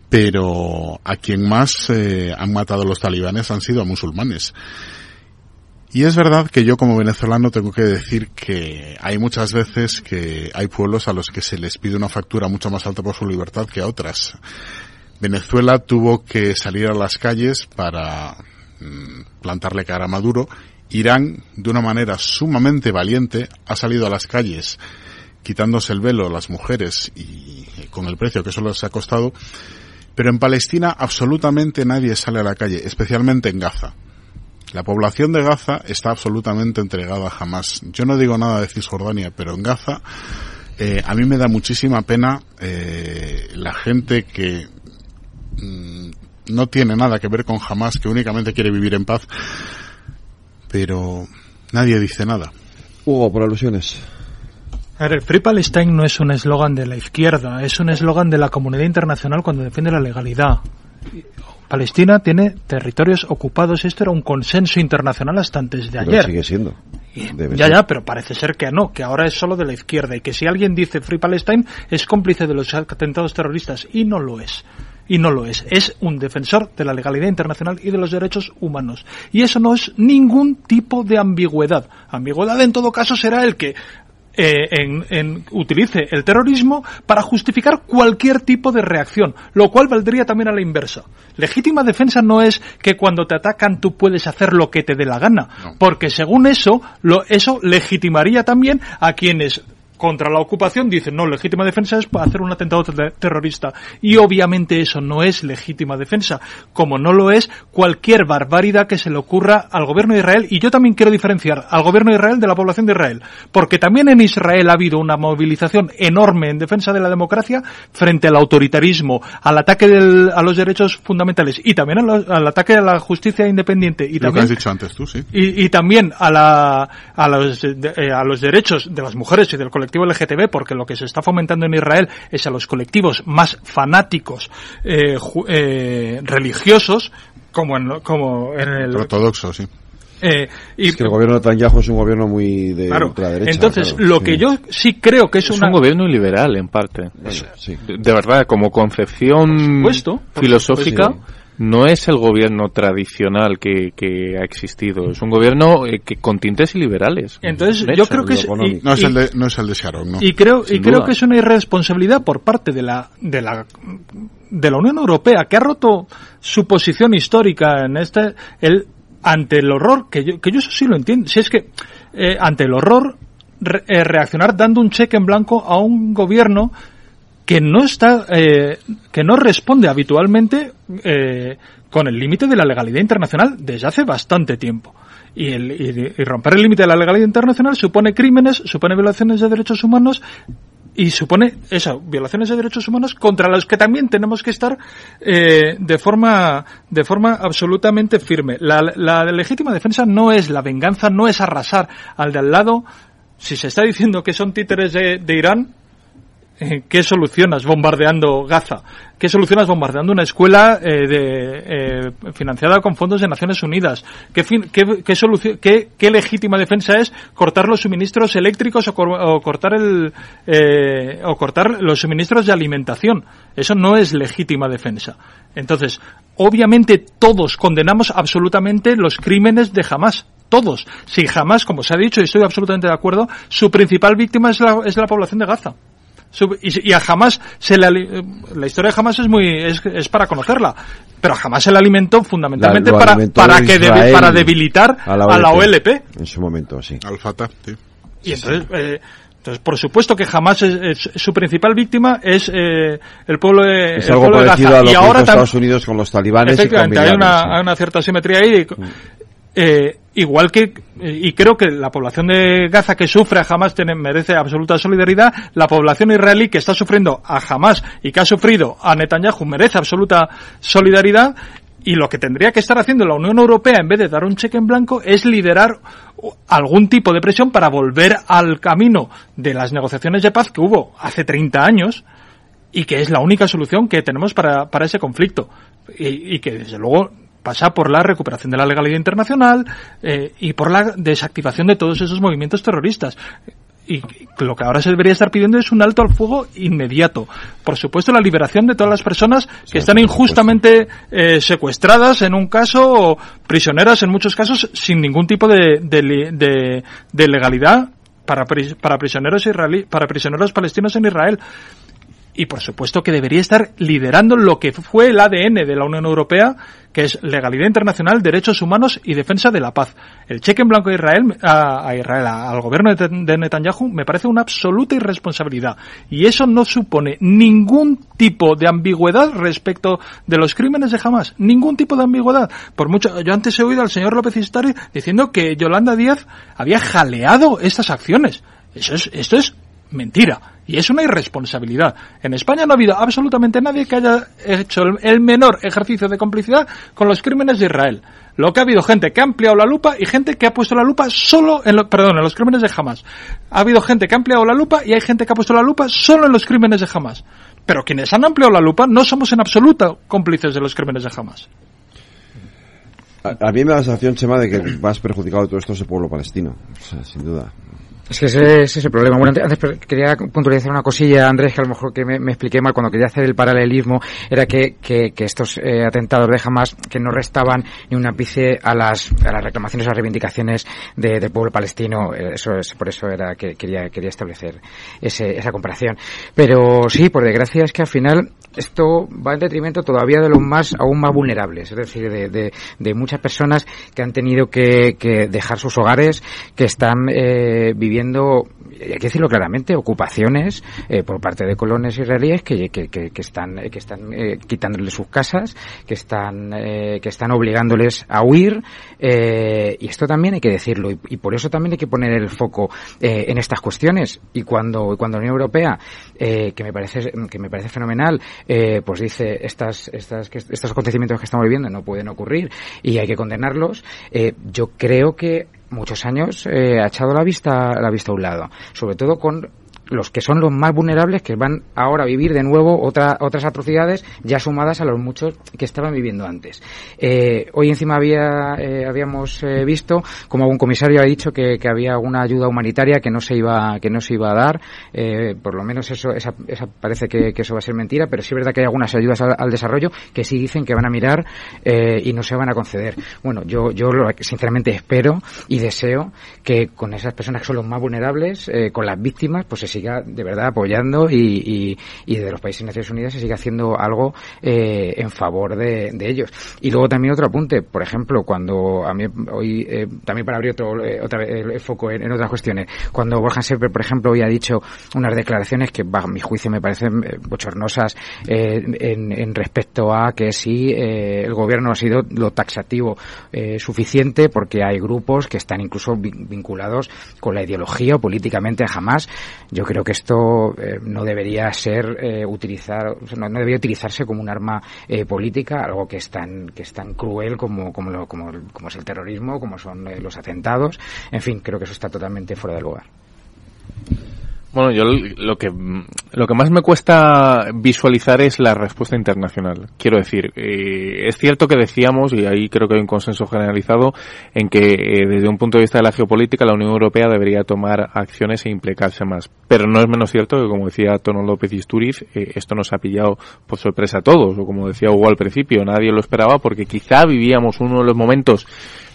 Pero a quien más eh, han matado los talibanes han sido a musulmanes. Y es verdad que yo como venezolano tengo que decir que hay muchas veces que hay pueblos a los que se les pide una factura mucho más alta por su libertad que a otras. Venezuela tuvo que salir a las calles para plantarle cara a Maduro. Irán, de una manera sumamente valiente, ha salido a las calles quitándose el velo a las mujeres y con el precio que eso les ha costado. Pero en Palestina absolutamente nadie sale a la calle, especialmente en Gaza. La población de Gaza está absolutamente entregada a Hamas. Yo no digo nada de Cisjordania, pero en Gaza eh, a mí me da muchísima pena eh, la gente que mm, no tiene nada que ver con Hamas, que únicamente quiere vivir en paz, pero nadie dice nada. Hugo, por alusiones. A ver, el Free Palestine no es un eslogan de la izquierda, es un eslogan de la comunidad internacional cuando defiende la legalidad. Palestina tiene territorios ocupados. Esto era un consenso internacional hasta antes de Pero ayer. sigue siendo. Debe Ya, ser. ya, pero parece ser que no, que ahora es solo de la izquierda y que si alguien dice Free Palestine es cómplice de los atentados terroristas y no lo es. Y no lo es. Es un defensor de la legalidad internacional y de los derechos humanos. Y eso no es ningún tipo de ambigüedad. Ambigüedad en todo caso será el que eh, en- en- utilice el terrorismo para justificar cualquier tipo de reacción, lo cual valdría también a la inversa. Legítima defensa no es que cuando te atacan tú puedes hacer lo que te dé la gana, porque según eso, lo, eso legitimaría también a quienes contra la ocupación dicen no, legítima defensa es hacer un atentado ter- terrorista. Y obviamente eso no es legítima defensa, como no lo es cualquier barbaridad que se le ocurra al gobierno de Israel. Y yo también quiero diferenciar al gobierno de Israel de la población de Israel, porque también en Israel ha habido una movilización enorme en defensa de la democracia frente al autoritarismo, al ataque del- a los derechos fundamentales y también al, al ataque a la justicia independiente. Y Lo que también has dicho antes tú, sí. y, y también a, la, a, los, de- eh, a los derechos de las mujeres y del colectivo LGTB, porque lo que se está fomentando en Israel es a los colectivos más fanáticos eh, ju- eh, religiosos, como en, como en el... Ortodoxo, sí. eh, y, Es que el gobierno de Netanyahu es un gobierno muy de Claro. ultraderecha. Entonces, claro, lo sí. que yo sí creo que es, Es una... un gobierno liberal, en parte. sí. De, de verdad, como concepción supuesto, por filosófica, supuesto. No es el gobierno tradicional que, que ha existido. Es un gobierno eh, que con tintes liberales. Entonces, yo creo que es- y- No es, y- el de, no es el de Sharon, ¿no? Y creo, y creo que es una irresponsabilidad por parte de la, de la, de la Unión Europea, que ha roto su posición histórica en este, el, ante el horror, que yo, que yo eso sí lo entiendo, si es que, eh, ante el horror, re- eh, reaccionar dando un cheque en blanco a un gobierno que no está, eh, que no responde habitualmente eh, con el límite de la legalidad internacional desde hace bastante tiempo. Y, romper el límite de la legalidad internacional supone crímenes, supone violaciones de derechos humanos y supone eso, violaciones de derechos humanos contra los que también tenemos que estar eh, de forma de forma absolutamente firme. La, la legítima defensa no es la venganza, no es arrasar al de al lado. Si se está diciendo que son títeres de, de Irán, <laughs> ¿Qué solucionas bombardeando Gaza? ¿Qué solucionas bombardeando una escuela eh, de, eh, financiada con fondos de Naciones Unidas? ¿Qué, fin- qué, qué, solución- qué- legítima defensa es cortar los suministros eléctricos o, o cortar el, eh, o cortar los suministros de alimentación? Eso no es legítima defensa. Entonces, obviamente todos condenamos absolutamente los crímenes de Hamas. Todos. Si Hamas, como se ha dicho, y estoy absolutamente de acuerdo, su principal víctima es la, es la población de Gaza. Y, a Hamas se le ali- eh, la historia de Hamas es muy es, es para conocerla pero a Hamas se le alimentó fundamentalmente La- para alimentó para que debi- para debilitar a a la OLP. En su momento, sí. Al Fatah, sí. y entonces eh, entonces por supuesto que Hamas es, es- su principal víctima es eh, el pueblo de Es el algo pueblo de Gaza a lo y que ahora Estados Unidos con los talibanes y Efectivamente, hay una, sí. hay una cierta simetría ahí. Eh, igual que, y creo que la población de Gaza que sufre a Hamas tiene, merece absoluta solidaridad, la población israelí que está sufriendo a Hamas y que ha sufrido a Netanyahu merece absoluta solidaridad, y lo que tendría que estar haciendo la Unión Europea en vez de dar un cheque en blanco es liderar algún tipo de presión para volver al camino de las negociaciones de paz que hubo hace 30 años y que es la única solución que tenemos para, ese conflicto. Y que desde luego pasa por la recuperación de la legalidad internacional eh, y por la desactivación de todos esos movimientos terroristas. Y lo que ahora se debería estar pidiendo es un alto al fuego inmediato. Por supuesto, la liberación de todas las personas que están injustamente eh, secuestradas en un caso o prisioneras en muchos casos sin ningún tipo de, de, de, de legalidad para, para prisioneros israelí, para prisioneros palestinos en Israel y por supuesto que debería estar liderando lo que fue el ADN de la Unión Europea, que es legalidad internacional, derechos humanos y defensa de la paz. El cheque en blanco a Israel, a, Israel al gobierno de Netanyahu, me parece una absoluta irresponsabilidad. Y eso no supone ningún tipo de ambigüedad respecto de los crímenes de Hamas. Ningún tipo de ambigüedad. Por mucho, yo antes he oído al señor López Istari diciendo que Yolanda Díaz había jaleado estas acciones. Eso es, esto es mentira. Y es una irresponsabilidad. En España no ha habido absolutamente nadie que haya hecho el, menor ejercicio de complicidad con los crímenes de Israel. Lo que ha habido gente que ha ampliado la lupa y gente que ha puesto la lupa solo en, perdón, en los crímenes de Hamas. Ha habido gente que ha ampliado la lupa y hay gente que ha puesto la lupa solo en los crímenes de Hamas. Pero quienes han ampliado la lupa no somos en absoluto cómplices de los crímenes de Hamas. A, mí me da la sensación, Chema, de que más perjudicado de todo esto es el pueblo palestino. sin duda. Es que ese, es el problema. Bueno, antes quería puntualizar una cosilla, Andrés, que a lo mejor que me, expliqué mal cuando quería hacer el paralelismo, era que, que, estos eh, atentados de Hamas que no restaban ni un ápice a las, a las reclamaciones, a las reivindicaciones del pueblo palestino. Eh, eso es, por eso era que quería, quería establecer ese, esa comparación. Pero sí, por desgracia es que al final esto va en detrimento todavía de los más, aún más vulnerables, es decir, de, muchas personas que han tenido que, que dejar sus hogares, que están eh, viviendo hay que decirlo claramente, ocupaciones eh, por parte de colones israelíes que, que, que, están, que están eh, quitándoles sus casas, que están, eh, que están obligándoles a huir, y esto también hay que decirlo, y, por eso también hay que poner el foco en estas cuestiones. Y cuando, cuando la Unión Europea, que me parece, que me parece fenomenal, pues dice estas, estas, estos acontecimientos que estamos viviendo no pueden ocurrir y hay que condenarlos, yo creo que muchos años eh, ha echado la vista la vista a un lado, sobre todo con los que son los más vulnerables que van ahora a vivir de nuevo otra, otras atrocidades ya sumadas a los muchos que estaban viviendo antes. Eh, hoy encima había, eh, habíamos eh, visto como un comisario ha dicho que, había una ayuda humanitaria que no se iba, que no se iba a dar. Eh, por lo menos eso, esa, esa parece que, eso va a ser mentira, pero sí es verdad que hay algunas ayudas al, desarrollo que sí dicen que van a mirar y no se van a conceder. Bueno, yo, yo sinceramente espero y deseo que con esas personas que son los más vulnerables, con las víctimas, pues se siga de verdad apoyando y, y, y de los países de Naciones Unidas se siga haciendo algo eh, en favor de, de, ellos. Y luego también otro apunte, por ejemplo, cuando a mí hoy, eh, también para abrir otro, eh, otra vez el foco en, otras cuestiones, cuando Borja Serper, por ejemplo, hoy ha dicho unas declaraciones que, bajo mi juicio, me parecen eh, bochornosas en, respecto a que si el gobierno ha sido lo taxativo suficiente porque hay grupos que están incluso vinculados con la ideología o políticamente jamás. Yo creo que esto eh, no debería ser eh, utilizar, no, no, debería utilizarse como un arma eh, política, algo que es tan, que es tan cruel como, como, lo, como, como es el terrorismo, como son eh, los atentados. En fin, creo que eso está totalmente fuera de lugar. Bueno, yo lo que lo que más me cuesta visualizar es la respuesta internacional. Quiero decir, eh, es cierto que decíamos y ahí creo que hay un consenso generalizado en que eh, desde un punto de vista de la geopolítica la Unión Europea debería tomar acciones e implicarse más. Pero no es menos cierto que como decía Tono López Isturiz, eh, esto nos ha pillado por sorpresa a todos o como decía Hugo al principio, nadie lo esperaba porque quizá vivíamos uno de los momentos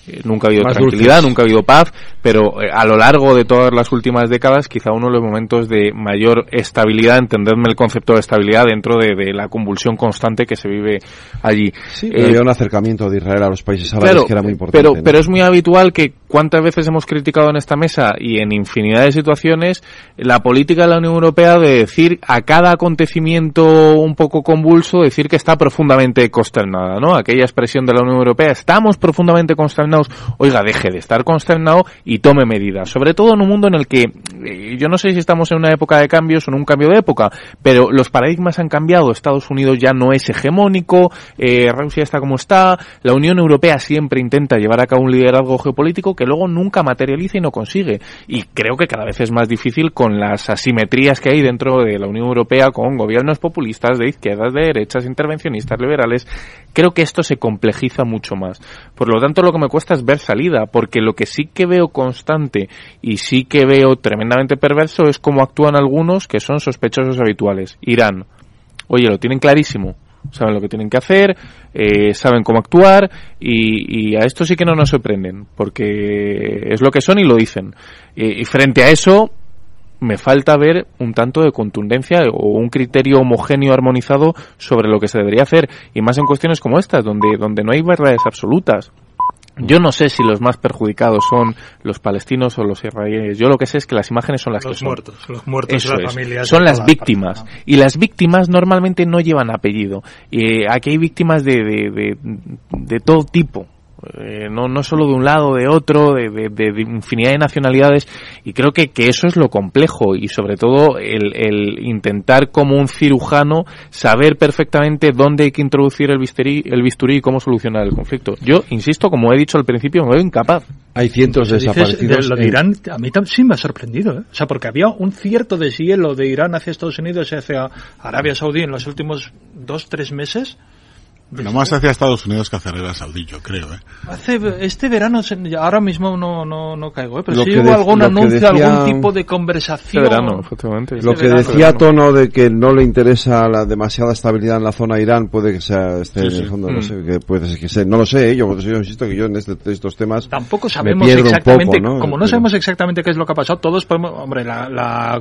eh, nunca ha habido Más tranquilidad, dulces. nunca ha habido paz, pero eh, a lo largo de todas las últimas décadas, quizá uno de los momentos de mayor estabilidad, entenderme el concepto de estabilidad dentro de, de la convulsión constante que se vive allí. Sí, eh, había un acercamiento de Israel a los países árabes claro, que era muy importante. Pero, ¿no? pero es muy habitual que cuántas veces hemos criticado en esta mesa y en infinidad de situaciones la política de la Unión Europea de decir a cada acontecimiento un poco convulso, decir que está profundamente consternada, ¿no? Aquella expresión de la Unión Europea, estamos profundamente consternados oiga, deje de estar consternado y tome medidas. Sobre todo en un mundo en el que, eh, yo no sé si estamos en una época de cambios o en un cambio de época, pero los paradigmas han cambiado. Estados Unidos ya no es hegemónico, eh, Rusia está como está, la Unión Europea siempre intenta llevar a cabo un liderazgo geopolítico que luego nunca materializa y no consigue. Y creo que cada vez es más difícil con las asimetrías que hay dentro de la Unión Europea con gobiernos populistas de izquierdas, de derechas, intervencionistas, liberales. Creo que esto se complejiza mucho más. Por lo tanto, lo que me cuesta es ver salida, porque lo que sí que veo constante y sí que veo tremendamente perverso es cómo actúan algunos que son sospechosos habituales. Irán. Oye, lo tienen clarísimo saben lo que tienen que hacer, eh, saben cómo actuar y, a esto sí que no nos sorprenden, porque es lo que son y lo dicen. Y, y, frente a eso, me falta ver un tanto de contundencia o un criterio homogéneo armonizado sobre lo que se debería hacer, y más en cuestiones como estas, donde, donde no hay verdades absolutas. Yo no sé si los más perjudicados son los palestinos o los israelíes. Yo lo que sé es que las imágenes son las los que muertos. Los muertos Eso es. Son las víctimas. Y las víctimas normalmente no llevan apellido. Y aquí hay víctimas de, de, de, de todo tipo. Eh, no, no solo de un lado, de otro, de, de, de, infinidad de nacionalidades, y creo que, que eso es lo complejo, y sobre todo el, el, intentar como un cirujano saber perfectamente dónde hay que introducir el bisturí, el bisturí y cómo solucionar el conflicto. Yo, insisto, como he dicho al principio, me veo incapaz. Hay cientos de desaparecidos. De lo de Irán, a mí sí me ha sorprendido, ¿eh? O sea, porque había un cierto deshielo de Irán hacia Estados Unidos y hacia Arabia Saudí en los últimos dos, tres meses. No más hacia Estados Unidos que hacia Arabia Saudí, yo creo, ¿eh? Hace, este verano, ahora mismo no, no, no caigo, ¿eh? Pero lo sí hubo algún anuncio, decía, algún tipo de conversación. Este verano, efectivamente. Lo este que decía Tono de que no le interesa la demasiada estabilidad en la zona de Irán, puede que sea, este, sí, sí. en el fondo, mm. no sé, que puede ser que sea, no lo sé, yo, yo insisto que yo en este, estos temas. Tampoco sabemos exactamente, poco, ¿no? como no sabemos exactamente qué es lo que ha pasado, todos podemos, hombre, la, la,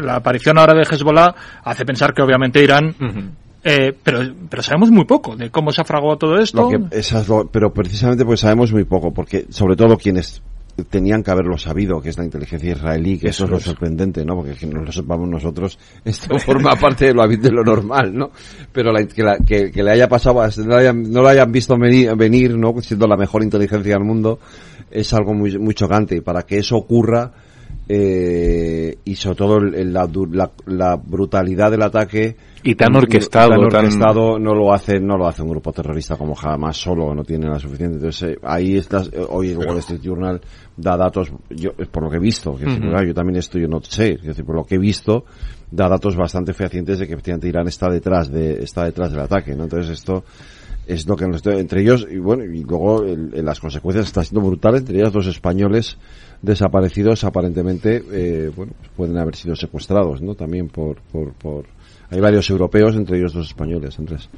la aparición ahora de Hezbollah hace pensar que obviamente Irán uh -huh. Eh, pero, pero sabemos muy poco de cómo se ha fraguado todo esto. Lo que, esas, lo, pero precisamente pues sabemos muy poco, porque sobre todo quienes tenían que haberlo sabido, que es la inteligencia israelí, que eso, eso es lo sorprendente, ¿no? Porque que no lo sepamos nosotros, <laughs> esto forma parte de lo, de lo normal, ¿no? Pero la, que, la, que, que, le haya pasado, no lo hayan, no lo hayan visto venir, venir, ¿no? Siendo la mejor inteligencia del mundo, es algo muy, muy chocante. Y para que eso ocurra, eh, y sobre todo la, la, la brutalidad del ataque, y tan orquestado, tan orquestado tan... no lo hace no lo hace un grupo terrorista como jamás solo no tiene la suficiente. Entonces eh, ahí estás eh, hoy el Wall Street Journal da datos yo por lo que he visto que uh -huh. decir, yo también esto yo no sé decir, por lo que he visto da datos bastante fehacientes de que efectivamente Irán está detrás de está detrás del ataque no entonces esto es lo que nos entre ellos y bueno y luego el, las consecuencias están siendo brutales entre ellas dos españoles desaparecidos aparentemente eh, bueno pueden haber sido secuestrados no también por por, por hay varios europeos, entre ellos dos españoles, Andrés.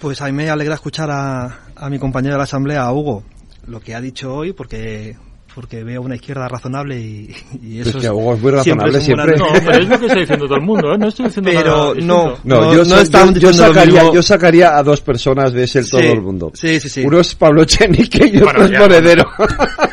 Pues a mí me alegra escuchar a, a mi compañero de la Asamblea, a Hugo, lo que ha dicho hoy, porque porque veo una izquierda razonable y, y eso es que Hugo es muy razonable siempre. siempre. No, pero es lo que está diciendo todo el mundo, ¿eh? No estoy diciendo pero nada no, no, no, yo, no yo, yo, sacaría, yo sacaría a dos personas de ese todo sí, el mundo. Sí, sí, sí. Uno es Pablo Chenique y otro bueno, es Monedero.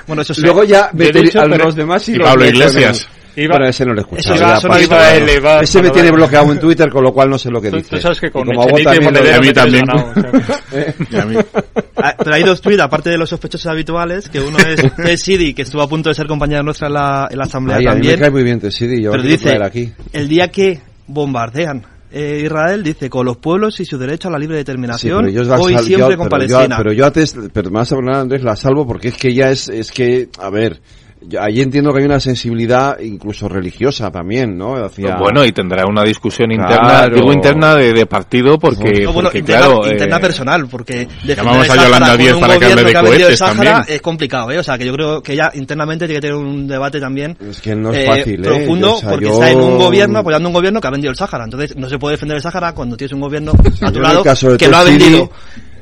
bueno, eso <laughs> sí. Luego ya meter a los demás y, y Pablo Iglesias. Iba, bueno, ese no. Iba, ya, iba, él, iba, ese me tiene bloqueado en Twitter, con lo cual no sé lo que tú, dice. Tú sabes que con <laughs> y como lo, a mí también. Ganado, o sea, a mí. Pero hay dos tweets, aparte de los sospechosos habituales, que uno es <laughs> Sidi, que estuvo a punto de ser compañera nuestra en la, en la asamblea Ay, también. A mí me cae muy bien Sidi, yo pero dice, aquí. el día que bombardean eh, Israel dice con los pueblos y su derecho a la libre determinación sí, hoy sal, siempre yo, con pero Palestina. Yo, pero yo antes, pero más a hablar Andrés la salvo porque es que ya es, es que, a ver, Allí entiendo que hay una sensibilidad incluso religiosa también, ¿no? Hacia... Bueno, y tendrá una discusión interna, claro. digo interna de, de partido porque, no, bueno, porque interna, claro... Interna eh, personal, porque... Llamamos a Yolanda Díez para que hable de cohetes también. Es complicado, ¿eh? O sea, que yo creo que ella internamente tiene que tener un debate también... Es que no es fácil, eh, Profundo, o sea, porque yo... está en un gobierno, apoyando un gobierno que ha vendido el Sáhara. Entonces, no se puede defender el Sáhara cuando tienes un gobierno <laughs> a tu lado que lo ha vendido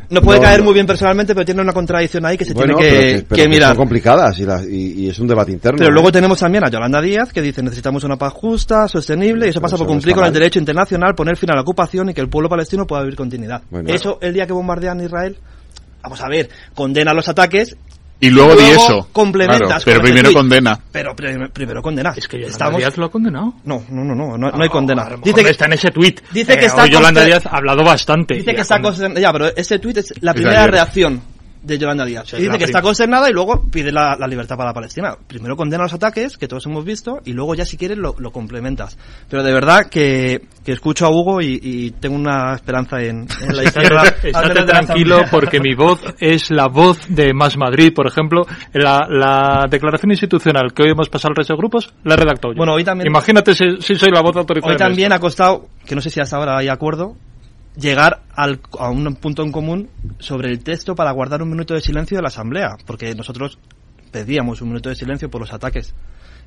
no puede no, caer muy bien personalmente, pero tiene una contradicción ahí que se bueno, tiene que, pero que, pero que mirar. Son complicadas y, la, y, y, es un debate interno. Pero ¿no? luego tenemos también a Yolanda Díaz que dice necesitamos una paz justa, sostenible y eso pasa eso por cumplir con el derecho internacional, poner fin a la ocupación y que el pueblo palestino pueda vivir con dignidad. Bueno, eso el día que bombardean Israel, vamos a ver, condena los ataques y luego, luego di eso. Complementas claro, pero primero condena. Pero primero, primero condena. Es que Yolanda Estamos... Díaz lo ha condenado. No, no, no, no, no, no hay condena. Oh, dice que está en ese tweet. Dice que eh, está Yolanda Díaz ha hablado bastante. Dice que está con... ya, pero ese tweet es la primera reacción de Yolanda Díaz. Sí, y dice que prim- está consternada y luego pide la, la libertad para Palestina. Primero condena los ataques, que todos hemos visto, y luego ya si quieres lo, lo complementas. Pero de verdad que, que escucho a Hugo y, y tengo una esperanza en, en la izquierda. <laughs> Estate tranquilo porque mi voz es la voz de Más Madrid, por ejemplo. La, la declaración institucional que hoy hemos pasado al resto de grupos la he redactado yo. Bueno, hoy también- Imagínate si, si soy la voz autoritaria. Hoy también ha costado, que no sé si hasta ahora hay acuerdo, llegar al- a un punto en común sobre el texto para guardar un minuto de silencio de la Asamblea, porque nosotros pedíamos un minuto de silencio por los ataques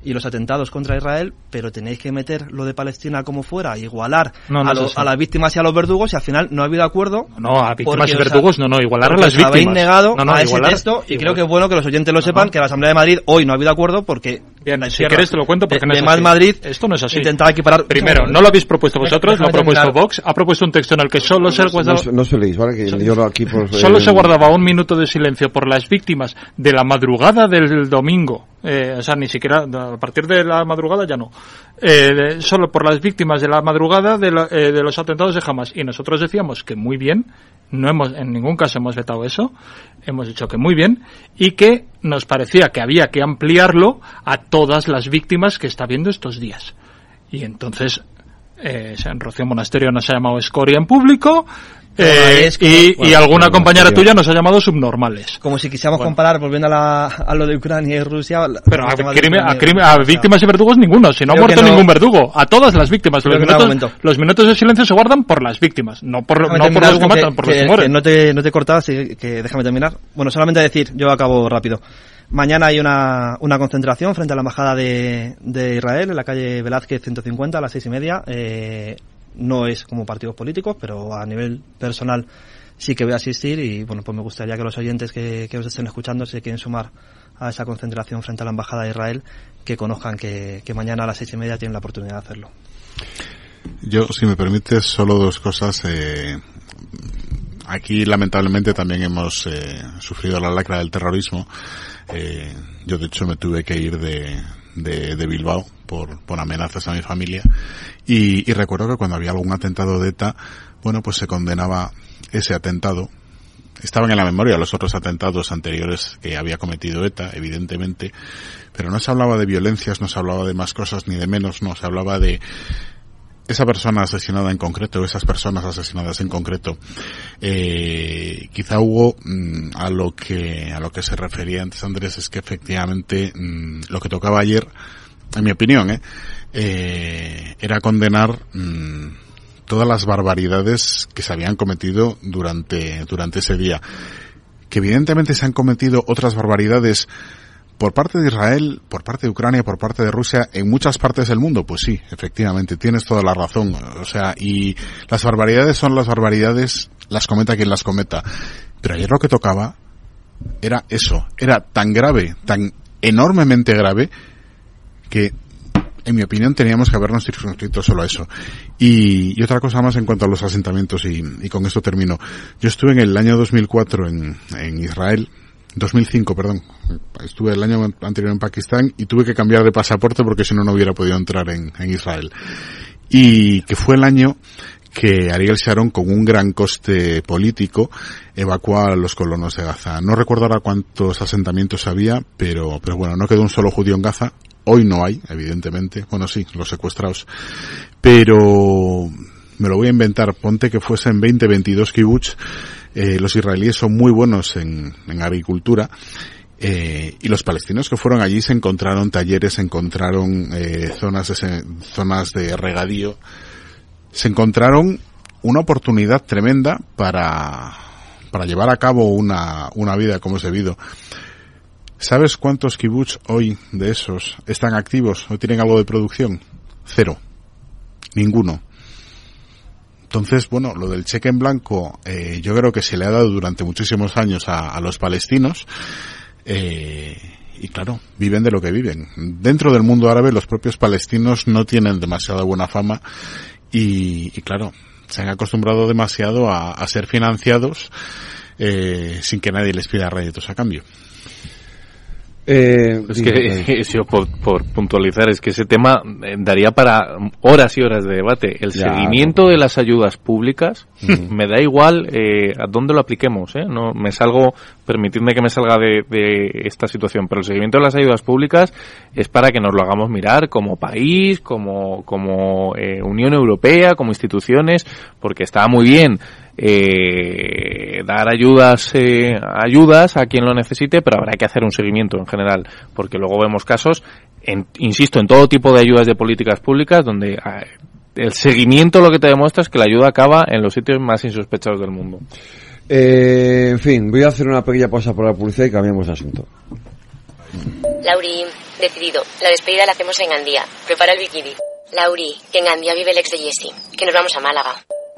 y los atentados contra Israel, pero tenéis que meter lo de Palestina como fuera, igualar No, no a, lo- a las víctimas y a los verdugos y al final no ha habido acuerdo. No, a víctimas porque y verdugos, no, no, igualar a las habéis víctimas. negado No, no, a ese igualar- texto y igual- creo que es bueno que los oyentes lo sepan, que la Asamblea de Madrid hoy no ha habido acuerdo porque Bien, la si quieres te lo cuento porque de, no es de así. Madrid Esto no es así. intentaba equiparar Primero, no lo habéis propuesto vosotros, lo ha propuesto. Vox, ha propuesto un texto en el que solo se guardaba, no se leéis, ¿vale? Que yo aquí por, solo eh, se guardaba un minuto de silencio por las víctimas de la madrugada del domingo. Eh, o sea, ni siquiera a partir de la madrugada ya no. Eh, solo por las víctimas de la madrugada eh, de los atentados de Hamas. Y nosotros decíamos que muy bien, no hemos, en ningún caso hemos vetado eso, hemos dicho que muy bien, y que nos parecía que había que ampliarlo a todas las víctimas que está viendo estos días. Y entonces, eh, Rocío Monasterio nos ha llamado escoria en público, eh, y, alguna compañera tuya nos ha llamado subnormales. Como si quisiéramos Bueno. comparar, volviendo a, la- a lo de Ucrania y Rusia. Pero a, crime- crime- víctimas y verdugos ninguno, si no ha Creo muerto no- ningún verdugo, a todas las víctimas. Los minutos, los minutos de silencio se guardan por las víctimas, no por, no por los que matan, por los que mueren. no te, no te cortas, que déjame terminar. Bueno, solamente decir, yo acabo rápido. Mañana hay una, una concentración frente a la embajada de, de Israel en la calle Velázquez 150 a las seis y media. Eh, no es como partidos políticos, pero a nivel personal sí que voy a asistir y bueno, pues me gustaría que los oyentes que, que os estén escuchando se quieren sumar a esa concentración frente a la embajada de Israel, que conozcan que, que mañana a las seis y media tienen la oportunidad de hacerlo. Yo, si me permites, solo dos cosas. Eh, aquí, lamentablemente, también hemos eh, sufrido la lacra del terrorismo. Eh, yo, de hecho, me tuve que ir de, de Bilbao por, amenazas a mi familia. Y, y recuerdo que cuando había algún atentado de ETA, bueno, pues se condenaba ese atentado. Estaban en la memoria los otros atentados anteriores que había cometido ETA, evidentemente, pero no se hablaba de violencias, no se hablaba de más cosas ni de menos, no, se hablaba de esa persona asesinada en concreto, esas personas asesinadas en concreto, eh, quizá hubo mm, a lo que a lo que se refería antes Andrés es que efectivamente mm, lo que tocaba ayer, en mi opinión, eh, eh, era condenar mm, todas las barbaridades que se habían cometido durante durante ese día, que evidentemente se han cometido otras barbaridades por parte de Israel, por parte de Ucrania, por parte de Rusia, en muchas partes del mundo, pues sí, efectivamente, tienes toda la razón. O sea, y las barbaridades son las barbaridades, las cometa quien las cometa. Pero ayer lo que tocaba era eso, era tan grave, tan enormemente grave, que en mi opinión teníamos que habernos circunscrito solo a eso. Y, otra cosa más en cuanto a los asentamientos, y, y con esto termino. Yo estuve en el año 2004 en, en Israel, 2005, perdón. Estuve el año anterior en Pakistán y tuve que cambiar de pasaporte porque si no, no hubiera podido entrar en, en Israel. Y que fue el año que Ariel Sharon, con un gran coste político, evacuó a los colonos de Gaza. No recuerdo ahora cuántos asentamientos había, pero, pero bueno, no quedó un solo judío en Gaza. Hoy no hay, evidentemente. Bueno, sí, los secuestrados. Pero me lo voy a inventar. Ponte que fuesen 20, 22 kibbutz. Eh, los israelíes son muy buenos en, en agricultura. Eh, y los palestinos que fueron allí se encontraron talleres, se encontraron eh, zonas, zonas de regadío, se encontraron una oportunidad tremenda para, para llevar a cabo una, una vida como es debido. ¿Sabes cuántos kibbutz hoy de esos están activos o tienen algo de producción? Cero. Ninguno. Entonces, bueno, lo del cheque en blanco, eh, yo creo que se le ha dado durante muchísimos años a, los palestinos. Eh, y claro, viven de lo que viven. Dentro del mundo árabe, los propios palestinos no tienen demasiada buena fama y, y claro, se han acostumbrado demasiado a, ser financiados eh, sin que nadie les pida réditos a cambio. Eh, Es que, <laughs> yo por, por puntualizar, es que ese tema eh, daría para horas y horas de debate. El Ya, seguimiento de las ayudas públicas, me da igual eh, a dónde lo apliquemos, ¿eh? No, me salgo permitidme que me salga de, esta situación, pero el seguimiento de las ayudas públicas es para que nos lo hagamos mirar como país, como, como eh, Unión Europea, como instituciones, porque está muy bien eh, dar ayudas eh, ayudas a quien lo necesite, pero habrá que hacer un seguimiento en general, porque luego vemos casos, en, insisto, en todo tipo de ayudas de políticas públicas donde ah, el seguimiento lo que te demuestra es que la ayuda acaba en los sitios más insospechados del mundo. Eh, en fin, voy a hacer una pequeña pausa por la publicidad y cambiamos de asunto. Lauri, decidido. La despedida la hacemos en Gandía. Prepara el bikini. Lauri, que en Gandía vive el ex de Jesse. Que nos vamos a Málaga.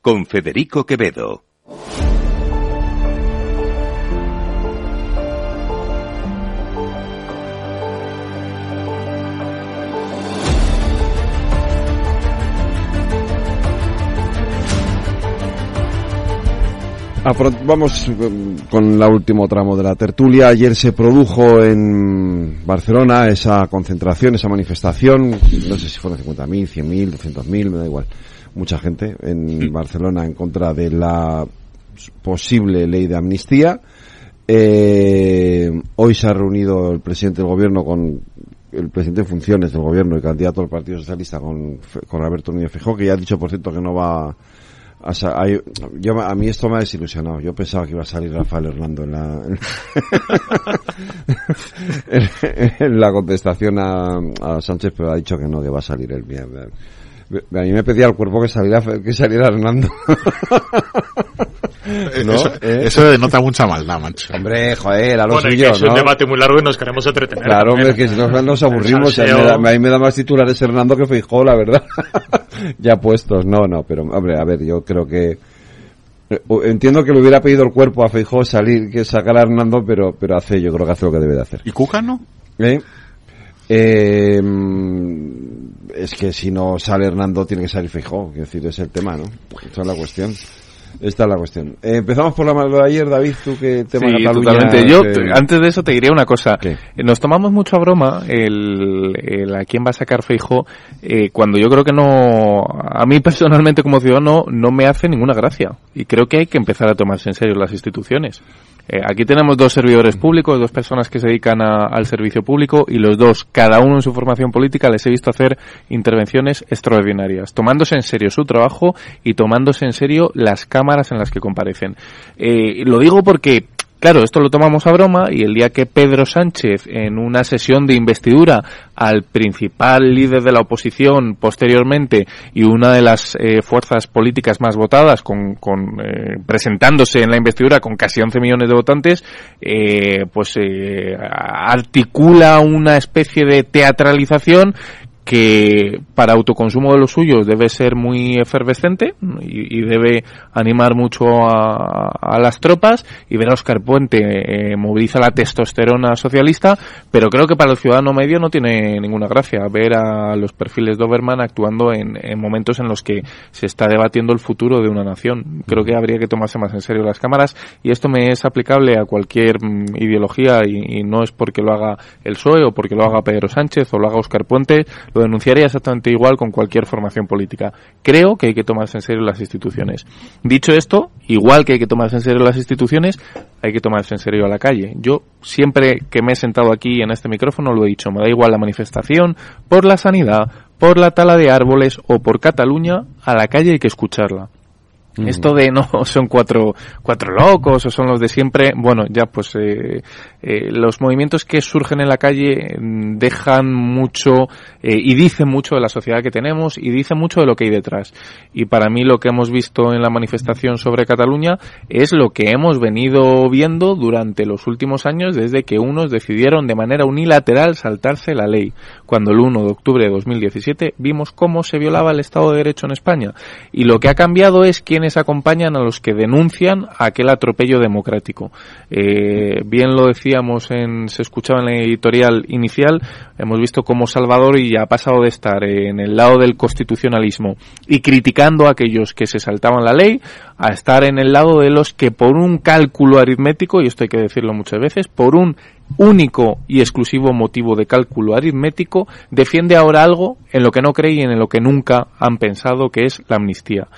con Federico Quevedo. Vamos um, con el último tramo de la tertulia. Ayer se produjo en Barcelona esa concentración, esa manifestación, no sé si fueron 50.000, 100.000, 200.000, me da igual, mucha gente en Barcelona en contra de la posible ley de amnistía. Eh, hoy se ha reunido el presidente del gobierno con el presidente en funciones del gobierno y candidato del Partido Socialista con, con Alberto Núñez Fijó, que ya ha dicho, por cierto, que no va o sea, yo, a mí esto me ha desilusionado. Yo pensaba que iba a salir Rafael Hernando en la, en, <laughs> la contestación a, Sánchez, pero ha dicho que no, que va a salir el mierda. A mí me pedía el cuerpo que saliera, que saliera Hernando. ¿No? Eso, ¿Eh? eso, denota mucha maldad, mancho. Hombre, joder, a lo bueno, suyo, es un debate muy largo y nos queremos entretener. Claro, hombre, que nos, nos aburrimos. A mí, me da, más titulares Hernando que Feijó, la verdad. <laughs> ya puestos, no, no, pero, hombre, a ver, yo creo que... Eh, entiendo que le hubiera pedido el cuerpo a Feijó salir, que sacar a Hernando, pero, pero hace, yo creo que hace lo que debe de hacer. ¿Y Cuca no? ¿Eh? Eh, es que si no sale Hernando tiene que salir Feijó, es decir, es el tema, ¿no? Esa es la cuestión. Esta es la cuestión. Eh, empezamos por la mano de ayer, David, tú que tema sí, totalmente. Yo, antes de eso, te diría una cosa. Eh, nos tomamos mucho a broma el, el a quién va a sacar Feijo eh, cuando yo creo que no, a mí <laughs> personalmente como ciudadano, no me hace ninguna gracia. Y creo que hay que empezar a tomarse en serio las instituciones. Eh, aquí tenemos dos servidores públicos, dos personas que se dedican al servicio público y los dos, cada uno en su formación política, les he visto hacer intervenciones extraordinarias, tomándose en serio su trabajo y tomándose en serio las cámaras en las que comparecen. Eh, lo digo porque Claro, esto lo tomamos a broma y el día que Pedro Sánchez, en una sesión de investidura al principal líder de la oposición posteriormente y una de las eh, fuerzas políticas más votadas, con, con eh, presentándose en la investidura con casi 11 millones de votantes, eh, pues articula una especie de teatralización que para autoconsumo de los suyos debe ser muy efervescente y, debe animar mucho a, las tropas y ver a Oscar Puente eh, moviliza la testosterona socialista, pero creo que para el ciudadano medio no tiene ninguna gracia ver a los perfiles Doberman actuando en, momentos en los que se está debatiendo el futuro de una nación. Creo que habría que tomarse más en serio las cámaras y esto me es aplicable a cualquier mm, ideología y, no es porque lo haga el PSOE o porque lo haga Pedro Sánchez o lo haga Oscar Puente, denunciaría exactamente igual con cualquier formación política. Creo que hay que tomarse en serio las instituciones. Dicho esto, igual que hay que tomarse en serio las instituciones, hay que tomarse en serio a la calle. Yo siempre que me he sentado aquí en este micrófono lo he dicho, me da igual la manifestación por la sanidad, por la tala de árboles o por Cataluña, a la calle hay que escucharla. Esto de no <laughs> son cuatro, cuatro locos o son los de siempre, bueno, ya pues eh, eh, los movimientos que surgen en la calle mm, dejan mucho eh, y dicen mucho de la sociedad que tenemos y dicen mucho de lo que hay detrás. Y para mí lo que hemos visto en la manifestación sobre Cataluña es lo que hemos venido viendo durante los últimos años desde que unos decidieron de manera unilateral saltarse la ley. Cuando el 1 de octubre de 2017 vimos cómo se violaba el Estado de Derecho en España. Y lo que ha cambiado es quienes acompañan a los que denuncian aquel atropello democrático. Eh, bien lo decíamos en, se escuchaba en la editorial inicial, hemos visto cómo Salvador y ha pasado de estar en el lado del constitucionalismo y criticando a aquellos que se saltaban la ley a estar en el lado de los que por un cálculo aritmético, y esto hay que decirlo muchas veces, por un único y exclusivo motivo de cálculo aritmético, defiende ahora algo en lo que no cree y en lo que nunca han pensado, que es la amnistía.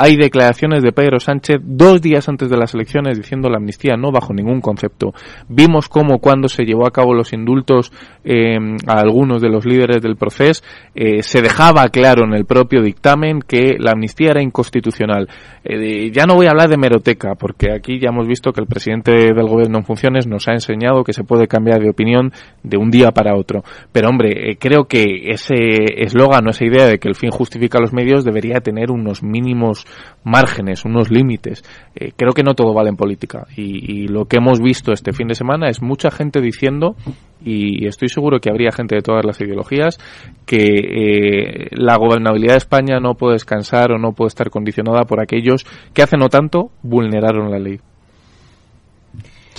Hay declaraciones de Pedro Sánchez dos días antes de las elecciones diciendo la amnistía no bajo ningún concepto. Vimos cómo cuando se llevó a cabo los indultos eh, a algunos de los líderes del proceso eh, se dejaba claro en el propio dictamen que la amnistía era inconstitucional. Eh, ya no voy a hablar de meroteca porque aquí ya hemos visto que el presidente del gobierno en funciones nos ha enseñado que se puede cambiar de opinión de un día para otro. Pero hombre, creo que ese eslogan o esa idea de que el fin justifica los medios debería tener unos mínimos márgenes, unos límites. Eh, creo que no todo vale en política. Y, lo que hemos visto este fin de semana es mucha gente diciendo, y estoy seguro que habría gente de todas las ideologías, que eh, la gobernabilidad de España no puede descansar o no puede estar condicionada por aquellos que hace no tanto vulneraron la ley.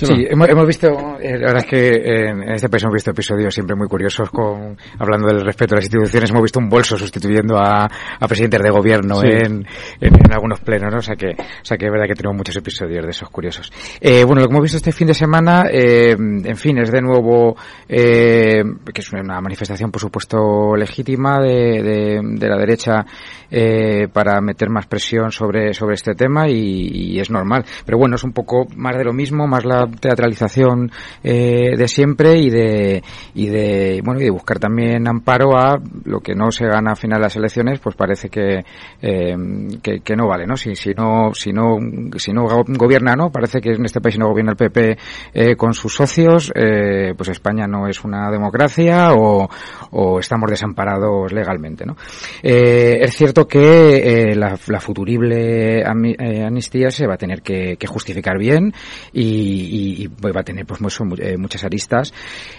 Sí, hemos, visto, eh, la verdad es que en, este país hemos visto episodios siempre muy curiosos con, hablando del respeto a las instituciones, hemos visto un bolso sustituyendo a, a presidentes de gobierno en, en, algunos plenos, ¿no? O sea que, o sea que es verdad que tenemos muchos episodios de esos curiosos. Eh, bueno, lo que hemos visto este fin de semana, eh, en fin, es de nuevo, eh, que es una manifestación por supuesto legítima de, de, de la derecha, eh, para meter más presión sobre, sobre este tema y, y es normal. Pero bueno, es un poco más de lo mismo, más la teatralización eh, de siempre y de y de bueno y de buscar también amparo a lo que no se gana a final las elecciones pues parece que, eh, que, no vale no si, si no si no si no gobierna no parece que en este país no gobierna el PP eh, con sus socios eh, pues España no es una democracia o, o estamos desamparados legalmente no es cierto que la, la, futurible amnistía se va a tener que, que justificar bien y, y, va a tener pues eh, muchas aristas.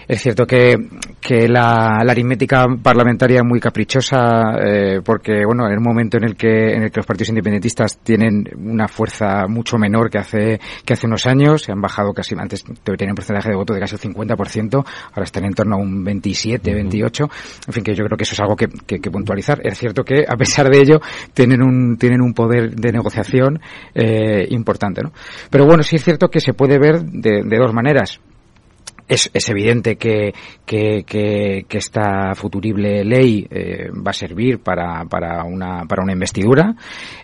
Es cierto que, que la, aritmética parlamentaria es muy caprichosa eh, porque bueno en el momento en el que en el que los partidos independentistas tienen una fuerza mucho menor que hace que hace unos años se han bajado casi antes tener un porcentaje de voto de casi el 50% ahora están en torno a un 27 28 en fin que yo creo que eso es algo que, que, que puntualizar. Es cierto que a pesar de ello tienen un tienen un poder de negociación eh, importante ¿no? pero bueno sí es cierto que se puede ver de, de dos maneras es, es evidente que, que, esta futurible ley eh, va a servir para, para, una, para una investidura,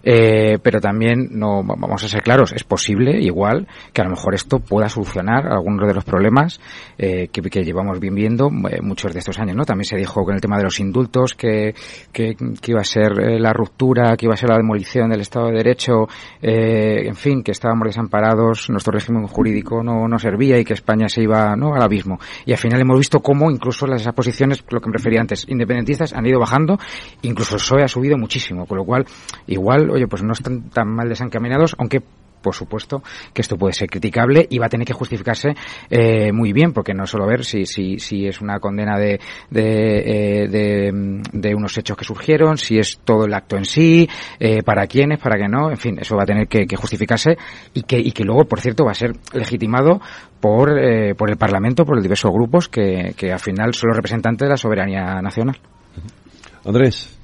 eh, pero también, no vamos a ser claros, es posible, igual, que a lo mejor esto pueda solucionar algunos de los problemas eh, que, llevamos bien viendo eh, muchos de estos años. ¿no? También se dijo con el tema de los indultos que, que, iba a ser eh, la ruptura, que iba a ser la demolición del Estado de Derecho, en fin, que estábamos desamparados, nuestro régimen jurídico no, no servía y que España se iba ¿no? Al abismo. Y al final hemos visto cómo incluso las posiciones, lo que me refería antes, independentistas han ido bajando, incluso el PSOE ha subido muchísimo, con lo cual, igual, oye, pues no están tan mal desencaminados, aunque por supuesto que esto puede ser criticable y va a tener que justificarse eh, muy bien, porque no solo ver si, si, si es una condena de, de, eh, de, de, unos hechos que surgieron, si es todo el acto en sí, eh, para quiénes, para qué no, en fin, eso va a tener que, que justificarse y que, y que luego, por cierto, va a ser legitimado por, eh, por el Parlamento, por los diversos grupos que, que al final son los representantes de la soberanía nacional. Andrés.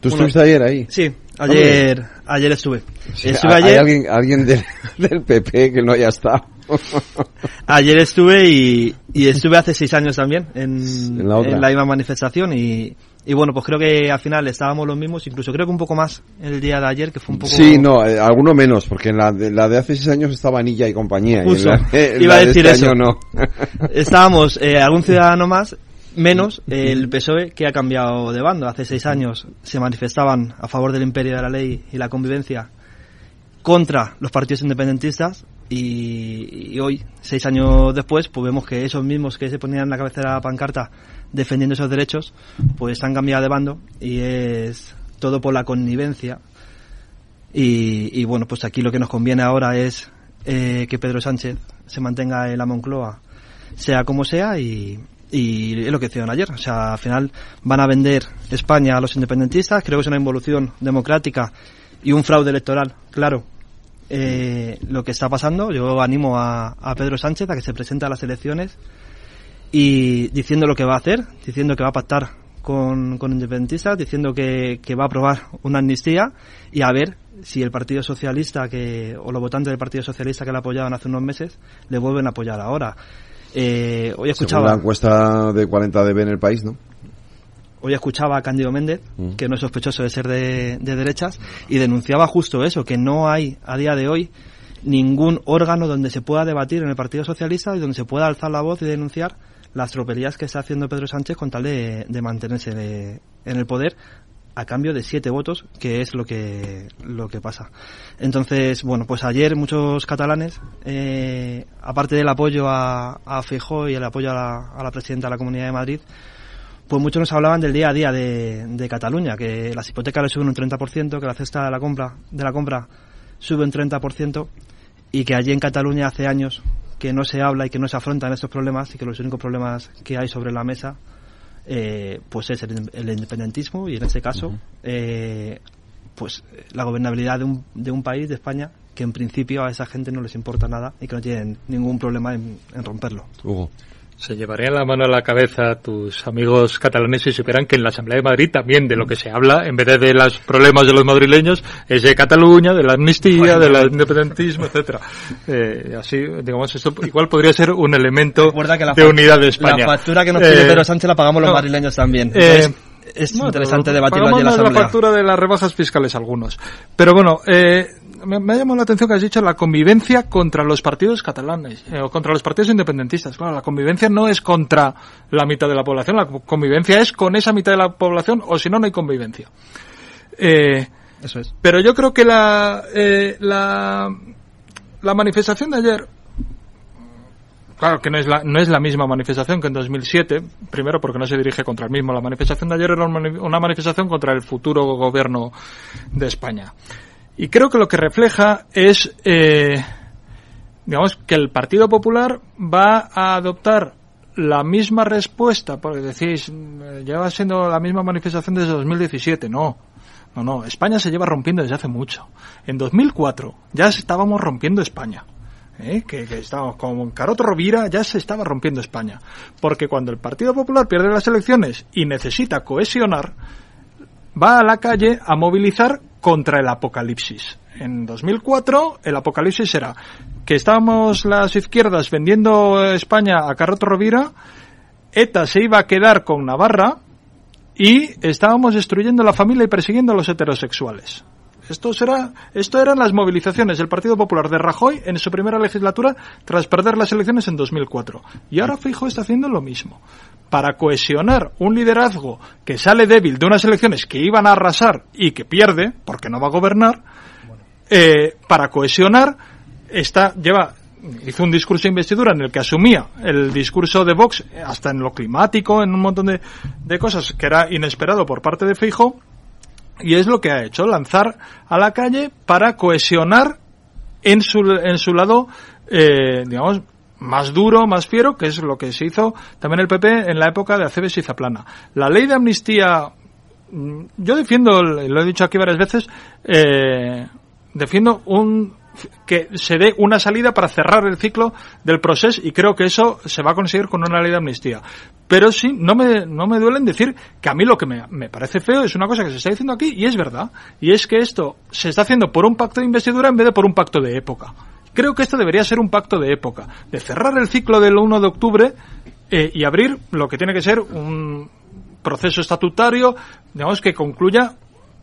¿Tú estuviste ayer ahí? Sí, ayer, ayer estuve. Sí, estuve ¿Hay ayer... alguien, alguien del, <laughs> del, PP que no haya estado? <laughs> ayer estuve y, y, estuve hace seis años también en, ¿En, la, en la misma manifestación y, Y bueno, pues creo que al final estábamos los mismos, incluso creo que un poco más el día de ayer, que fue un poco... Sí, no, eh, alguno menos, porque en la de, la de hace seis años estaba Anilla y compañía. Justo. y en la, en Iba la a de decir este eso. año no. <laughs> Estábamos eh, algún ciudadano más, menos el PSOE que ha cambiado de bando. Hace seis años se manifestaban a favor del imperio de la ley y la convivencia contra los partidos independentistas y, y hoy, seis años después, pues vemos que esos mismos que se ponían en la cabecera de la pancarta defendiendo esos derechos, pues han cambiado de bando y es todo por la connivencia. Y, y bueno, pues aquí lo que nos conviene ahora es eh, que Pedro Sánchez se mantenga en la Moncloa, sea como sea, y, es lo que hicieron ayer. O sea, al final van a vender España a los independentistas. Creo que es una involución democrática y un fraude electoral, claro. Eh, lo que está pasando, yo animo a Pedro Sánchez a que se presente a las elecciones y diciendo lo que va a hacer, diciendo que va a pactar con, con independentistas, diciendo que, que va a aprobar una amnistía y a ver si el Partido Socialista que, o los votantes del Partido Socialista que le apoyaban hace unos meses le vuelven a apoyar ahora. Eh, hoy Según escuchaba la encuesta de 40 dB en el país, ¿no? hoy escuchaba a Cándido Méndez, Mm. que no es sospechoso de ser de, de derechas, y denunciaba justo eso, que no hay a día de hoy ningún órgano donde se pueda debatir en el Partido Socialista y donde se pueda alzar la voz y denunciar las tropelías que está haciendo Pedro Sánchez con tal de, mantenerse de- en el poder a cambio de siete votos, que es lo que, lo que pasa. Entonces, bueno, pues ayer muchos catalanes, eh, aparte del apoyo a, a Feijóo y el apoyo a la, a la presidenta de la Comunidad de Madrid, pues muchos nos hablaban del día a día de, de Cataluña, que las hipotecas le suben un 30%, que la cesta de la compra, de la compra sube un 30% y que allí en Cataluña hace años que no se habla y que no se afrontan estos problemas y que los únicos problemas que hay sobre la mesa eh, pues es el, el independentismo y en este caso eh, pues la gobernabilidad de un, de un país, de España, que en principio a esa gente no les importa nada y que no tienen ningún problema en, en romperlo. Hugo. Se llevarían la mano a la cabeza tus amigos catalanes si supieran que en la Asamblea de Madrid también de lo que se habla, en vez de de los problemas de los madrileños, es de Cataluña, de la amnistía, del independentismo, etcétera. Eh, así, digamos, esto igual podría ser un elemento que la de unidad de España. La factura que nos pide Eh, Pedro Sánchez la pagamos los no. madrileños también. Eh, es bueno, interesante debatirlo allí en la Asamblea. factura de las rebajas fiscales algunos. Pero bueno, eh, me, me ha llamado la atención que has dicho la convivencia contra los partidos catalanes eh, o contra los partidos independentistas. Claro, la convivencia no es contra la mitad de la población, la convivencia es con esa mitad de la población o si no, no hay convivencia. Eh, Eso es. pero yo creo que la, eh, la, la manifestación de ayer, claro que no es, la, no es la misma manifestación que en 2007, primero porque no se dirige contra el mismo. La manifestación de ayer era una manifestación contra el futuro gobierno de España. Y creo que lo que refleja es, eh, digamos, que el Partido Popular va a adoptar la misma respuesta, porque decís, mm, lleva siendo la misma manifestación desde 2017. No, no, no. España se lleva rompiendo desde hace mucho. En 2004 ya estábamos rompiendo España. ¿eh? Que, que estábamos con Caroto Rovira, ya se estaba rompiendo España. Porque cuando el Partido Popular pierde las elecciones y necesita cohesionar, va a la calle a movilizar contra el apocalipsis. En 2004 el apocalipsis era que estábamos las izquierdas vendiendo España a Carroto Rovira, ETA se iba a quedar con Navarra y estábamos destruyendo la familia y persiguiendo a los heterosexuales. Esto, será, esto eran las movilizaciones del Partido Popular de Rajoy en su primera legislatura tras perder las elecciones en 2004. Y ahora Feijóo está haciendo lo mismo. Para cohesionar un liderazgo que sale débil de unas elecciones que iban a arrasar y que pierde, porque no va a gobernar, eh, para cohesionar, está, lleva, hizo un discurso de investidura en el que asumía el discurso de Vox, hasta en lo climático, en un montón de, de cosas que era inesperado por parte de Feijóo, y es lo que ha hecho, lanzar a la calle para cohesionar en su, en su lado, eh, digamos, más duro, más fiero, que es lo que se hizo también el PP en la época de Aceves y Zaplana. La ley de amnistía, mm, yo defiendo, lo he dicho aquí varias veces, eh, defiendo un que se dé una salida para cerrar el ciclo del proceso y creo que eso se va a conseguir con una ley de amnistía. Pero sí, no me, no me duelen decir que a mí lo que me, me parece feo es una cosa que se está diciendo aquí y es verdad. Y es que esto se está haciendo por un pacto de investidura en vez de por un pacto de época. Creo que esto debería ser un pacto de época, de cerrar el ciclo del 1 de octubre eh, y abrir lo que tiene que ser un proceso estatutario, digamos que concluya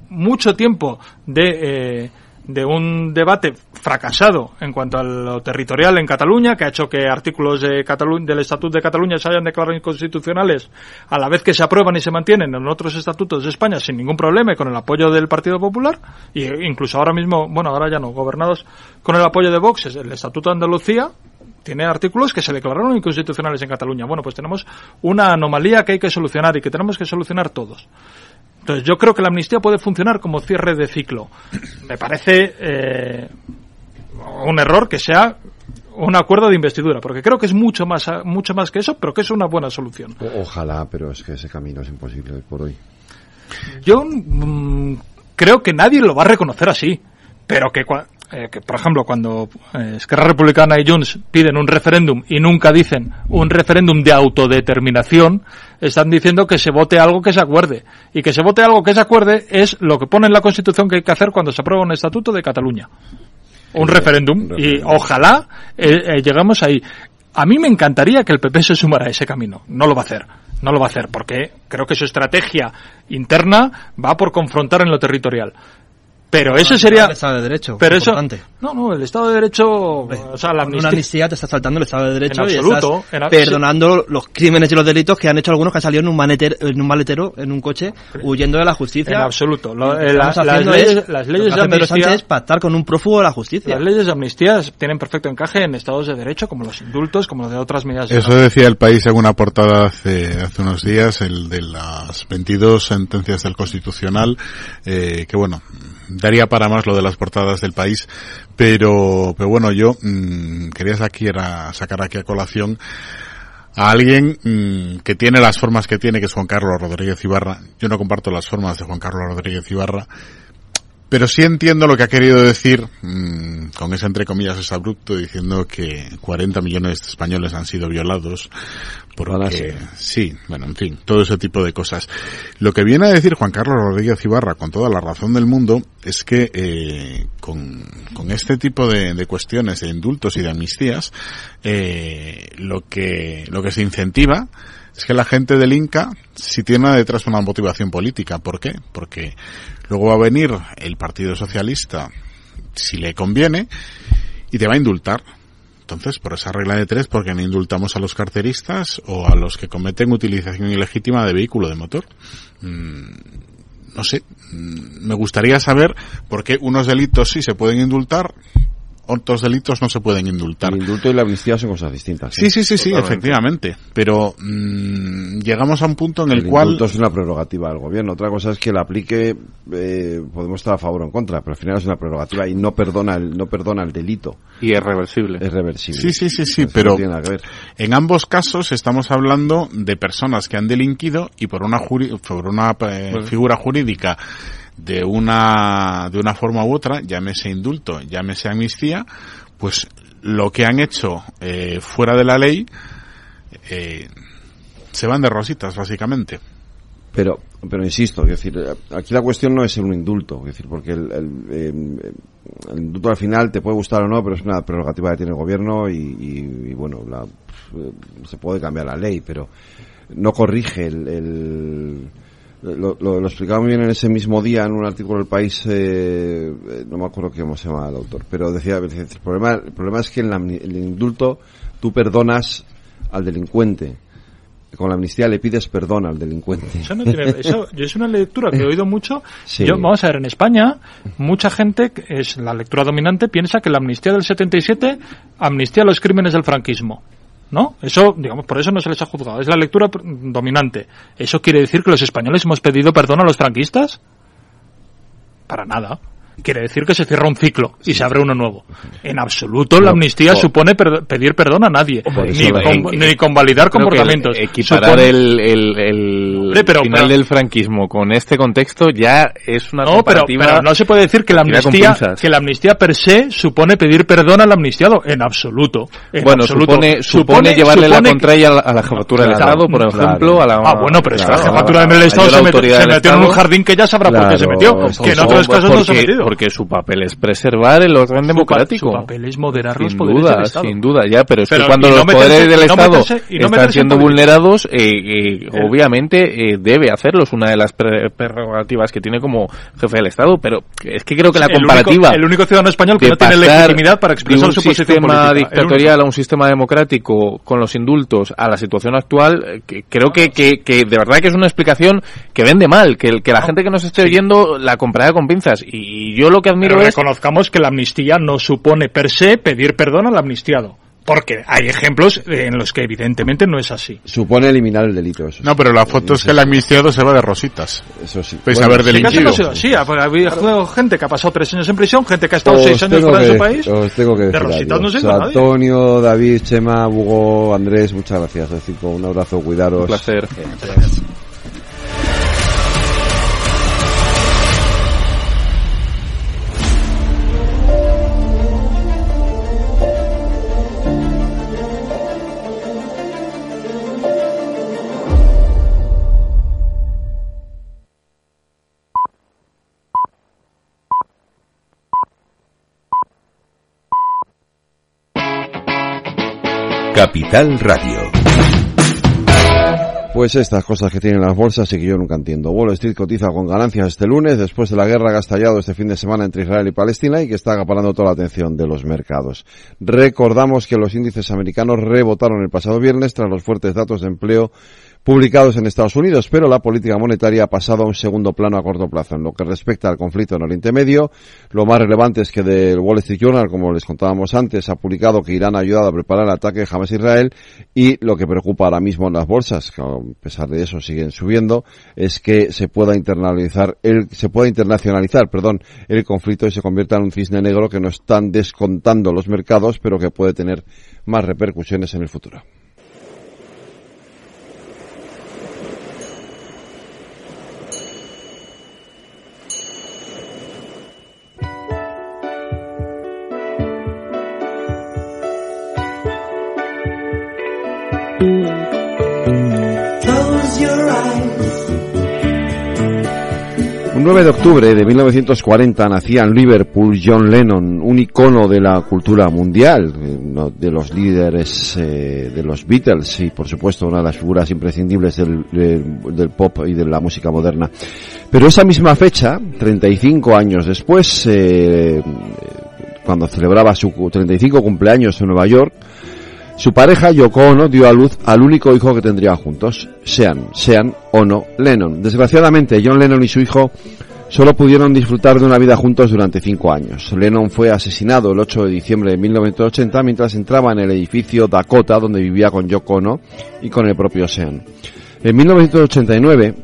mucho tiempo de, eh, de un debate fracasado en cuanto a lo territorial en Cataluña, que ha hecho que artículos de del Estatuto de Cataluña se hayan declarado inconstitucionales a la vez que se aprueban y se mantienen en otros estatutos de España sin ningún problema y con el apoyo del Partido Popular, e incluso ahora mismo, bueno, ahora ya no, gobernados con el apoyo de Vox, el Estatuto de Andalucía, tiene artículos que se declararon inconstitucionales en Cataluña. Bueno, pues tenemos una anomalía que hay que solucionar y que tenemos que solucionar todos. Entonces yo creo que la amnistía puede funcionar como cierre de ciclo. Me parece eh, un error que sea un acuerdo de investidura, porque creo que es mucho más, mucho más que eso, pero que es una buena solución. ojalá, pero es que ese camino es imposible por hoy. Yo mm, creo que nadie lo va a reconocer así, pero que, eh, que por ejemplo, cuando eh, Esquerra Republicana y Junts piden un referéndum y nunca dicen un referéndum de autodeterminación, están diciendo que se vote algo que se acuerde. Y que se vote algo que se acuerde es lo que pone en la Constitución que hay que hacer cuando se aprueba un estatuto de Cataluña. Un referéndum. Y ojalá eh, lleguemos ahí. A mí me encantaría que el PP se sumara a ese camino. No lo va a hacer. No lo va a hacer porque creo que su estrategia interna va por confrontar en lo territorial. Pero eso sería. El Estado de Derecho. Pero eso. No, no, el Estado de Derecho. o sea, la amnistía. Una amnistía te está saltando el Estado de Derecho. En absoluto. Y estás perdonando los crímenes y los delitos que han hecho algunos que han salido en un, maletero, en un maletero, en un coche, huyendo de la justicia. En absoluto. Eh, las, leyes, las leyes de amnistía. es pactar con un prófugo de la justicia. Las leyes de amnistía tienen perfecto encaje en Estados de Derecho, como los indultos, como de otras medidas. Eso decía el país en una portada hace, hace unos días, el de las 22 sentencias del Constitucional, eh, que bueno, daría para más lo de las portadas del país, pero, pero bueno, yo mmm, quería sacar aquí a colación a alguien mmm, que tiene las formas que tiene, que es Juan Carlos Rodríguez Ibarra. Yo no comparto las formas de Juan Carlos Rodríguez Ibarra, pero sí entiendo lo que ha querido decir, mmm, con ese entre comillas es abrupto, diciendo que 40 millones de españoles han sido violados. Sí, bueno, en fin, todo ese tipo de cosas. Lo que viene a decir Juan Carlos Rodríguez Ibarra, con toda la razón del mundo, es que eh, con, con este tipo de, de, cuestiones de indultos y de amnistías, eh, lo que lo que se incentiva es que la gente del Inca si tiene detrás una motivación política. ¿Por qué? Porque luego va a venir el Partido Socialista, si le conviene, y te va a indultar. Entonces, por esa regla de tres, ¿por qué no indultamos a los carteristas o a los que cometen utilización ilegítima de vehículo de motor? Mm, no sé, mm, me gustaría saber por qué unos delitos sí se pueden indultar otros delitos no se pueden indultar. El indulto y la amnistía son cosas distintas. Sí, sí, sí, sí, efectivamente. Pero mmm, llegamos a un punto en el, cual... El indulto es una prerrogativa del gobierno. Otra cosa es que la aplique, eh, podemos estar a favor o en contra, pero al final es una prerrogativa y no perdona el, no perdona el delito. Y es reversible. Es reversible. Sí, sí, sí, sí, pero en ambos casos estamos hablando de personas que han delinquido y por una, por una eh, pues figura jurídica de una, de una forma u otra, llámese indulto, llámese amnistía, pues lo que han hecho eh, fuera de la ley eh, se van de rositas, básicamente. Pero, pero insisto, decir, aquí la cuestión no es un indulto, decir, porque el, el, el, indulto al final te puede gustar o no, pero es una prerrogativa que tiene el gobierno y, y, y bueno, la, se puede cambiar la ley, pero no corrige el lo, lo, explicaba muy bien en ese mismo día en un artículo del país, eh, eh, no me acuerdo cómo se llama el autor, pero decía, el problema, el problema es que en el indulto tú perdonas al delincuente. Con la amnistía le pides perdón al delincuente. Eso, no tiene, eso <laughs> es una lectura que he oído mucho. Yo, vamos a ver, en España, mucha gente, es la lectura dominante, piensa que la amnistía del 77 amnistía los crímenes del franquismo. ¿No? Eso, digamos, por eso no se les ha juzgado. Es la lectura dominante. ¿Eso quiere decir que los españoles hemos pedido perdón a los franquistas? Para nada quiere decir que se cierra un ciclo y se abre uno nuevo. En absoluto la amnistía supone pedir perdón a nadie, ni, convalidar comportamientos. equiparar el, el, final del franquismo con este contexto ya es una no, pero, no se puede decir que la amnistía que la amnistía per se supone pedir perdón al amnistiado en absoluto. bueno, Supone, supone, llevarle la contraria a la jefatura del Estado, por ejemplo, a la Ah, bueno, pero es que la jefatura del Estado se, metió en un jardín que ya sabrá por qué se metió, que en otros casos no se ha metido porque su papel es preservar el orden Su democrático. pa- su papel es moderar los sin poderes duda, del Estado. Sin duda, ya, pero es Pero- que cuando no los meterse- poderes del no Estado meterse- y no están siendo vulnerados, eh, eh, obviamente eh, debe hacerlo, es una de las pre- prerrogativas que tiene como jefe del Estado, pero es que creo que la El único- comparativa... el único ciudadano español que no tiene legitimidad para expresar su un posición sistema política, el dictatorial a un sistema democrático con los indultos a la situación actual, eh, que creo que, que, que de verdad que es una explicación que vende mal, que, que la gente que nos esté oyendo la comprará con pinzas. Y yo lo que admiro Pero es... reconozcamos que la amnistía no supone per se pedir perdón al amnistiado. Porque hay ejemplos en los que evidentemente no es así. Supone eliminar el delito, eso. No, pero la foto es que el amnistiado se va de rositas. Eso sí. A Bueno, haber sí. delinquido. sido así. Ha gente que ha pasado tres años en prisión, gente que ha estado Os seis años fuera de su país. Os tengo que de rositas no se ido nadie. Antonio, David, Chema, Hugo, Andrés, muchas gracias. Os cinco, un abrazo, cuidaros. Un placer. Radio. Pues estas cosas que tienen las bolsas y que yo nunca entiendo. Wall Street cotiza con ganancias este lunes después de la guerra que este fin de semana entre Israel y Palestina y que está acaparando toda la atención de los mercados. Recordamos que los índices americanos rebotaron el pasado viernes tras los fuertes datos de empleo publicados en Estados Unidos, pero la política monetaria ha pasado a un segundo plano a corto plazo. En lo que respecta al conflicto en Oriente Medio, lo más relevante es que del Wall Street Journal, como les contábamos antes, ha publicado que Irán ha ayudado a preparar el ataque de Hamas-Israel y lo que preocupa ahora mismo en las bolsas, que a pesar de eso siguen subiendo, es que se pueda internalizar el, se pueda internacionalizar, perdón, el conflicto y se convierta en un cisne negro que no están descontando los mercados, pero que puede tener más repercusiones en el futuro. Un 9 de octubre de 1940 nacía en Liverpool John Lennon, un icono de la cultura mundial, eh, de los líderes eh, de los Beatles y por supuesto una de las figuras imprescindibles del pop y de la música moderna. Pero esa misma fecha, 35 años después, eh, cuando celebraba su 35 cumpleaños en Nueva York, su pareja Yoko Ono dio a luz al único hijo que tendrían juntos, sean, sean o no Lennon. Desgraciadamente, John Lennon y su hijo solo pudieron disfrutar de una vida juntos durante cinco años. Lennon fue asesinado el 8 de diciembre de 1980 mientras entraba en el edificio Dakota donde vivía con Yoko Ono y con el propio Sean. En 1989,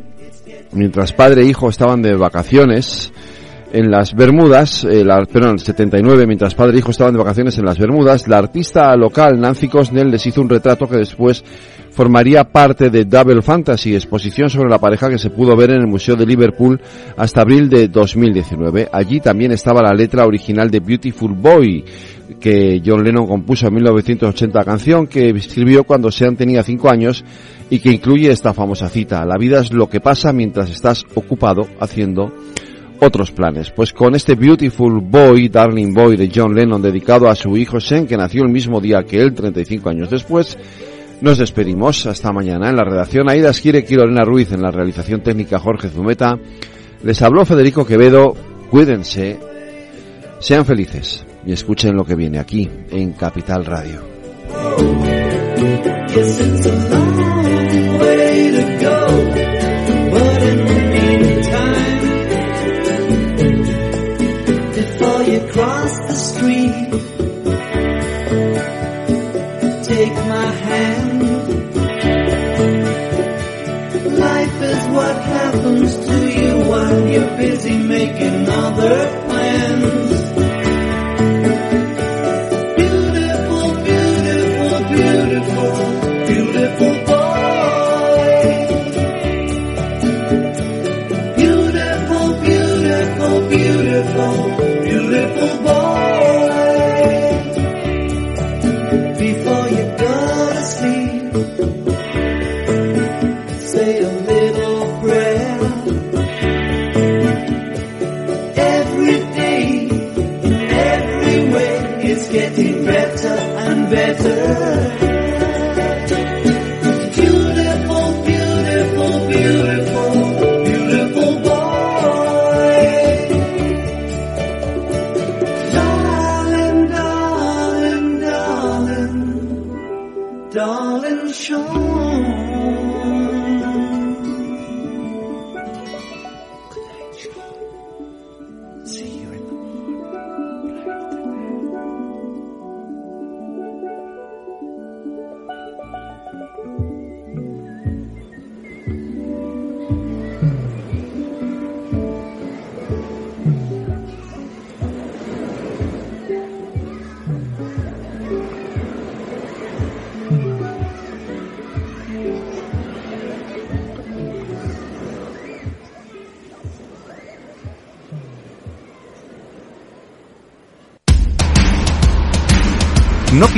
mientras padre e hijo estaban de vacaciones, en las Bermudas, eh, la, perdón, el 79, mientras padre e hijo estaban de vacaciones en las Bermudas, la artista local Nancy Cosnell les hizo un retrato que después formaría parte de Double Fantasy, exposición sobre la pareja que se pudo ver en el Museo de Liverpool hasta abril de 2019. Allí también estaba la letra original de Beautiful Boy, que John Lennon compuso en 1980, canción que escribió cuando Sean tenía 5 años y que incluye esta famosa cita, la vida es lo que pasa mientras estás ocupado haciendo otros planes. Pues con este Beautiful Boy, Darling Boy de John Lennon dedicado a su hijo Sean, que nació el mismo día que él, 35 años después, nos despedimos. Hasta mañana. En la redacción Aida Esquire, Lorena Ruiz, en la realización técnica Jorge Zumeta. Les habló Federico Quevedo. Cuídense, sean felices y escuchen lo que viene aquí en Capital Radio. Better.